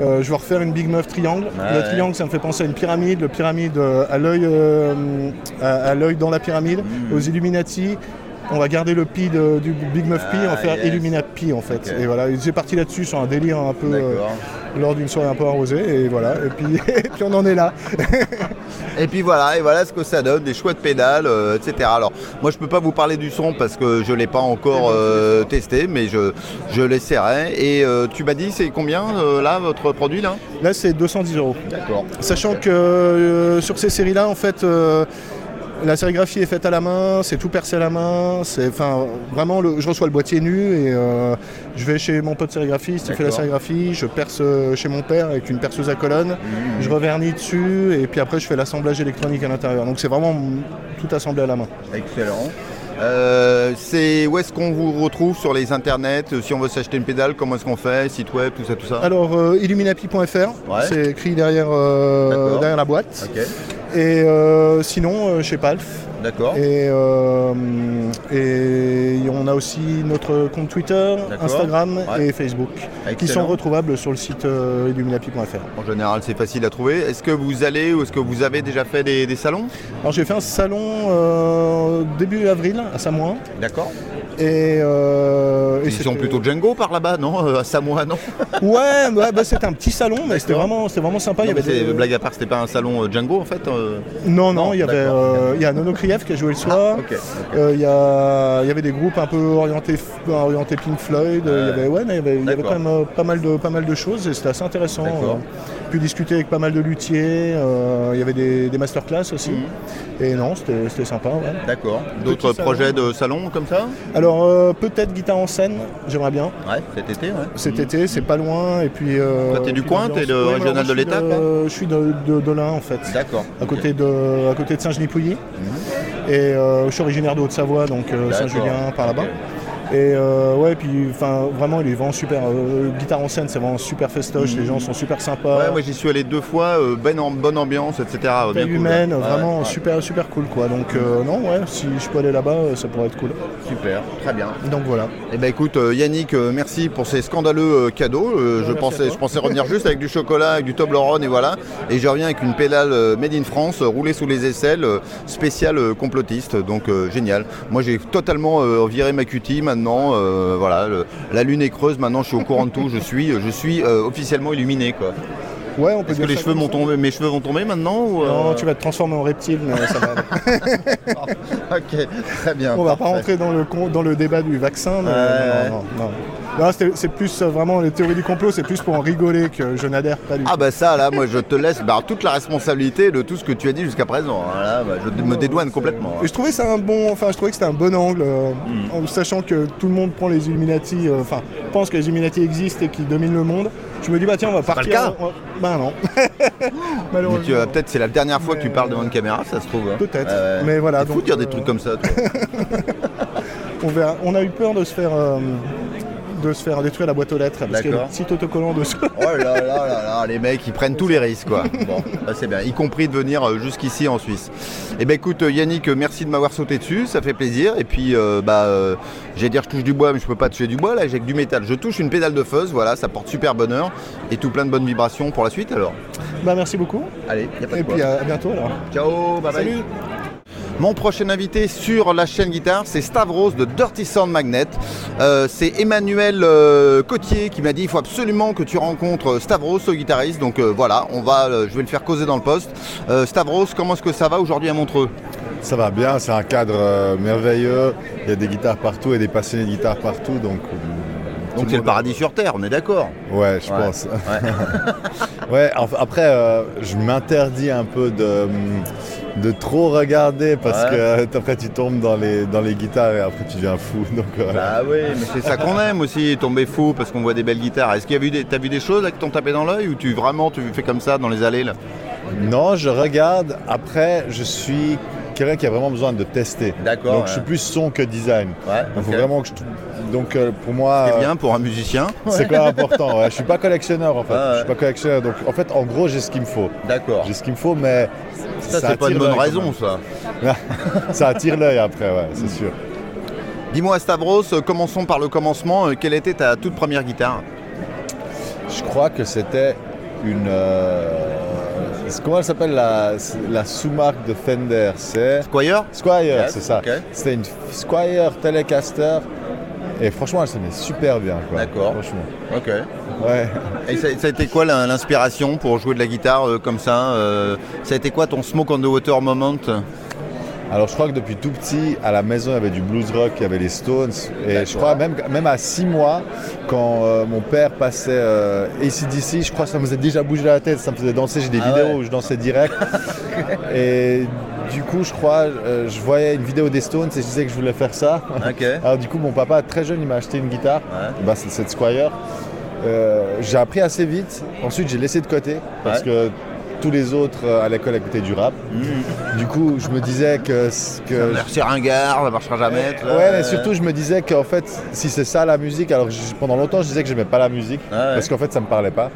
Je vais refaire une Big Muff triangle. Le ouais. triangle, ça me fait penser à une pyramide. Le pyramide à l'œil à, à l'œil dans la pyramide, Mm. aux Illuminati. On va garder le pi de- du Big Muff Pi, on va Ah, faire yes. Illuminati Pi en fait. Et voilà, j'ai parti là-dessus sur un délire un peu euh, lors d'une soirée un peu arrosée. Et voilà, et puis, et puis on en est là. Et puis voilà, et voilà ce que ça donne, des chouettes pédales, euh, etc. Alors moi je peux pas vous parler du son parce que je l'ai pas encore euh, testé, mais je, je l'essaierai. Et tu m'as dit c'est combien là votre produit là? Là, c'est 210 euros. D'accord. Sachant que sur ces séries-là, en fait, la sérigraphie est faite à la main, c'est tout percé à la main. C'est, enfin, vraiment, le- je reçois le boîtier nu et euh, je vais chez mon pote sérigraphiste, il fait la sérigraphie, je perce euh, chez mon père avec une perceuse à colonne, je revernis dessus et puis après je fais l'assemblage électronique à l'intérieur. Donc c'est vraiment tout assemblé à la main. Excellent. Euh, c'est où est-ce qu'on vous retrouve sur les internets euh, Si on veut s'acheter une pédale, comment est-ce qu'on fait Site web, tout ça, tout ça. Alors, euh, illuminapi.fr, Ouais. c'est écrit derrière, derrière la boîte. Et sinon, chez Palf. D'accord. Et, euh, et on a aussi notre compte Twitter. Instagram Ouais. et Facebook, qui sont retrouvables sur le site euh, illuminapi.fr. En général, c'est facile à trouver. Est-ce que vous allez ou est-ce que vous avez déjà fait des, des salons? Alors j'ai fait un salon euh, début avril à Samoa. D'accord. Et, euh, et Ils sont plutôt Django par là-bas, non Euh, À Samoa, non? Ouais, bah, c'était un petit salon, mais c'était vraiment, vraiment sympa. Non, il y mais avait c'est- des- Blague à part, c'était pas un salon Django en fait euh? Non, non, Non, il y avait il y a Nono Qui a joué le soir. Ah. Euh, il, y a, il y avait des groupes un peu orientés, orientés Pink Floyd. euh, il y avait, ouais, mais il y avait, y quand même euh, pas mal de, pas mal de choses et c'était assez intéressant. Puis discuter avec pas mal de luthiers. euh, il y avait des, des masterclass aussi. Et non, c'était sympa. ouais. D'accord. D'autres salon. projets de salon comme ça? Alors euh, peut-être guitare en scène, j'aimerais bien. Ouais, cet été, ouais. Cet été, c'est pas loin. Et puis. euh, Toi, t'es du coin, t'es de Ouais, régional de l'étape, Je suis de, de, de l'Ain en fait. D'accord. À côté de, à côté de Saint-Genis-Pouilly. Et euh, je suis originaire de Haute-Savoie, donc. Saint-Julien par là-bas. Et euh, ouais, puis enfin vraiment, il est vraiment super. euh, guitare en scène, c'est vraiment super festoche. Les gens sont super sympas. Ouais, moi j'y suis allé deux fois, euh, ben en bonne ambiance, etc. Bien humaine, vraiment Ouais, super super cool quoi. Donc non, ouais, si je peux aller là-bas, ça pourrait être cool. Super, très bien. Donc voilà. Eh ben écoute Yannick, merci pour ces scandaleux cadeaux. Je, pensais, je pensais revenir juste avec du chocolat, avec du Toblerone et voilà. Et je reviens avec une pédale made in France, roulée sous les aisselles, spéciale complotiste. Donc euh, génial. Moi j'ai totalement euh, viré ma cutie maintenant. euh, voilà, le- la lune est creuse. Maintenant je suis au courant de tout. Je suis, je suis euh, officiellement illuminé quoi. Ouais, on peut Est-ce que les cheveux ça. tombé, mes cheveux vont tomber maintenant ou, euh, Non, tu vas te transformer en reptile, mais ça va. Ok, très bien. On va pas parfait. rentrer dans le, con- dans le débat du vaccin, mais non, non, non. Non, c'est plus euh, vraiment les théories du complot, c'est plus pour en rigoler que je n'adhère pas du tout. Ah bah ça là moi je te laisse bah, toute la responsabilité de tout ce que tu as dit jusqu'à présent. hein. Là, bah, je me dédouane complètement. Et je trouvais ça un bon, enfin je trouvais que c'était un bon angle, euh, en sachant que tout le monde prend les Illuminati, euh, enfin pense que les Illuminati existent et qu'ils dominent le monde. Je me dis bah tiens on va pas partir. le cas. on- Bah non. Malheureusement. tu, euh, peut-être c'est la dernière fois que tu parles devant une caméra, ça se trouve. hein. Peut-être. Mais voilà, donc, de dire des trucs comme ça. toi. On verra. On a eu peur de se faire, de se faire détruire la boîte aux lettres parce qu'il y a D'accord. le petit autocollant dessus. oh là là là là, les mecs ils prennent tous les risques quoi. Bon, bah, c'est bien, y compris de venir euh, jusqu'ici en Suisse. Eh ben écoute euh, Yannick, euh, merci de m'avoir sauté dessus, ça fait plaisir. Et puis euh, bah euh, j'allais dire je touche du bois, mais je peux pas toucher du bois là, j'ai que du métal. Je touche une pédale de fuzz, voilà, ça porte super bonheur et tout plein de bonnes vibrations pour la suite alors. bah merci beaucoup. Allez, y a pas de Et quoi. puis à, à bientôt alors. Ciao, bye bye. Mon prochain invité sur la chaîne guitare, c'est Stavros de Dirty Sound Magnet. Euh, c'est Emmanuel euh, Cotier qui m'a dit il faut absolument que tu rencontres Stavros, le guitariste. Donc euh, voilà, on va, euh, je vais le faire causer dans le poste. Euh, Stavros, comment est-ce que ça va aujourd'hui à Montreux? Ça va bien, c'est un cadre euh, merveilleux. Il y a des guitares partout et des passionnés de guitare partout. Donc, euh, Donc c'est le paradis sur terre, on est d'accord Ouais, je Ouais. pense. Ouais. Après, euh, je m'interdis un peu de, de trop regarder parce Ouais. que euh, après tu tombes dans les, dans les guitares et après tu deviens fou. Donc, voilà. Bah oui, mais c'est ça qu'on aime aussi, tomber fou parce qu'on voit des belles guitares. Est-ce qu'il y a vu des, t'as vu des choses là, qui t'ont tapé dans l'œil ou tu vraiment tu fais comme ça dans les allées là? Non, je regarde. Après, je suis quelqu'un qui a vraiment besoin de tester. D'accord, Donc ouais. je suis plus son que design. Ouais, Il faut vraiment que je, donc euh, pour moi, C'est bien pour un musicien. c'est quand même important. Ouais. Je suis pas collectionneur en fait. Ah ouais. Je suis pas collectionneur. Donc en fait, en gros, j'ai ce qu'il me faut. D'accord. J'ai ce qu'il me faut, mais Ça, c'est pas une bonne raison, ça. ça attire l'œil après, ouais, c'est sûr. Dis-moi, Stavros, euh, commençons par le commencement. Euh, Quelle était ta toute première guitare? Je crois que c'était une. euh, Comment elle s'appelle la, la sous-marque de Fender C'est Squire? Squire, Yes, c'est ça. C'était une Squire Telecaster. Et franchement, elle sonnait super bien. D'accord. Franchement. Ok. Ouais. Et ça, ça a été quoi l'inspiration pour jouer de la guitare euh, comme ça euh, Ça a été quoi ton smoke on the water moment? Alors je crois que depuis tout petit, à la maison, il y avait du blues rock, il y avait les Stones. Et je crois même, même à 6 mois, quand euh, mon père passait euh, ACDC, je crois que ça me faisait déjà bouger la tête, ça me faisait danser. J'ai des Ah vidéos ouais. où je dansais direct. et du coup, je crois, euh, je voyais une vidéo des Stones et je disais que je voulais faire ça. Alors du coup, mon papa, très jeune, il m'a acheté une guitare. Ouais. Bah, c'est cette Squire. Euh, j'ai appris assez vite. Ensuite, j'ai laissé de côté parce Ouais. que tous les autres euh, à l'école écoutaient du rap. Du coup, je me disais que, que C'est ringard, ça marchera jamais. Ouais, mais surtout, je me disais qu'en fait, si c'est ça la musique, alors pendant longtemps, je disais que j'aimais pas la musique Ah ouais. parce qu'en fait, ça me parlait pas.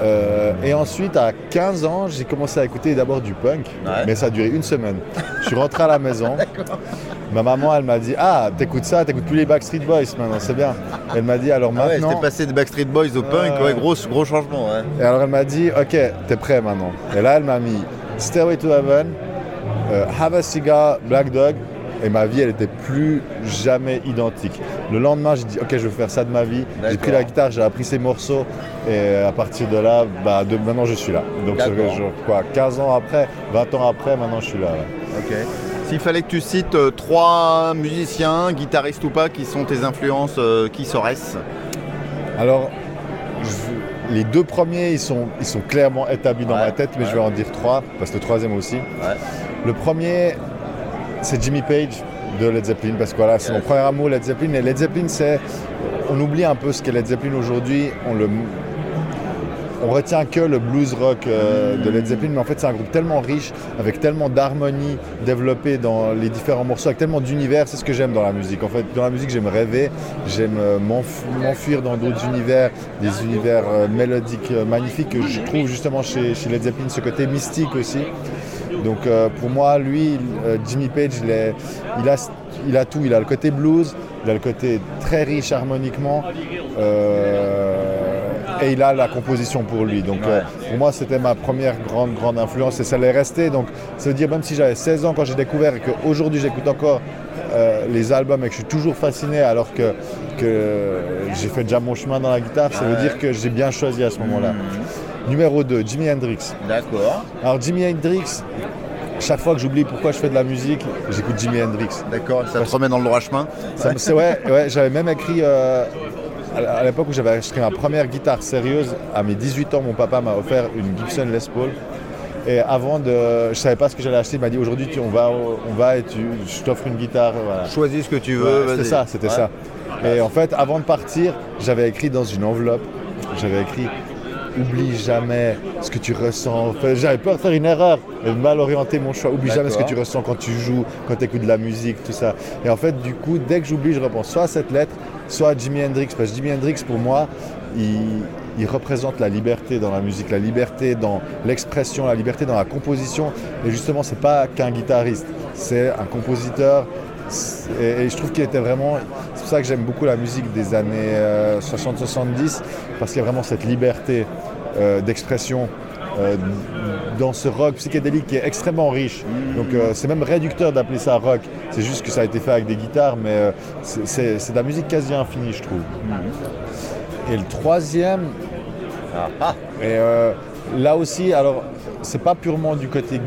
Euh, et ensuite, à 15 ans, j'ai commencé à écouter d'abord du punk, Ouais. mais ça a duré une semaine. Je suis rentré à la maison. Ma maman, elle m'a dit Ah, t'écoutes ça, t'écoutes plus les Backstreet Boys maintenant, c'est bien. Elle m'a dit Alors Ah ouais, maintenant. passé de Backstreet Boys au punk, ouais, gros, gros changement. Ouais. Et alors elle m'a dit, ok, t'es prêt maintenant. Et là, elle m'a mis Stairway to Heaven, euh, Have a Cigar, Black Dog. Et ma vie, elle était plus jamais identique. Le lendemain, j'ai dit, ok, je veux faire ça de ma vie. J'ai pris la guitare, j'ai appris ces morceaux. Et à partir de là, bah, de, maintenant, je suis là. Donc, quoi, 15 ans après, 20 ans après, maintenant, je suis là. ouais. Ok. S'il fallait que tu cites euh, trois musiciens, guitaristes ou pas, qui sont tes influences, euh, qui seraient-ce Alors, je- les deux premiers, ils sont, ils sont clairement établis dans Ouais, ma tête, mais ouais. je vais en dire trois, parce que le troisième aussi. Ouais. Le premier, c'est Jimmy Page de Led Zeppelin, parce que voilà, c'est mon premier amour, Led Zeppelin. Et Led Zeppelin, c'est. On oublie un peu ce qu'est Led Zeppelin aujourd'hui. On le. On retient que le blues rock euh, de Led Zeppelin, mais en fait c'est un groupe tellement riche, avec tellement d'harmonie développée dans les différents morceaux, avec tellement d'univers, c'est ce que j'aime dans la musique. En fait, dans la musique, j'aime rêver, j'aime euh, m'enf- m'enfuir dans d'autres univers, des univers euh, mélodiques magnifiques que je trouve justement chez Led Zeppelin, ce côté mystique aussi. Donc euh, pour moi, lui, euh, Jimmy Page, il, est- il a, il a tout. Il a le côté blues, il a le côté très riche harmoniquement, euh, et il a la composition pour lui. Donc pour moi, c'était ma première grande, grande influence et ça l'est resté. Donc ça veut dire même si j'avais 16 ans quand j'ai découvert et qu'aujourd'hui j'écoute encore euh, les albums et que je suis toujours fasciné alors que, que j'ai fait déjà mon chemin dans la guitare, ça veut dire que j'ai bien choisi à ce moment-là. Numéro 2, Jimi Hendrix. D'accord. Alors Jimi Hendrix, chaque fois que j'oublie pourquoi je fais de la musique, j'écoute Jimi Hendrix. D'accord, ça te remet dans le droit chemin Ça me- c'est- ouais, ouais, j'avais même écrit, euh, à à l'époque où j'avais acheté ma première guitare sérieuse, à mes 18 ans, mon papa m'a offert une Gibson Les Paul. Et avant de. Je savais pas ce que j'allais acheter, il m'a dit aujourd'hui tu- on va, on va et tu, je t'offre une guitare. Voilà. Choisis ce que tu veux. Ouais, c'était ça, c'était Ouais. ça. Et en fait, avant de partir, j'avais écrit dans une enveloppe, j'avais écrit Oublie jamais ce que tu ressens. Enfin, J'avais peur de faire une erreur et de mal orienter mon choix. Oublie jamais ce que tu ressens quand tu joues, quand tu écoutes de la musique, tout ça. Et en fait, du coup, dès que j'oublie, je repense soit à cette lettre, soit à Jimi Hendrix. Parce que Jimi Hendrix, pour moi, il, il représente la liberté dans la musique, la liberté dans l'expression, la liberté dans la composition. Et justement, c'est pas qu'un guitariste, c'est un compositeur. Et, je trouve qu'il était vraiment. C'est pour ça que j'aime beaucoup la musique des années 60-70, parce qu'il y a vraiment cette liberté euh, d'expression euh, dans ce rock psychédélique qui est extrêmement riche. Donc euh, c'est même réducteur d'appeler ça rock. C'est juste que ça a été fait avec des guitares, mais euh, c'est de la musique quasi infinie, je trouve. Et le troisième, et euh, là aussi, alors c'est pas purement du côté.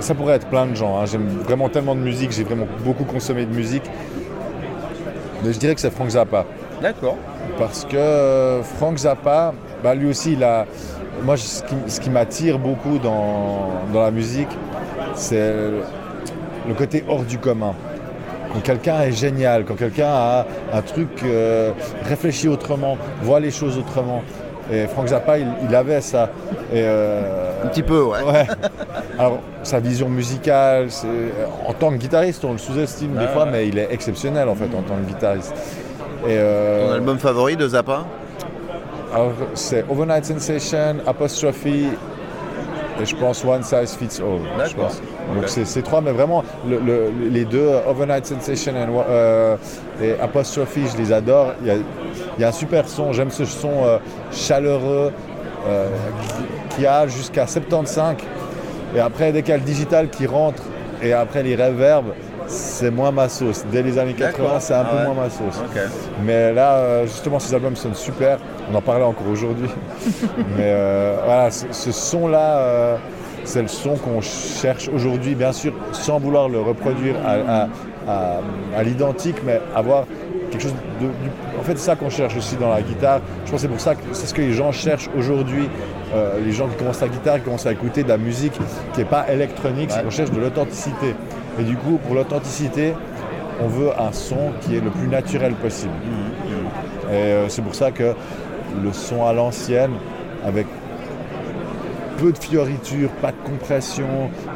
Ça pourrait être plein de gens. hein. J'aime vraiment tellement de musique, j'ai vraiment beaucoup consommé de musique. Mais je dirais que c'est Frank Zappa. D'accord. Parce que euh, Frank Zappa, bah, lui aussi, il a. Moi, je- ce qui, ce qui m'attire beaucoup dans, dans la musique, c'est le côté hors du commun. Quand quelqu'un est génial, quand quelqu'un a un truc, euh, réfléchit autrement, voit les choses autrement. Et Frank Zappa, il, il avait ça. Et, euh, Un petit peu, ouais. Ouais. Alors, sa vision musicale, c'est- en tant que guitariste, on le sous-estime des fois, ouais. mais il est exceptionnel en fait en tant que guitariste. Et, euh, Ton album favori de Zappa? alors, c'est Overnight Sensation, Apostrophe, et je pense One Size Fits All. je D'accord. pense. Donc Ok. c'est ces trois, mais vraiment le- le- les deux, Overnight Sensation and, euh, et Apostrophe, je les adore. Il y a, il y a un super son, j'aime ce son euh, chaleureux euh, qui, a jusqu'à 75. Et après, dès qu'il y a le digital qui rentre, et après les reverbs, c'est moins ma sauce. Dès les années 80, D'accord. c'est un Ah peu ouais. moins ma sauce. Mais là, euh, justement, ces albums sonnent super. On en parlait encore aujourd'hui. Mais euh, voilà, ce, ce son-là, euh, c'est le son qu'on cherche aujourd'hui, bien sûr, sans vouloir le reproduire à, à- à- à l'identique, mais avoir quelque chose de. du- En fait, c'est ça qu'on cherche aussi dans la guitare. Je pense que c'est pour ça que c'est ce que les gens cherchent aujourd'hui. Euh, les gens qui commencent la guitare, qui commencent à écouter de la musique qui n'est pas électronique, c'est qu'on cherche de l'authenticité. Et du coup, pour l'authenticité, on veut un son qui est le plus naturel possible. Et euh, c'est pour ça que le son à l'ancienne, avec peu de fioritures, pas de compression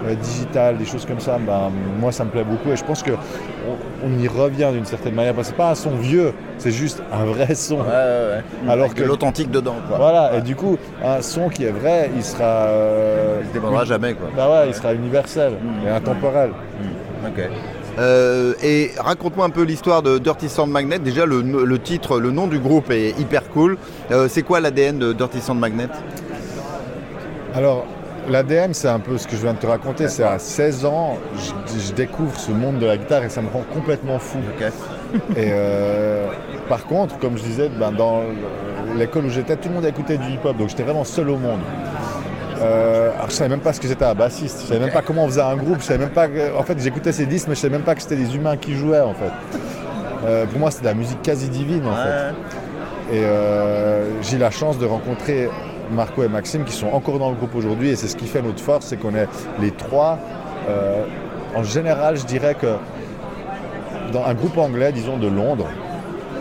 euh, digitale, des choses comme ça, ben, moi ça me plaît beaucoup et je pense qu'on on y revient d'une certaine manière. Parce que c'est pas un son vieux, c'est juste un vrai son. Ouais, ouais, ouais. Alors Avec que de l'authentique dedans, quoi. Voilà, et du coup, un son qui est vrai, il sera. euh, Il se démodera jamais, quoi. Bah ouais, il sera universel et intemporel. Ok. Euh, et raconte-moi un peu l'histoire de Dirty Sound Magnet. Déjà, le, le titre, le nom du groupe est hyper cool. Euh, c'est quoi l'ADN de Dirty Sound Magnet? Alors, l'ADN, c'est un peu ce que je viens de te raconter. C'est à 16 ans, je, je découvre ce monde de la guitare et ça me rend complètement fou. Et euh, par contre, comme je disais, ben, dans l'école où j'étais, tout le monde écoutait du hip-hop, donc j'étais vraiment seul au monde. Euh, alors, je savais même pas ce que c'était un bassiste, je savais même pas comment on faisait un groupe, je savais même pas. que- en fait, j'écoutais ces disques, mais je savais même pas que c'était des humains qui jouaient en fait. Euh, pour moi, c'était de la musique quasi divine en fait. Et j'ai eu la chance de rencontrer Marco et Maxime qui sont encore dans le groupe aujourd'hui et c'est ce qui fait notre force, c'est qu'on est les trois. euh, en général, je dirais que dans un groupe anglais, disons de Londres,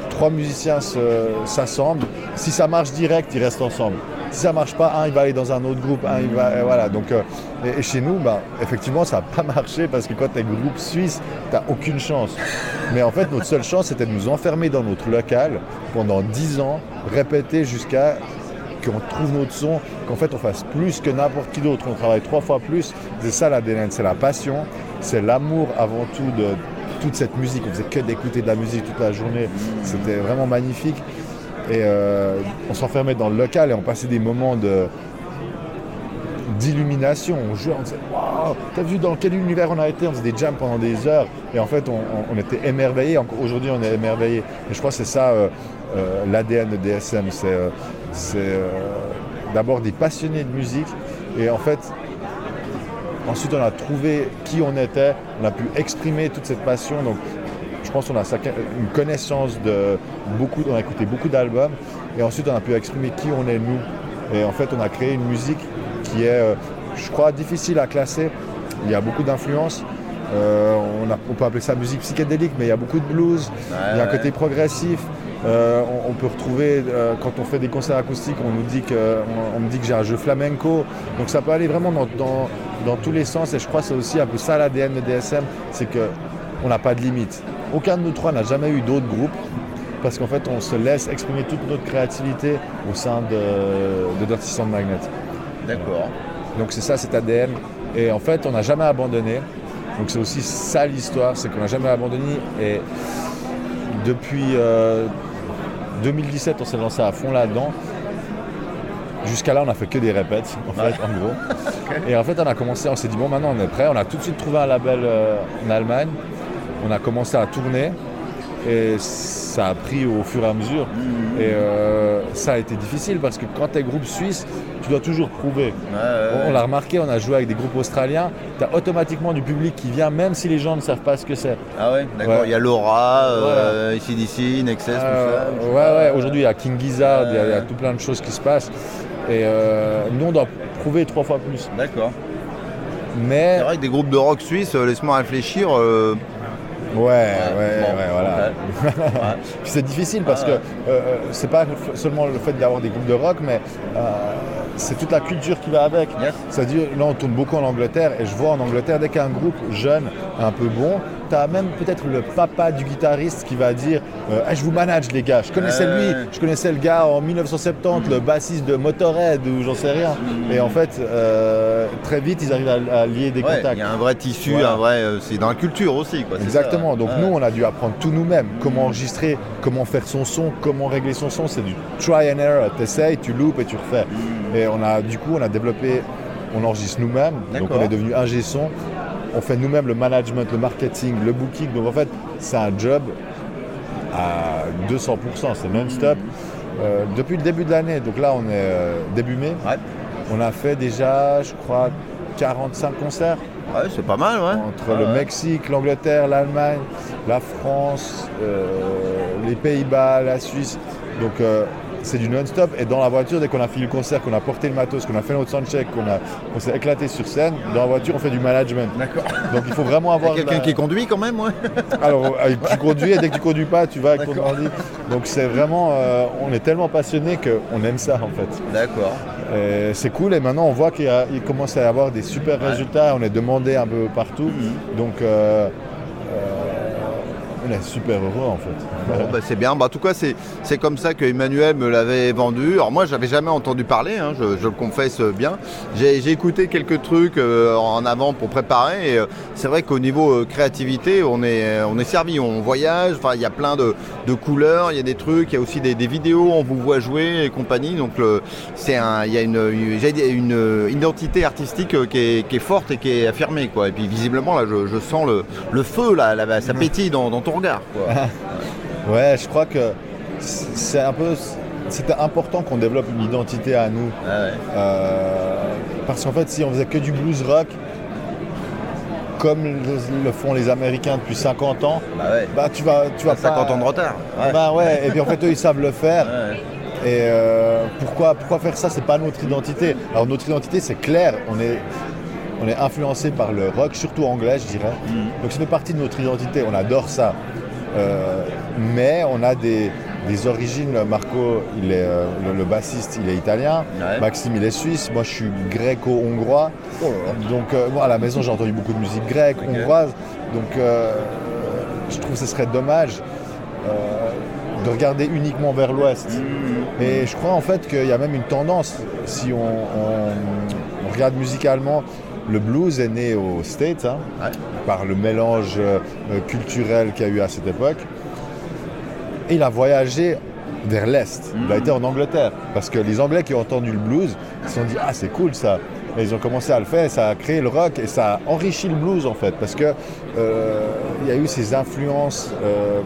trois musiciens se- s'assemblent. Si ça marche direct, ils restent ensemble. Si ça marche pas, un il va aller dans un autre groupe, un il va. voilà. Donc, euh, et, et chez nous, bah, effectivement, ça n'a pas marché parce que quand tu es groupe suisse, tu n'as aucune chance. Mais en fait, notre seule chance, c'était de nous enfermer dans notre local pendant 10 ans, répéter jusqu'à qu'on trouve notre son, qu'en fait on fasse plus que n'importe qui d'autre, on travaille trois fois plus. C'est ça l'ADN, c'est la passion, c'est l'amour avant tout de toute cette musique. On faisait que d'écouter de la musique toute la journée, c'était vraiment magnifique. Et euh, on s'enfermait dans le local et on passait des moments d'illumination. On jouait, on disait Waouh, t'as vu dans quel univers on a été? On faisait des jams pendant des heures et en fait on, était émerveillés. Aujourd'hui on est émerveillés. Et je crois que c'est ça euh, euh, l'ADN de DSM. C'est, euh, d'abord des passionnés de musique et en fait ensuite on a trouvé qui on était, on a pu exprimer toute cette passion. Donc je pense qu'on a une connaissance de beaucoup, on a écouté beaucoup d'albums et ensuite on a pu exprimer qui on est nous. Et en fait on a créé une musique qui est, euh, je crois, difficile à classer. Il y a beaucoup d'influences. Euh, on, peut appeler ça musique psychédélique, mais il y a beaucoup de blues. il y a un côté progressif. Euh, on, on peut retrouver, euh, quand on fait des concerts acoustiques, on nous dit que, on, on me dit que j'ai un jeu flamenco. Donc ça peut aller vraiment dans, dans- dans tous les sens. Et je crois que c'est aussi un peu ça l'ADN de DSM, c'est qu'on n'a pas de limite. Aucun de nous trois n'a jamais eu d'autres groupes. Parce qu'en fait, on se laisse exprimer toute notre créativité au sein de, de Dirty Sound Magnet. D'accord. Donc c'est ça, cet ADN. Et en fait, on n'a jamais abandonné. Donc c'est aussi ça l'histoire, c'est qu'on n'a jamais abandonné. Et depuis euh, 2017, on s'est lancé à fond là-dedans. Jusqu'à là, on a fait que des répètes, en fait, en gros. Et en fait, on a commencé, on s'est dit, bon, maintenant on est prêt. On a tout de suite trouvé un label euh, en Allemagne. On a commencé à tourner. Et ça a pris au fur et à mesure. Et euh, ça a été difficile parce que quand tu es groupe suisse, tu dois toujours prouver. On l'a remarqué, on a joué avec des groupes australiens. Tu as automatiquement du public qui vient, même si les gens ne savent pas ce que c'est. Ah ouais, d'accord. Il y a Laura, euh, ICDC, Nexus, Euh, tout ça. ouais, ouais, aujourd'hui il y a King Gizzard, il y a- il y, a tout plein de choses qui se passent. Et euh, nous on doit prouver trois fois plus. D'accord. Mais C'est vrai que des groupes de rock suisse, euh, laisse-moi réfléchir. euh, Ouais, ouais, ouais, voilà. C'est difficile parce Ah que euh, euh, c'est pas seulement le fait d'avoir des groupes de rock, mais euh, c'est toute la culture qui va avec. C'est-à-dire, là, on tourne beaucoup en Angleterre et je vois en Angleterre, dès qu'il y a un groupe jeune, un peu bon, tu as même peut-être le papa du guitariste qui va dire euh, Ah, Je vous manage, les gars. Je connaissais lui, je connaissais le gars en 1970, le bassiste de Motorhead ou j'en sais rien. Et en fait, euh, très vite, ils arrivent à, à lier des Ouais, contacts. Il y a un vrai tissu, Voilà. un vrai. euh, c'est dans la culture aussi, quoi. Exactement. ça. Donc nous, on a dû apprendre tout nous-mêmes. Comment enregistrer, comment faire son son, comment régler son son. C'est du try and error. T'essayes, tu loupes et tu refais. Et on a, du coup, on a développé, on enregistre nous-mêmes. Donc on est devenu ingé son. On fait nous-mêmes le management, le marketing, le booking. Donc en fait, c'est un job à 200%. C'est non-stop. Euh, depuis le début de l'année, donc là on est euh, début mai, on a fait déjà, je crois, 45 concerts. Ouais, c'est pas mal, ouais. Entre le ouais. Mexique, l'Angleterre, l'Allemagne, la France, euh, les Pays-Bas, la Suisse. Donc c'est du non-stop. Et dans la voiture, dès qu'on a fini le concert, qu'on a porté le matos, qu'on a fait notre soundcheck, qu'on a- qu'on s'est éclaté sur scène, dans la voiture, on fait du management. D'accord. Donc il faut vraiment avoir. Quelqu'un la- qui conduit quand même, ouais. alors, euh, tu conduis et dès que tu conduis pas, tu vas avec ton ordi. Donc c'est vraiment, euh, on est tellement passionné qu'on aime ça en fait. D'accord. C'est cool et maintenant on voit qu'il commence à y avoir des super résultats. On est demandé un peu partout. Mhm. Donc euh, euh, super heureux en fait. Bon, bah, c'est bien. Bah, en tout cas, c'est, comme ça que Emmanuel me l'avait vendu. Alors moi, j'avais jamais entendu parler, hein, je, je le confesse bien. J'ai, écouté quelques trucs euh, en avant pour préparer. Et, euh, c'est vrai qu'au niveau euh, créativité, on est, on est servi. On voyage. Enfin, il y a plein de, de couleurs. Il y a des trucs. Il y a aussi des, des vidéos. On vous voit jouer et compagnie. Donc c'est il y a une, une, identité artistique qui est, qui est forte et qui est affirmée, quoi. Et puis visiblement là, je, je sens le, le feu là, là, ça pétille dans, dans ton regard. quoi. Ouais, je crois que c'est un peu. C'était important qu'on développe une identité à nous. Euh, parce qu'en fait, si on faisait que du blues rock, comme le, le font les Américains depuis 50 ans, bah, tu vas, tu vas T'as 50 pas- ans de retard. Ouais. Bah ouais, et puis en fait, eux, ils savent le faire. Et euh, pourquoi, pourquoi faire ça? C'est pas notre identité. Alors, notre identité, c'est clair. On est, on est influencé par le rock, surtout anglais, je dirais. Donc, ça fait partie de notre identité. On adore ça. Euh, mais on a des, des origines. Marco, il est, euh, le, le bassiste, il est italien. Ouais. Maxime, il est suisse. Moi, je suis gréco-hongrois. Donc, euh, moi, à la maison, j'ai entendu beaucoup de musique grecque, hongroise. Donc, je trouve que ce serait dommage de regarder uniquement vers l'ouest. Et je crois en fait qu'il y a même une tendance, si on, on- on regarde musicalement, le blues est né aux States, hein, par le mélange euh, culturel qu'il y a eu à cette époque. Et il a voyagé vers l'Est. Il a été en Angleterre. Parce que les Anglais qui ont entendu le blues, ils se sont dit Ah, c'est cool ça. Et ils ont commencé à le faire, ça a créé le rock et ça a enrichi le blues en fait. Parce que euh, il y a eu ces influences euh,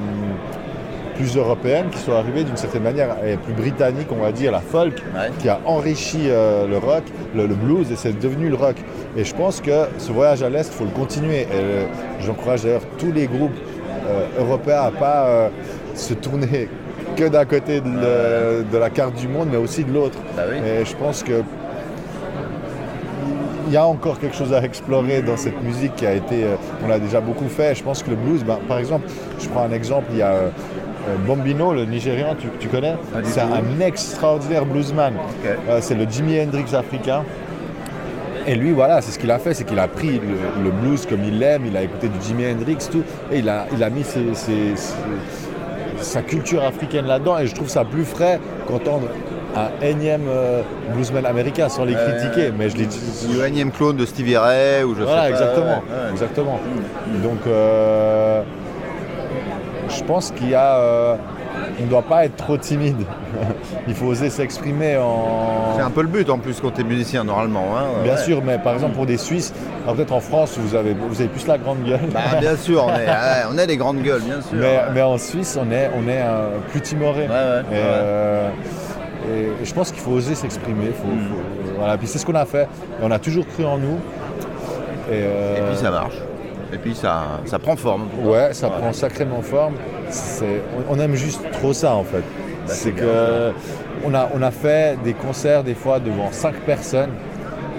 plus européennes qui sont arrivées d'une certaine manière, et plus britanniques, on va dire, la folk, qui a enrichi euh, le rock, le, le blues, et c'est devenu le rock. Et je pense que ce voyage à l'Est, il faut le continuer. Et euh, j'encourage d'ailleurs tous les groupes euh, européens à pas se tourner que d'un côté de, le- de la carte du monde, mais aussi de l'autre. Et je pense que il y a encore quelque chose à explorer dans cette musique qui a été, on l'a déjà beaucoup fait. Je pense que le blues, ben, par exemple, je prends un exemple, il y a Bombino, le Nigérian, tu, tu connais C'est un extraordinaire bluesman. Euh, c'est le Jimi Hendrix africain. Et lui, voilà, c'est ce qu'il a fait, c'est qu'il a pris le, le blues comme il l'aime, il a écouté du Jimi Hendrix, tout, et il a, il a mis ses- ses- ses- sa culture africaine là-dedans, et je trouve ça plus frais qu'entendre un énième euh, bluesman américain, sans les critiquer, mais je l'ai Le énième clone de Stevie Ray ou je voilà, sais pas. exactement, ouais, ouais. exactement. Donc, euh, je pense qu'il y a, euh, on ne doit pas être trop timide. Il faut oser s'exprimer en. C'est un peu le but en plus quand tu es musicien normalement. hein, Bien ouais. sûr, mais par exemple pour des Suisses, alors peut-être en France vous avez, vous avez plus la grande gueule. Bah, bien sûr, on est, ouais, on est des grandes gueules, bien sûr. mais, mais en Suisse, on est, on est euh, plus timoré. et, euh, et je pense qu'il faut oser s'exprimer. faut- Hmm. faut- voilà. Puis c'est ce qu'on a fait. Et on a toujours cru en nous. Et, euh, Et puis ça marche. Et puis ça, ça prend forme. Ouais, ça prend sacrément forme. On, aime juste trop ça en fait. Bah, c'est que on a, on a fait des concerts des fois devant cinq personnes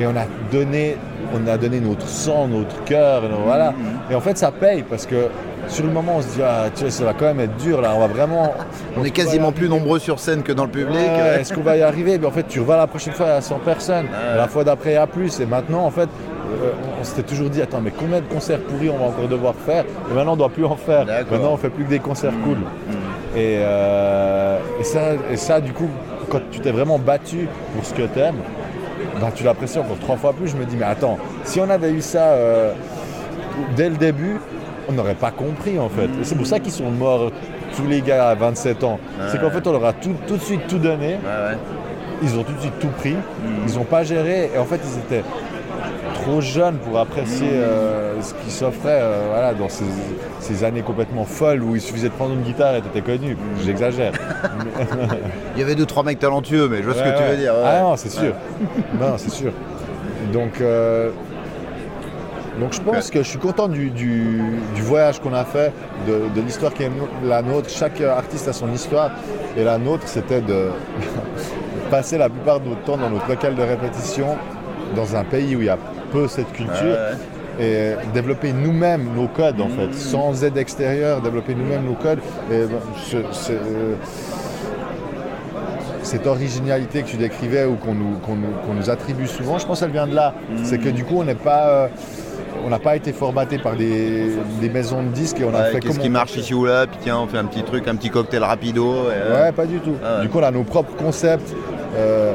et on a donné, on a donné notre sang, notre cœur, et voilà. Et en fait, ça paye parce que sur le moment, on se dit, ah, tu ça va quand même être dur là, on va vraiment. On est quasiment plus nombreux sur scène que dans le public. Ouais, Est-ce qu'on va y arriver? Mais en fait, tu vas la prochaine fois à 100 personnes, la fois d'après à plus. Et maintenant, en fait, euh, on s'était toujours dit, attends, mais combien de concerts pourris on va encore devoir faire Et maintenant, on ne doit plus en faire. Maintenant, on fait plus que des concerts cool. Et, euh, et ça, et ça, du coup, quand tu t'es vraiment battu pour ce que tu aimes, tu l'apprécies encore trois fois plus. Je me dis, mais attends, si on avait eu ça euh, dès le début, on n'aurait pas compris en fait. Et c'est pour ça qu'ils sont morts, tous les gars à 27 ans. C'est qu'en fait, on leur a tout, tout de suite tout donné. Ils ont tout de suite tout pris. Ils n'ont pas géré. Et en fait, ils étaient trop jeunes pour apprécier euh, ce qui s'offrait euh, voilà, dans ces, ces années complètement folles où il suffisait de prendre une guitare et t'étais connu. J'exagère. Il y avait deux, trois mecs talentueux, mais je vois ce que Ouais, tu veux dire. ouais. Ah non, c'est sûr. non, c'est sûr. Donc, euh, donc je pense que je suis content du, du- du voyage qu'on a fait, de, de l'histoire qui est la nôtre. Chaque artiste a son histoire. Et la nôtre, c'était de passer la plupart de notre temps dans notre local de répétition, dans un pays où il y a peu cette culture. Et développer nous-mêmes nos codes en fait, sans aide extérieure, développer nous-mêmes nos codes. Et ben, c'est, euh, cette originalité que tu décrivais ou qu'on nous, qu'on nous- qu'on nous attribue souvent, je pense qu'elle vient de là. C'est que du coup, on n'est pas, euh, on n'a pas été formaté par des, des maisons de disques et on a Ouais, fait Qu'est-ce comme qui marche ici ou là Puis tiens, on fait un petit truc, un petit cocktail rapido. et, euh, Ouais, pas du tout. Ah ouais. Du coup, on a nos propres concepts, euh,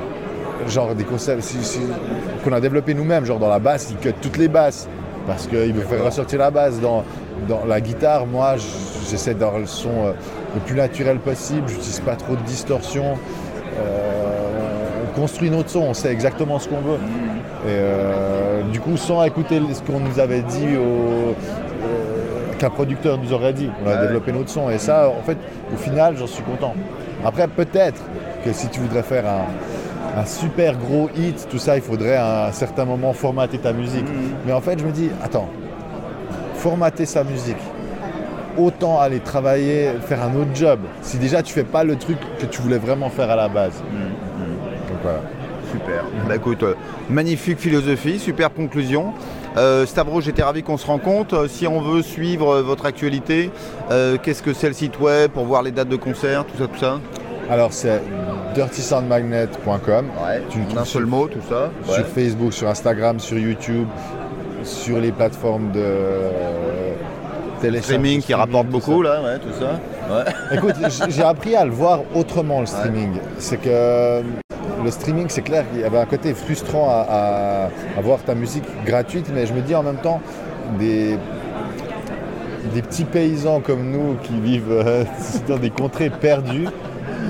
genre des concepts si- si- qu'on a développés nous-mêmes, genre dans la basse, il cut toutes les basses parce qu'il veut faire ressortir la basse. Dans, dans la guitare, moi, j'essaie d'avoir le son euh, le plus naturel possible, j'utilise pas trop de distorsion. Euh, on construit notre son, on sait exactement ce qu'on veut. Et euh, du coup, sans écouter ce qu'on nous avait dit au, qu'un producteur nous aurait dit. On a Ouais. développé notre son. Et ça, en fait, au final, j'en suis content. Après, peut-être que si tu voudrais faire un, un super gros hit, tout ça, il faudrait à un certain moment formater ta musique. Mais en fait, je me dis, attends, formater sa musique, autant aller travailler, faire un autre job. Si déjà tu fais pas le truc que tu voulais vraiment faire à la base. Donc voilà. Super. Bah écoute, euh, magnifique philosophie, super conclusion. Euh, Stavro, j'étais ravi qu'on se rencontre. Euh, Si on veut suivre euh, votre actualité, euh, qu'est-ce que c'est le site web pour voir les dates de concert, tout ça, tout ça? Alors c'est Tu en trouves un seul sur- mot, tout ça. Sur Ouais. Facebook, sur Instagram, sur YouTube, sur les plateformes de téléchargement. Streaming qui rapporte beaucoup, là, ouais, tout ça. Ouais. Écoute, j'ai appris à le voir autrement le streaming. C'est que euh, le streaming, c'est clair qu'il y avait un côté frustrant à, à- à voir ta musique gratuite, mais je me dis en même temps, des, des petits paysans comme nous qui vivent euh, dans des contrées perdues,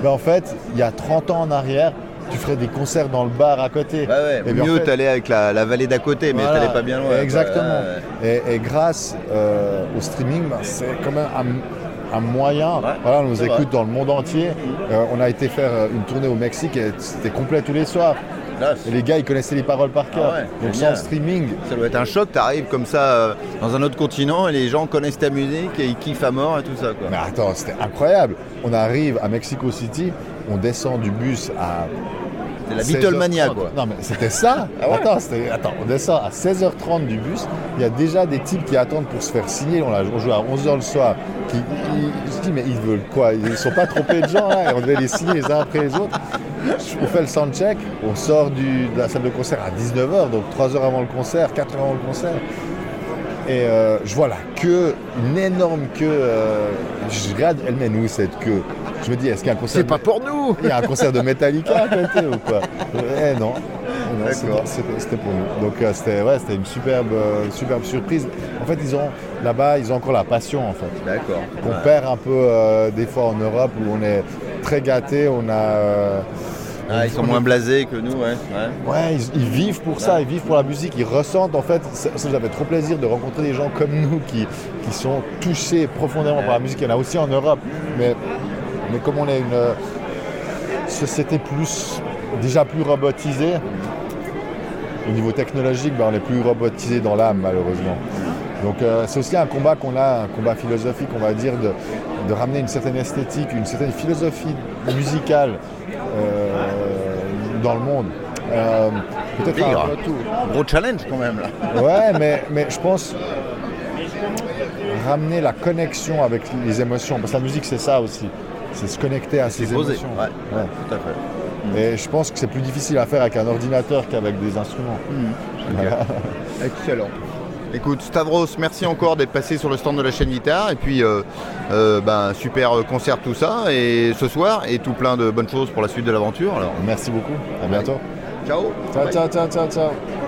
ben en fait, il y a 30 ans en arrière, tu ferais des concerts dans le bar à côté. Ouais, Et bien, en mieux fait- t'allais avec la, la vallée d'à côté, mais Voilà, t'allais pas bien loin. Exactement. Ouais. Et, et grâce euh, au streaming, bah, c'est quand même un, un moyen. Voilà, on nous écoute vrai. dans le monde entier. Euh, on a été faire euh, une tournée au Mexique et c'était complet tous les soirs. Et les gars, ils connaissaient les paroles par cœur. Ah ouais, Donc sans streaming, Ça doit être un choc, t'arrives comme ça euh, dans un autre continent et les gens connaissent ta musique et ils kiffent à mort et tout ça. Quoi. Mais attends, c'était incroyable. On arrive à Mexico City, on descend du bus à. C'est la 16h30. Beatlemania, quoi. Non, mais c'était ça. Ah ouais attends, c'était- attends, on descend à 16h30 du bus. Il y a déjà des types qui attendent pour se faire signer. On, a, on joue à 11h le soir. Qui, ils- je dis, mais ils veulent quoi? Ils sont pas trompés de gens, là. Et on devait les signer les uns après les autres. On fait le soundcheck. On sort du- de la salle de concert à 19h, donc 3 heures avant le concert, 4 heures avant le concert. Et euh, je vois la queue, une énorme queue. euh, je regarde, elle met nous cette queue? Je me dis, est-ce qu'il y a un concert C'est pas pour nous Il y a un concert de Metallica à côté ou quoi Eh non. Non, c'était- pour nous. Donc euh, c'était ouais, une superbe, euh, superbe surprise. En fait, ils ont là-bas, ils ont encore la passion en fait. D'accord. Qu'on Ouais. perd un peu euh, des fois en Europe où on est très gâté, on a. Ah, ils sont on- moins blasés que nous, ouais. ouais. Ouais, ils, ils vivent pour ça, ils vivent pour la musique, ils ressentent en fait. Ça, ça, j'avais trop plaisir de rencontrer des gens comme nous qui, qui sont touchés profondément par la musique. Il y en a aussi en Europe, mais, mais comme on est une euh, société plus déjà plus robotisée, au niveau technologique, ben, on est plus robotisé dans l'âme malheureusement. Donc euh, c'est aussi un combat qu'on a, un combat philosophique, on va dire, de, de ramener une certaine esthétique, une certaine philosophie musicale euh, dans le monde. Euh, Peut-être un. Gros challenge quand même là. Ouais, mais, mais je pense. ramener la connexion avec les émotions. Parce que la musique, c'est ça aussi. C'est se connecter à ses poser, émotions. ouais. Ouais. Tout à fait. Et je pense que c'est plus difficile à faire avec un ordinateur qu'avec des instruments. Voilà. Excellent. Écoute, Stavros, merci encore d'être passé sur le stand de la chaîne guitare. Et puis, euh, euh, ben, super concert, tout ça. Et ce soir, et tout plein de bonnes choses pour la suite de l'aventure. Alors, Merci beaucoup. À bientôt. ciao. Ciao, ciao, ciao, ciao, ciao.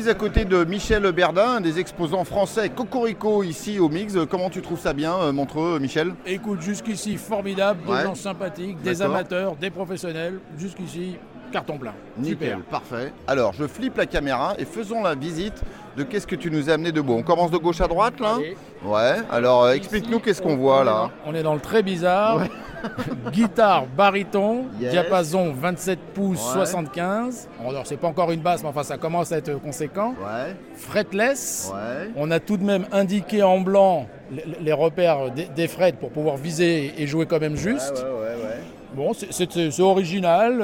Suis à côté de Michel Berdin, un des exposants français Cocorico ici au Mix. Comment tu trouves ça bien, euh, Montreux, Michel? Écoute, jusqu'ici, formidable, des Ouais. gens sympathiques, des amateurs, des professionnels. Jusqu'ici, carton plein. Nickel, Super. parfait. Alors, je flippe la caméra et faisons la visite de qu'est-ce que tu nous as amené de beau. On commence de gauche à droite, là? Allez. Ouais, alors euh, explique-nous qu'est-ce qu'on voit, là? On est dans le très bizarre. Guitare baryton, Yes. diapason 27 pouces Ouais. 75. Alors c'est pas encore une basse, mais enfin ça commence à être conséquent. Ouais, Fretless. ouais. On a tout de même indiqué en blanc les, repères des, frets pour pouvoir viser et jouer quand même juste. Bon, c'est- original.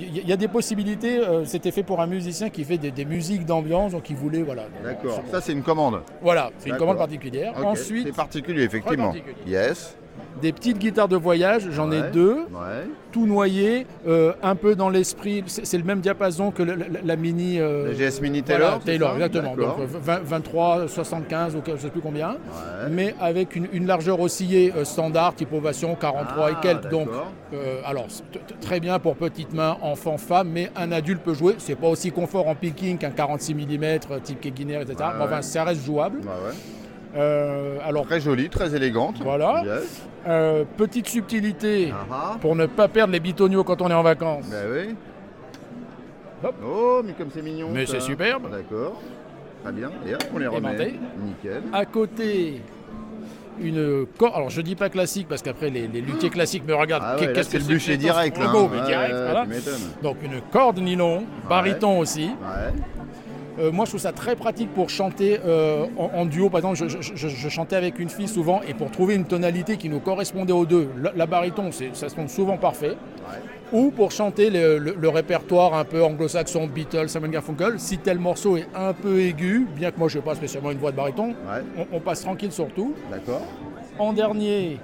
Il y, a des possibilités. euh, C'était fait pour un musicien qui fait des, des musiques d'ambiance, donc il voulait, voilà. D'accord. Ça, c'est une commande. Voilà, c'est une commande particulière. Ensuite, C'est particulier, effectivement. Particulier. Yes. Des petites guitares de voyage, j'en ai deux, Ouais. tout noyé, euh, un peu dans l'esprit. C'est le même diapason que le- la, la mini. euh, La GS Mini Taylor, Taylor, exactement. Donc euh, 20, 23, 75 ou je ne sais plus combien. Ouais. Mais avec une, une largeur oscillée euh, standard, type ovation 43 Ah, et quelques. Donc, euh, alors, très bien pour petites mains, enfants, femmes, mais un adulte peut jouer. C'est pas aussi confort en picking qu'un 46 mm type Keguiner, etc. Mais enfin, ça reste jouable. Alors, Très jolie, très élégante. Voilà. Yes. euh, petite subtilité Ah, ah. pour ne pas perdre les bitonios quand on est en vacances. Ben oui. Hop. Oh, mais comme c'est mignon. Mais c'est superbe. D'accord. Très bien. Et hop, on les remet. Aimanté. Nickel. À côté, une corde. Alors, je dis pas classique parce qu'après les, les luthiers classiques me regardent. Ah ouais, Qu'est-ce c'est que c'est bûcher direct, là. logo, mais Ouais, direct, ouais, voilà. tu m'étonnes. Donc une corde nylon, baryton aussi. Euh, moi, je trouve ça très pratique pour chanter euh, en, en duo. Par exemple, je, je- je- je chantais avec une fille souvent, et pour trouver une tonalité qui nous correspondait aux deux, la, la baryton, ça se tombe souvent parfait. Ou pour chanter le, le- le répertoire un peu anglo-saxon, Beatles, Simon Garfunkel, si tel morceau est un peu aigu, bien que moi je n'ai pas spécialement une voix de baryton, Ouais. on, on passe tranquille sur tout. D'accord. En dernier,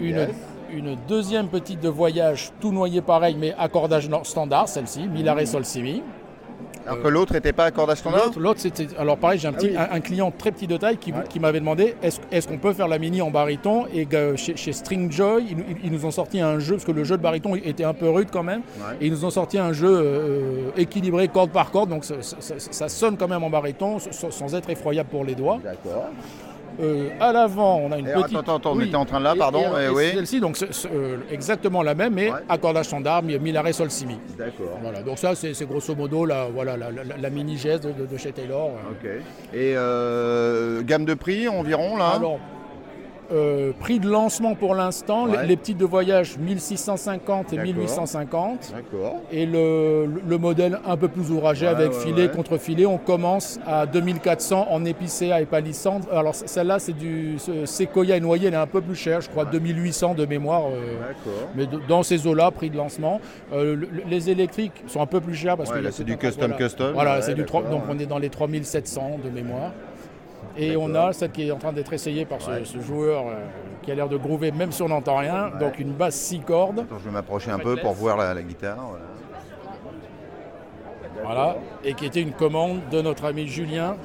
une, Yes. une deuxième petite de voyage, tout noyé pareil, mais accordage standard, celle-ci, Milare Sol Si Mi. Alors que l'autre n'était pas accordage standard L'autre, l'autre, c'était. Alors, pareil, j'ai un, petit, Ah oui. un, un client très petit de taille qui, qui m'avait demandé est-ce, qu'on peut faire la mini en baryton Et que chez, chez Stringjoy, ils, nous- ils nous ont sorti un jeu, parce que le jeu de baryton était un peu rude quand même, Ouais. et ils nous ont sorti un jeu euh, équilibré corde par corde, donc ça, ça- ça- ça sonne quand même en baryton sans, sans être effroyable pour les doigts. D'accord. Euh, à l'avant, on a une Et petite. attends, attends, on Oui. était en train de là, pardon, et- eh et oui. Celle-ci, donc euh, exactement la même, mais Ouais. accordage standard, mi- Milare Sol Si Mi. D'accord. Voilà, donc ça, c'est, grosso modo la, voilà, la, la- la mini geste de, de chez Taylor. Ok. Et euh, gamme de prix environ là? Alors, Euh, prix de lancement pour l'instant, les- Ouais. les, petites de voyage 1650 et D'accord. 1850. D'accord. Et le, le modèle un peu plus ouvragé Ouais, avec ouais, filet contre filet, on commence à 2400 en épicéa et palissandre. Alors celle-là, c'est du séquoia et noyer, elle est un peu plus chère, je crois 2800 de mémoire. euh, D'accord. mais de- dans ces eaux-là, prix de lancement. Euh, le- les électriques sont un peu plus chers parce que c'est du custom voilà. custom. Voilà, c'est du trois- d'accord, donc ouais. on est dans les 3700 de mémoire. Et on a celle qui est en train d'être essayée par ce, Ouais. ce joueur euh, qui a l'air de groover même si on n'entend rien. Ouais. Donc une basse 6 cordes. Attends, je vais m'approcher un peu pour voir la, la guitare. voilà. Voilà. Et qui était une commande de notre ami Julien.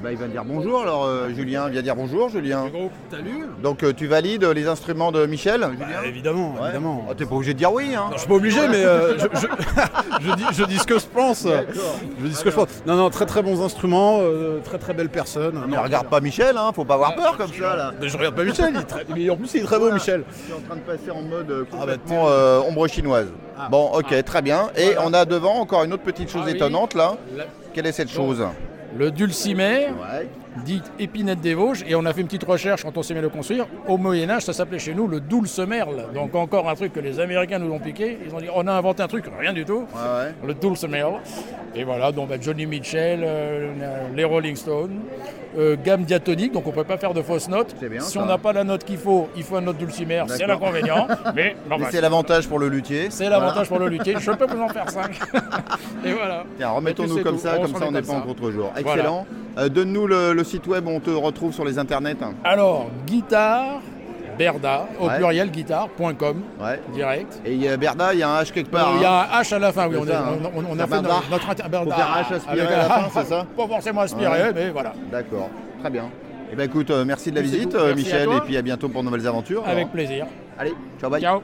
Eh ben, il va dire bonjour alors euh, Julien, viens dire bonjour Julien. Salut Donc euh, tu valides les instruments de Michel Julien Évidemment, Ouais. évidemment. Oh, T'es pas obligé de dire oui hein Non, je suis pas obligé, mais euh, je, je- je dis, je dis ce que je pense. Je dis ce que je pense. Non, non, très très bons instruments, euh, très très belle personne. Mais regarde pas Michel, hein, faut pas avoir peur comme ça là. Mais je regarde pas Michel, il est très- mais en plus il est très beau Michel. Je suis en train de passer en mode euh, Ah, bah, complètement euh, ombre chinoise. Bon ok très bien. Et on a devant encore une autre petite chose Ah oui. étonnante là. La- Quelle est cette chose? Le dulcimer. Dit épinette des Vosges, et on a fait une petite recherche quand on s'est mis à le construire. Au Moyen-Âge, ça s'appelait chez nous le dulcemerle. Donc encore un truc que les Américains nous ont piqué. Ils ont dit on a inventé un truc, rien du tout. Ouais. Le dulcemerle. Et voilà, donc bah, Johnny Mitchell, euh, les Rolling Stones, euh, gamme diatonique, donc on ne peut pas faire de fausses notes. Bien, si ça. on n'a pas la note qu'il faut, il faut un autre dulcimer, c'est l'inconvénient. mais c'est l'avantage pour le luthier. c'est l'avantage pour le luthier. Je peux vous en faire 5. et voilà. Tiens, Et remettons-nous comme ça, comme ça on n'est pas en contre-jour. Voilà. Excellent. Euh, Donne-nous le, le site web on te retrouve sur les internets. Alors, guitare, Berda, au Ouais. pluriel guitare.com, Ouais. direct. Et il y a Berda, il y a un H quelque part. Euh, Il y hein. a un H à la fin, oui. On, est- hein. on- on- on C'est a fait Berda. notre, notre inter- Berda. Faire H aspiré à la fin, c'est ça Pas forcément aspiré, Ouais. mais voilà. D'accord, très bien. Eh ben écoute, euh, merci de la Merci visite, euh, Michel, et puis à bientôt pour de nouvelles aventures. Avec alors. plaisir. Allez, ciao, bye. Ciao.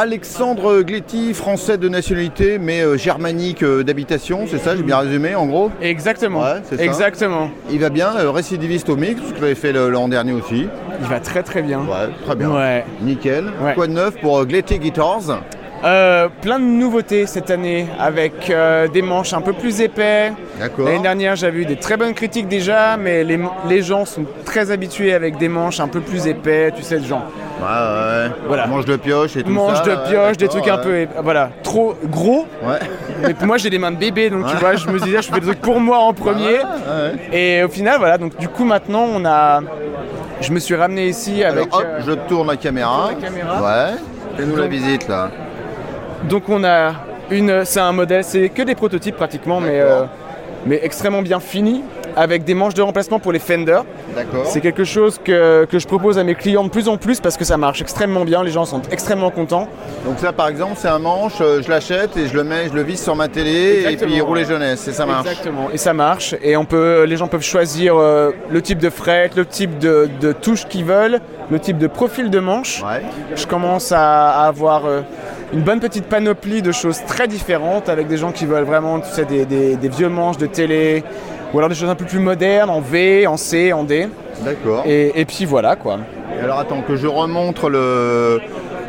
Alexandre Gletti, français de nationalité, mais euh, germanique euh, d'habitation, c'est ça, j'ai bien résumé en gros? Exactement. Ouais, c'est ça. Exactement. Il va bien, euh, récidiviste au mix, ce que tu avais fait le- l'an dernier aussi. Il va très très bien. Ouais, très bien. Ouais. Nickel. Ouais. Quoi de neuf pour Gletti Guitars? Euh, plein de nouveautés cette année avec euh, des manches un peu plus épais. L'année dernière, j'avais eu des très bonnes critiques déjà, mais les, les gens sont très habitués avec des manches un peu plus épais, tu sais, genre Ouais, ouais. Voilà. Manche de pioche et tout manches ça. de ouais, pioche, des trucs un peu, voilà, trop gros. Ouais. Mais moi, j'ai des mains de bébé, donc tu vois, je me disais, je fais des trucs pour moi en premier. Ouais, ouais. Et au final, voilà, donc du coup, maintenant, on a. Je me suis ramené ici Alors avec. hop, euh, je tourne la caméra. tourne la caméra. Ouais. Fais-nous la visite là. Donc on a une, c'est un modèle, c'est que des prototypes pratiquement, mais, euh, mais extrêmement bien fini, avec des manches de remplacement pour les Fender. D'accord. C'est quelque chose que, que je propose à mes clients de plus en plus parce que ça marche extrêmement bien, les gens sont extrêmement contents. Donc ça par exemple c'est un manche, euh, je l'achète et je le mets, je le visse sur ma télé Exactement. et puis rouler jeunesse et ça marche. Exactement, et ça marche. Et on peut, les gens peuvent choisir euh, le type de fret, le type de, de touche qu'ils veulent, le type de profil de manche. Ouais. Je commence à, à avoir euh, une bonne petite panoplie de choses très différentes avec des gens qui veulent vraiment tu sais, des, des- des vieux manches de télé ou alors des choses un peu plus modernes en V, en C, en D. D'accord. Et, et puis voilà quoi. Et alors attends que je remontre le,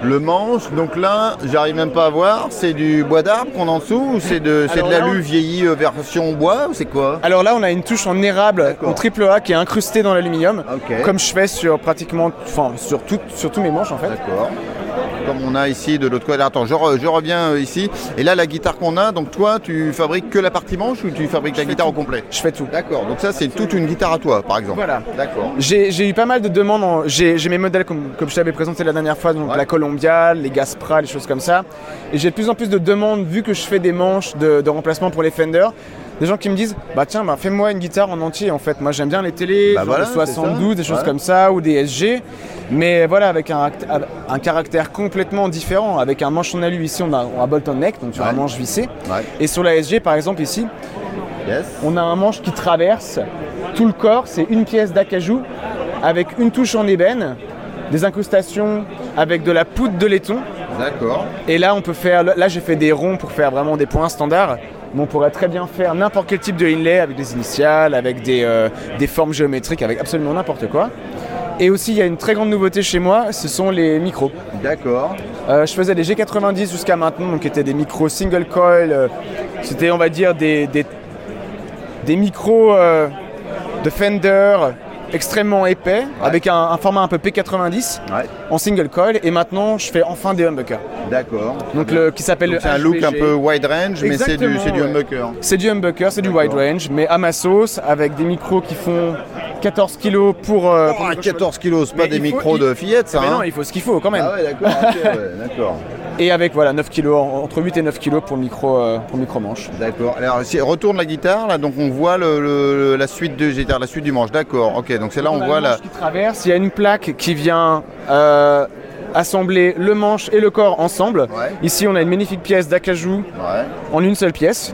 le manche. Donc là, j'arrive même pas à voir. C'est du bois d'arbre qu'on a en dessous ou c'est de, c'est de l'alu on- vieilli euh, version bois ou c'est quoi? Alors là, on a une touche en érable en triple A qui est incrustée dans l'aluminium, Ok. comme je fais sur pratiquement, enfin sur, tout- sur tous mes manches en fait. D'accord. Comme on a ici de l'autre côté. Attends, je, re- je reviens euh, ici. Et là, la guitare qu'on a, donc toi, tu fabriques que la partie manche ou tu fabriques la guitare au complet? Je fais tout. D'accord. Donc ça, c'est toute une guitare à toi, par exemple. Voilà. D'accord. J'ai eu pas mal de demandes. en- J'ai j'ai mes modèles comme, comme je t'avais présenté la dernière fois, donc Ouais. la Columbia, les Gaspra, les choses comme ça. Et j'ai de plus en plus de demandes vu que je fais des manches de, de remplacement pour les Fender, des gens qui me disent Bah tiens, bah, fais-moi une guitare en entier en fait. Moi j'aime bien les télés, Bah voilà, des c'est ça. 72, des choses Ouais. comme ça, ou des SG. Mais voilà, avec un, un caractère complètement différent. Avec un manche en alu ici, on a, on a bolt-on neck, donc sur Ouais. un manche vissé. Ouais. Et sur la SG par exemple ici, Yes. on a un manche qui traverse tout le corps, c'est une pièce d'acajou avec une touche en ébène, des incrustations avec de la poudre de laiton. D'accord. Et là, on peut faire. Là, j'ai fait des ronds pour faire vraiment des points standards. Mais on pourrait très bien faire n'importe quel type de inlay avec des initiales, avec des, euh, des formes géométriques, avec absolument n'importe quoi. Et aussi, il y a une très grande nouveauté chez moi, ce sont les micros. D'accord. Euh, je faisais des G90 jusqu'à maintenant, donc qui étaient des micros single coil. euh, C'était, on va dire, des, des, des micros euh, de Fender extrêmement épais, avec un, un format un peu P90 en single coil. Et maintenant, je fais enfin des humbuckers. D'accord. Donc le, qui s'appelle c'est un look un peu wide range, mais c'est du, c'est du humbucker. C'est du humbucker, c'est du wide range, mais à ma sauce, avec des micros qui font 14 kilos pour. euh, pour Oh, le- 14 kilos, c'est pas Mais des micros il- de fillettes, ça. Mais hein non, il faut ce qu'il faut quand même. Ah ouais, d'accord. ouais. Et avec voilà 9 kilos, en- entre 8 et 9 kilos pour le micro, euh, pour le micro manche. D'accord. Alors, si retourne la guitare, là, donc on voit le, le- la suite de j'ai la suite du manche. D'accord. Ok, donc c'est là on voit la. qui traverse, il y a une plaque qui vient euh, assembler le manche et le corps ensemble. Ici, on a une magnifique pièce d'acajou en une seule pièce.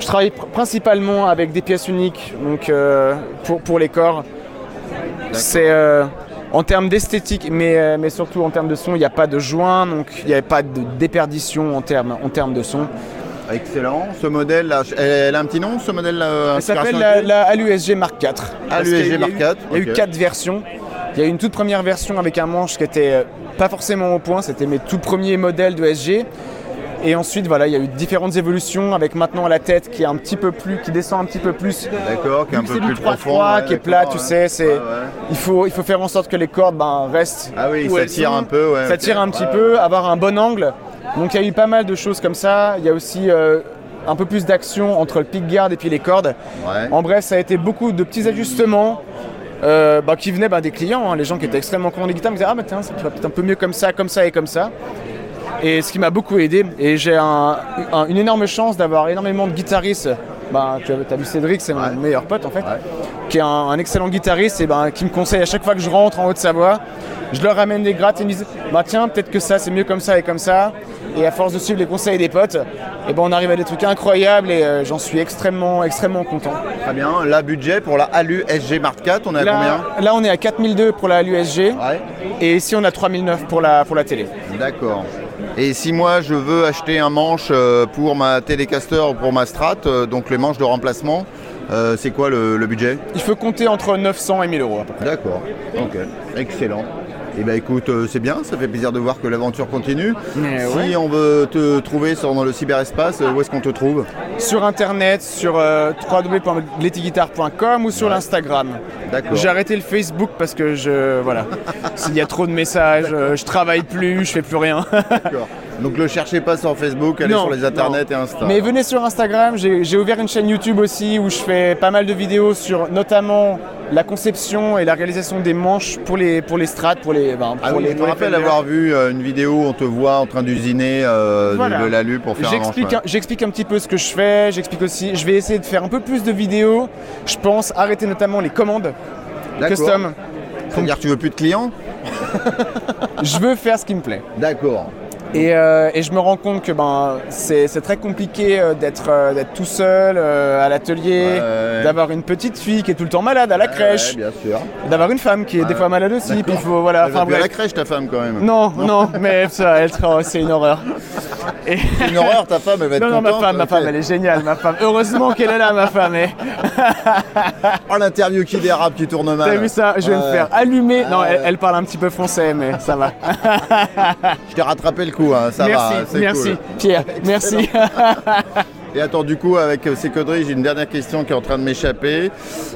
Je travaille pr- principalement avec des pièces uniques donc, euh, pour, pour les corps. C'est euh, en termes d'esthétique, mais, euh, mais surtout en termes de son, il n'y a pas de joint, donc il n'y a pas de déperdition en termes, en termes de son. Excellent. Ce modèle, là, elle, a un petit nom, ce modèle euh, Elle s'appelle la, la ALUSG Mark IV. ALUSG qu'il y a eu- Mark IV, Il y a eu quatre versions. Il y a eu une toute première version avec un manche qui était euh, pas forcément au point, c'était mes tout premiers modèles de SG. Et ensuite, voilà, il y a eu différentes évolutions avec maintenant la tête qui est un petit peu plus, qui descend un petit peu plus. D'accord, qui est un peu plus profond, 3-3, ouais, qui est plat, tu ouais. sais, c'est, il faut, il faut faire en sorte que les cordes ben, restent. Ah oui, où ça elles tire sont. un peu, ouais, Ça tire un petit peu, avoir un bon angle. Donc il y a eu pas mal de choses comme ça. Il y a aussi euh, un peu plus d'action entre le pickguard et puis les cordes. En bref, ça a été beaucoup de petits ajustements. Euh, bah, qui venaient bah, des clients, hein, les gens qui étaient extrêmement contents des guitares me disaient Ah, bah tiens, ça va peut-être un peu mieux comme ça, comme ça et comme ça. Et ce qui m'a beaucoup aidé, et j'ai un- un- une énorme chance d'avoir énormément de guitaristes. Bah, tu as vu Cédric, c'est mon meilleur pote en fait, qui est un, un excellent guitariste et bah, qui me conseille à chaque fois que je rentre en Haute-Savoie. Je leur ramène des grattes et ils me disent Bah tiens, peut-être que ça c'est mieux comme ça et comme ça. Et à force de suivre les conseils des potes, et ben on arrive à des trucs incroyables et euh, j'en suis extrêmement, extrêmement content. Très bien. Là, budget pour la ALU SG Mark IV, on est à Là, combien? là, on est à 4002 pour la l'USG et ici on a 3009 pour la, pour la télé. D'accord. Et si moi je veux acheter un manche euh, pour ma Telecaster ou pour ma Strat, euh, donc les manches de remplacement, euh, c'est quoi le, le budget? Il faut compter entre 900 et 1000 euros à peu près. D'accord. Ok. Excellent. Et ben écoute, euh, c'est bien, ça fait plaisir de voir que l'aventure continue. Mais si ouais. on veut te trouver sur dans le cyberespace, euh, où est-ce qu'on te trouve Sur internet, sur euh, www.letiguitar.com ou sur l'Instagram. D'accord. J'ai arrêté le Facebook parce que je voilà, il y a trop de messages, euh, je travaille plus, je fais plus rien. D'accord. Donc le cherchez pas sur Facebook, allez Non, sur les internets non. et Insta. Mais venez sur Instagram, j'ai ouvert une chaîne YouTube aussi où je fais pas mal de vidéos sur notamment la conception et la réalisation des manches pour les pour les strats, pour les ben, Ah oui, les je me rappelle avoir vu euh, une vidéo où on te voit en train d'usiner euh, de- Voilà. de, l'alu pour faire. J'explique un, j'explique un petit peu ce que je fais, j'explique aussi, je vais essayer de faire un peu plus de vidéos, je pense arrêter notamment les commandes custom. C'est-à-dire tu veux plus de clients? Je veux faire ce qui me plaît. D'accord. Et, euh, et je me rends compte que ben, c'est très compliqué euh, d'être euh, d'être tout seul euh, à l'atelier, Ouais. d'avoir une petite fille qui est tout le temps malade à la crèche, Ouais, d'avoir une femme qui est des fois malade aussi. Puis faut, voilà, Elle va enfin, plus à la crèche ta femme quand même. Non, non, mais ça, elle, oh, c'est une horreur. Et- une horreur ta femme, elle va être Non, non, ma contente, femme, ma ok. femme, elle est géniale, ma femme. Heureusement qu'elle est là, ma femme. eh. Oh l'interview qui dérape, qui tourne mal. T'as vu ça? Je vais me faire allumer. Non, elle, elle parle un petit peu français, mais ça va. Je t'ai rattrapé le coup, hein, ça merci, va. c'est merci, cool. Pierre, merci. Et attends, du coup, avec euh, ces conneries, j'ai une dernière question qui est en train de m'échapper.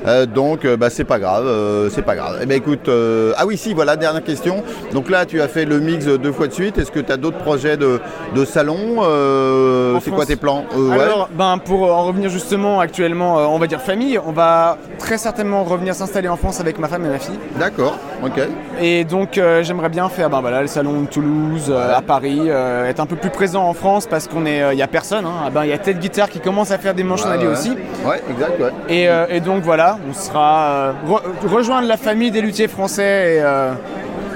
Euh, donc, euh, bah, c'est pas grave, euh, c'est pas grave. Eh ben, écoute, euh, ah oui, si, voilà, dernière question. Donc là, tu as fait le mix deux fois de suite. Est-ce que tu as d'autres projets de, de salon C'est quoi tes plans? Ouais. Alors, ben, pour en revenir justement actuellement, on va dire famille, on va très certainement revenir s'installer en France avec ma femme et ma fille. D'accord. Ok. Et donc j'aimerais bien faire ben, voilà, le salon de Toulouse, à Paris, être un peu plus présent en France parce qu'on est, il y a personne. hein. Ah ben, Il y a Tête Guitare qui commence à faire des manches en Ouais, aussi. Ouais, exact, ouais. Et, euh, et donc voilà, on sera euh, re- rejoindre la famille des luthiers français et, euh,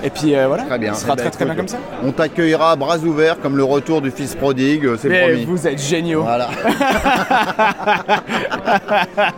et puis voilà, Très bien. ce sera Eh ben, très très bien comme ça. On t'accueillera à bras ouverts comme le retour du fils prodigue, c'est promis. vous êtes géniaux. Voilà.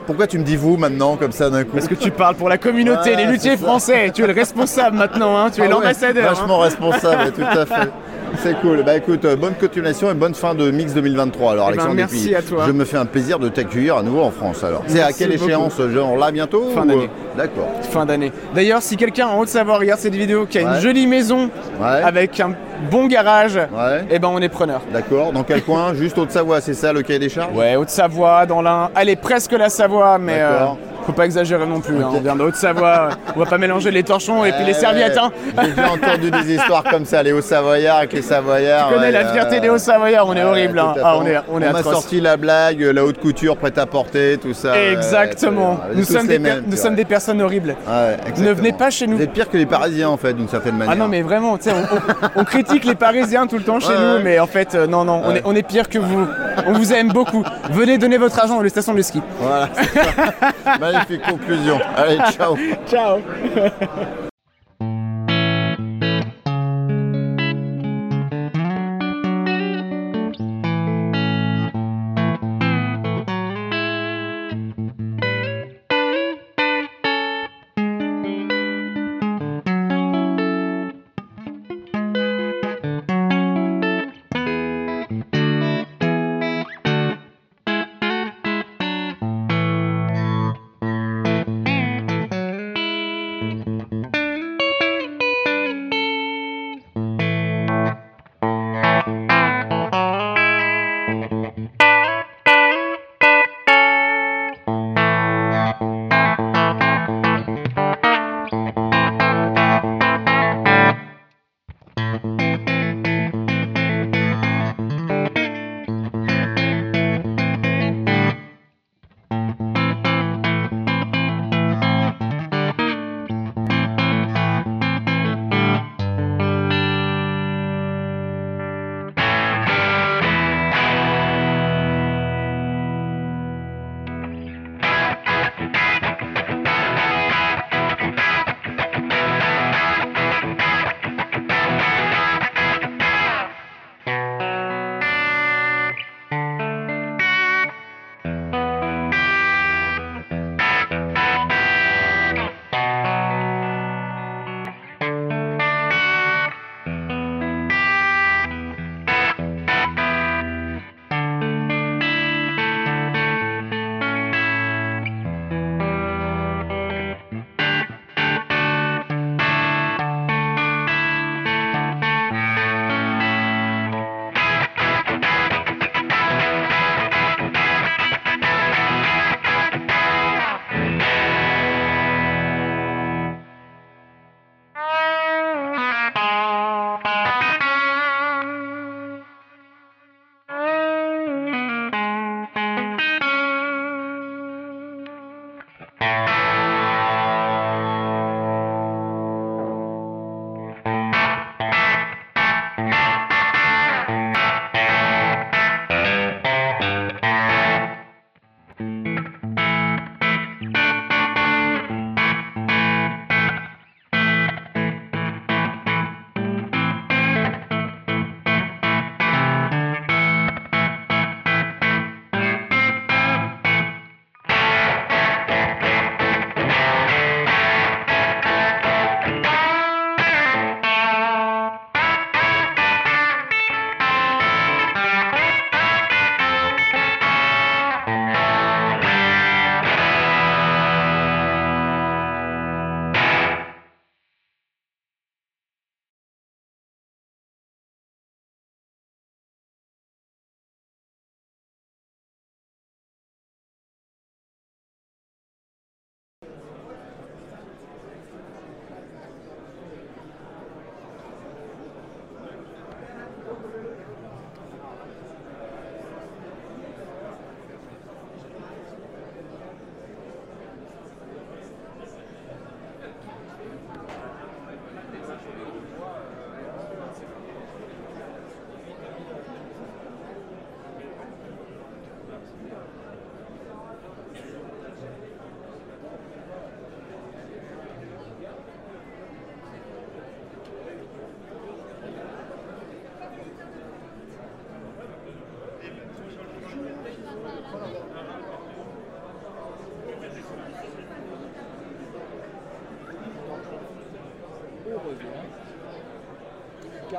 Pourquoi tu me dis vous maintenant comme ça d'un coup Parce que tu parles pour la communauté, les luthiers français. Tu es le responsable maintenant, hein, tu es Ah l'ambassadeur. Vachement hein. responsable, tout à fait. C'est cool. Bah écoute, euh, bonne continuation et bonne fin de Mix 2023. Alors Eh ben, Alexandre, et merci puis, à toi. je me fais un plaisir de t'accueillir à nouveau en France. Alors, c'est à quelle beaucoup. échéance Genre là bientôt Fin d'année. euh, D'accord. Fin d'année. D'ailleurs, si quelqu'un en Haute-Savoie regarde cette vidéo, qui a Ouais. une jolie maison Ouais. avec un bon garage, Ouais. eh ben on est preneur. D'accord. Dans quel coin? Juste Haute-Savoie, c'est ça le cahier des charges? Ouais, Haute-Savoie, dans l'Ain. Allez, presque la Savoie, mais euh, faut pas exagérer non plus. hein. On vient de Haute-Savoie, on va pas mélanger les torchons et puis les Ouais, serviettes. hein. J'ai déjà entendu des histoires comme ça, les Hauts-Savoyards avec les Savoyards. Tu connais la fierté euh, des Hauts-Savoyards, on est horrible. hein. Ah, on est, on est m'a atroce. sorti la blague, la haute couture prête à porter, tout ça. Exactement. nous sommes, des, mêmes, nous sommes des personnes horribles. Ne venez pas chez nous. Vous êtes pire que les Parisiens en fait, d'une certaine manière. Ah non, mais vraiment, on, on- on critique les Parisiens tout le temps chez nous, mais en fait, euh, non, non, on, est, on est pire que vous. On vous aime beaucoup. Venez donner votre argent aux stations de ski. Voilà. c'est ça. Magnifique conclusion. Allez, ciao. Ciao.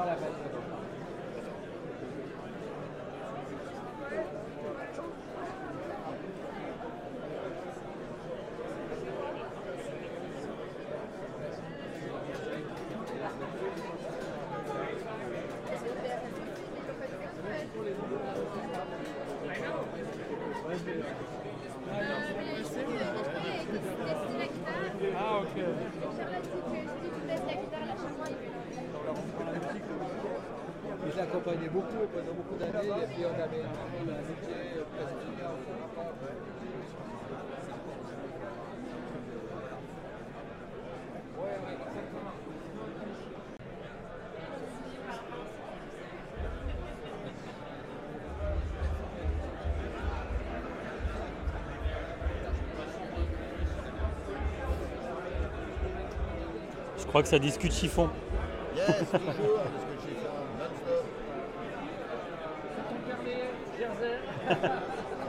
Je l'accompagnais beaucoup pendant beaucoup d'années et puis on avait un amitié presque. Je crois que ça discute chiffon. Il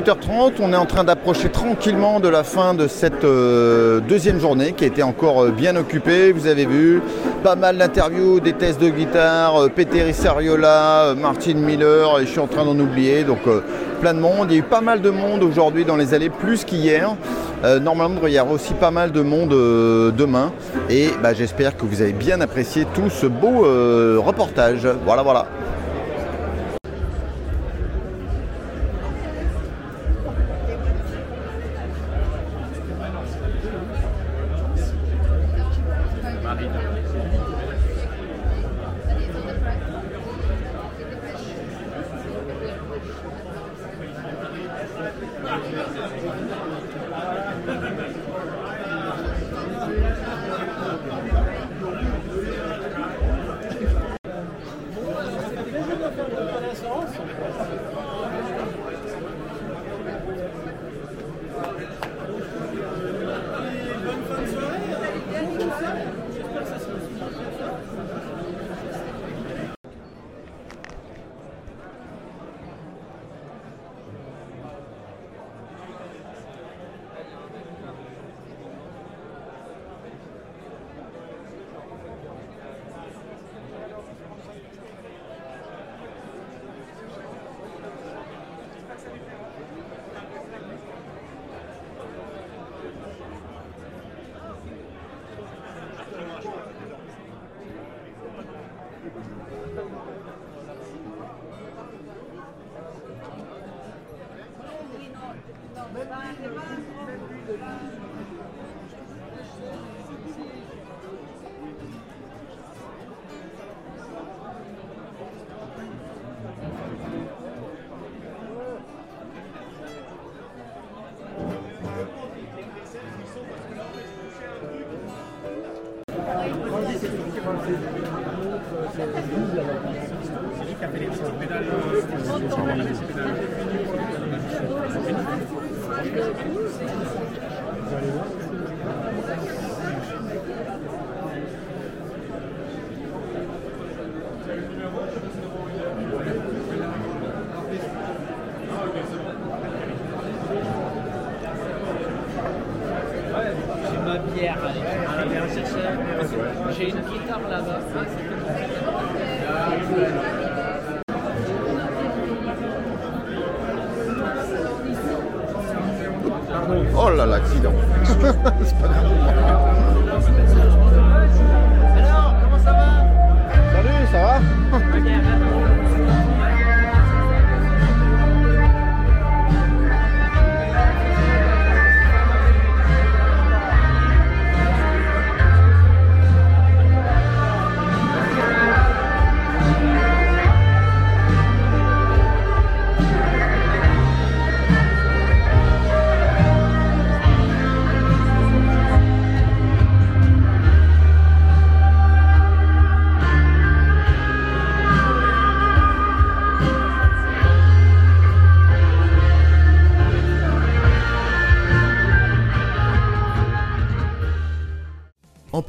18h30, on est en train d'approcher tranquillement de la fin de cette euh, deuxième journée qui a été encore euh, bien occupée. Vous avez vu pas mal d'interviews, des tests de guitare, euh, Peter Sariola, Martin Miller, et je suis en train d'en oublier, donc plein de monde. Il y a eu pas mal de monde aujourd'hui dans les allées, plus qu'hier. Normalement, il y aura aussi pas mal de monde demain. Et bah, j'espère que vous avez bien apprécié tout ce beau reportage. Voilà, voilà.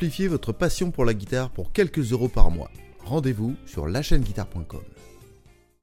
Amplifiez votre passion pour la guitare pour quelques euros par mois. Rendez-vous sur lachaîneguitare.com.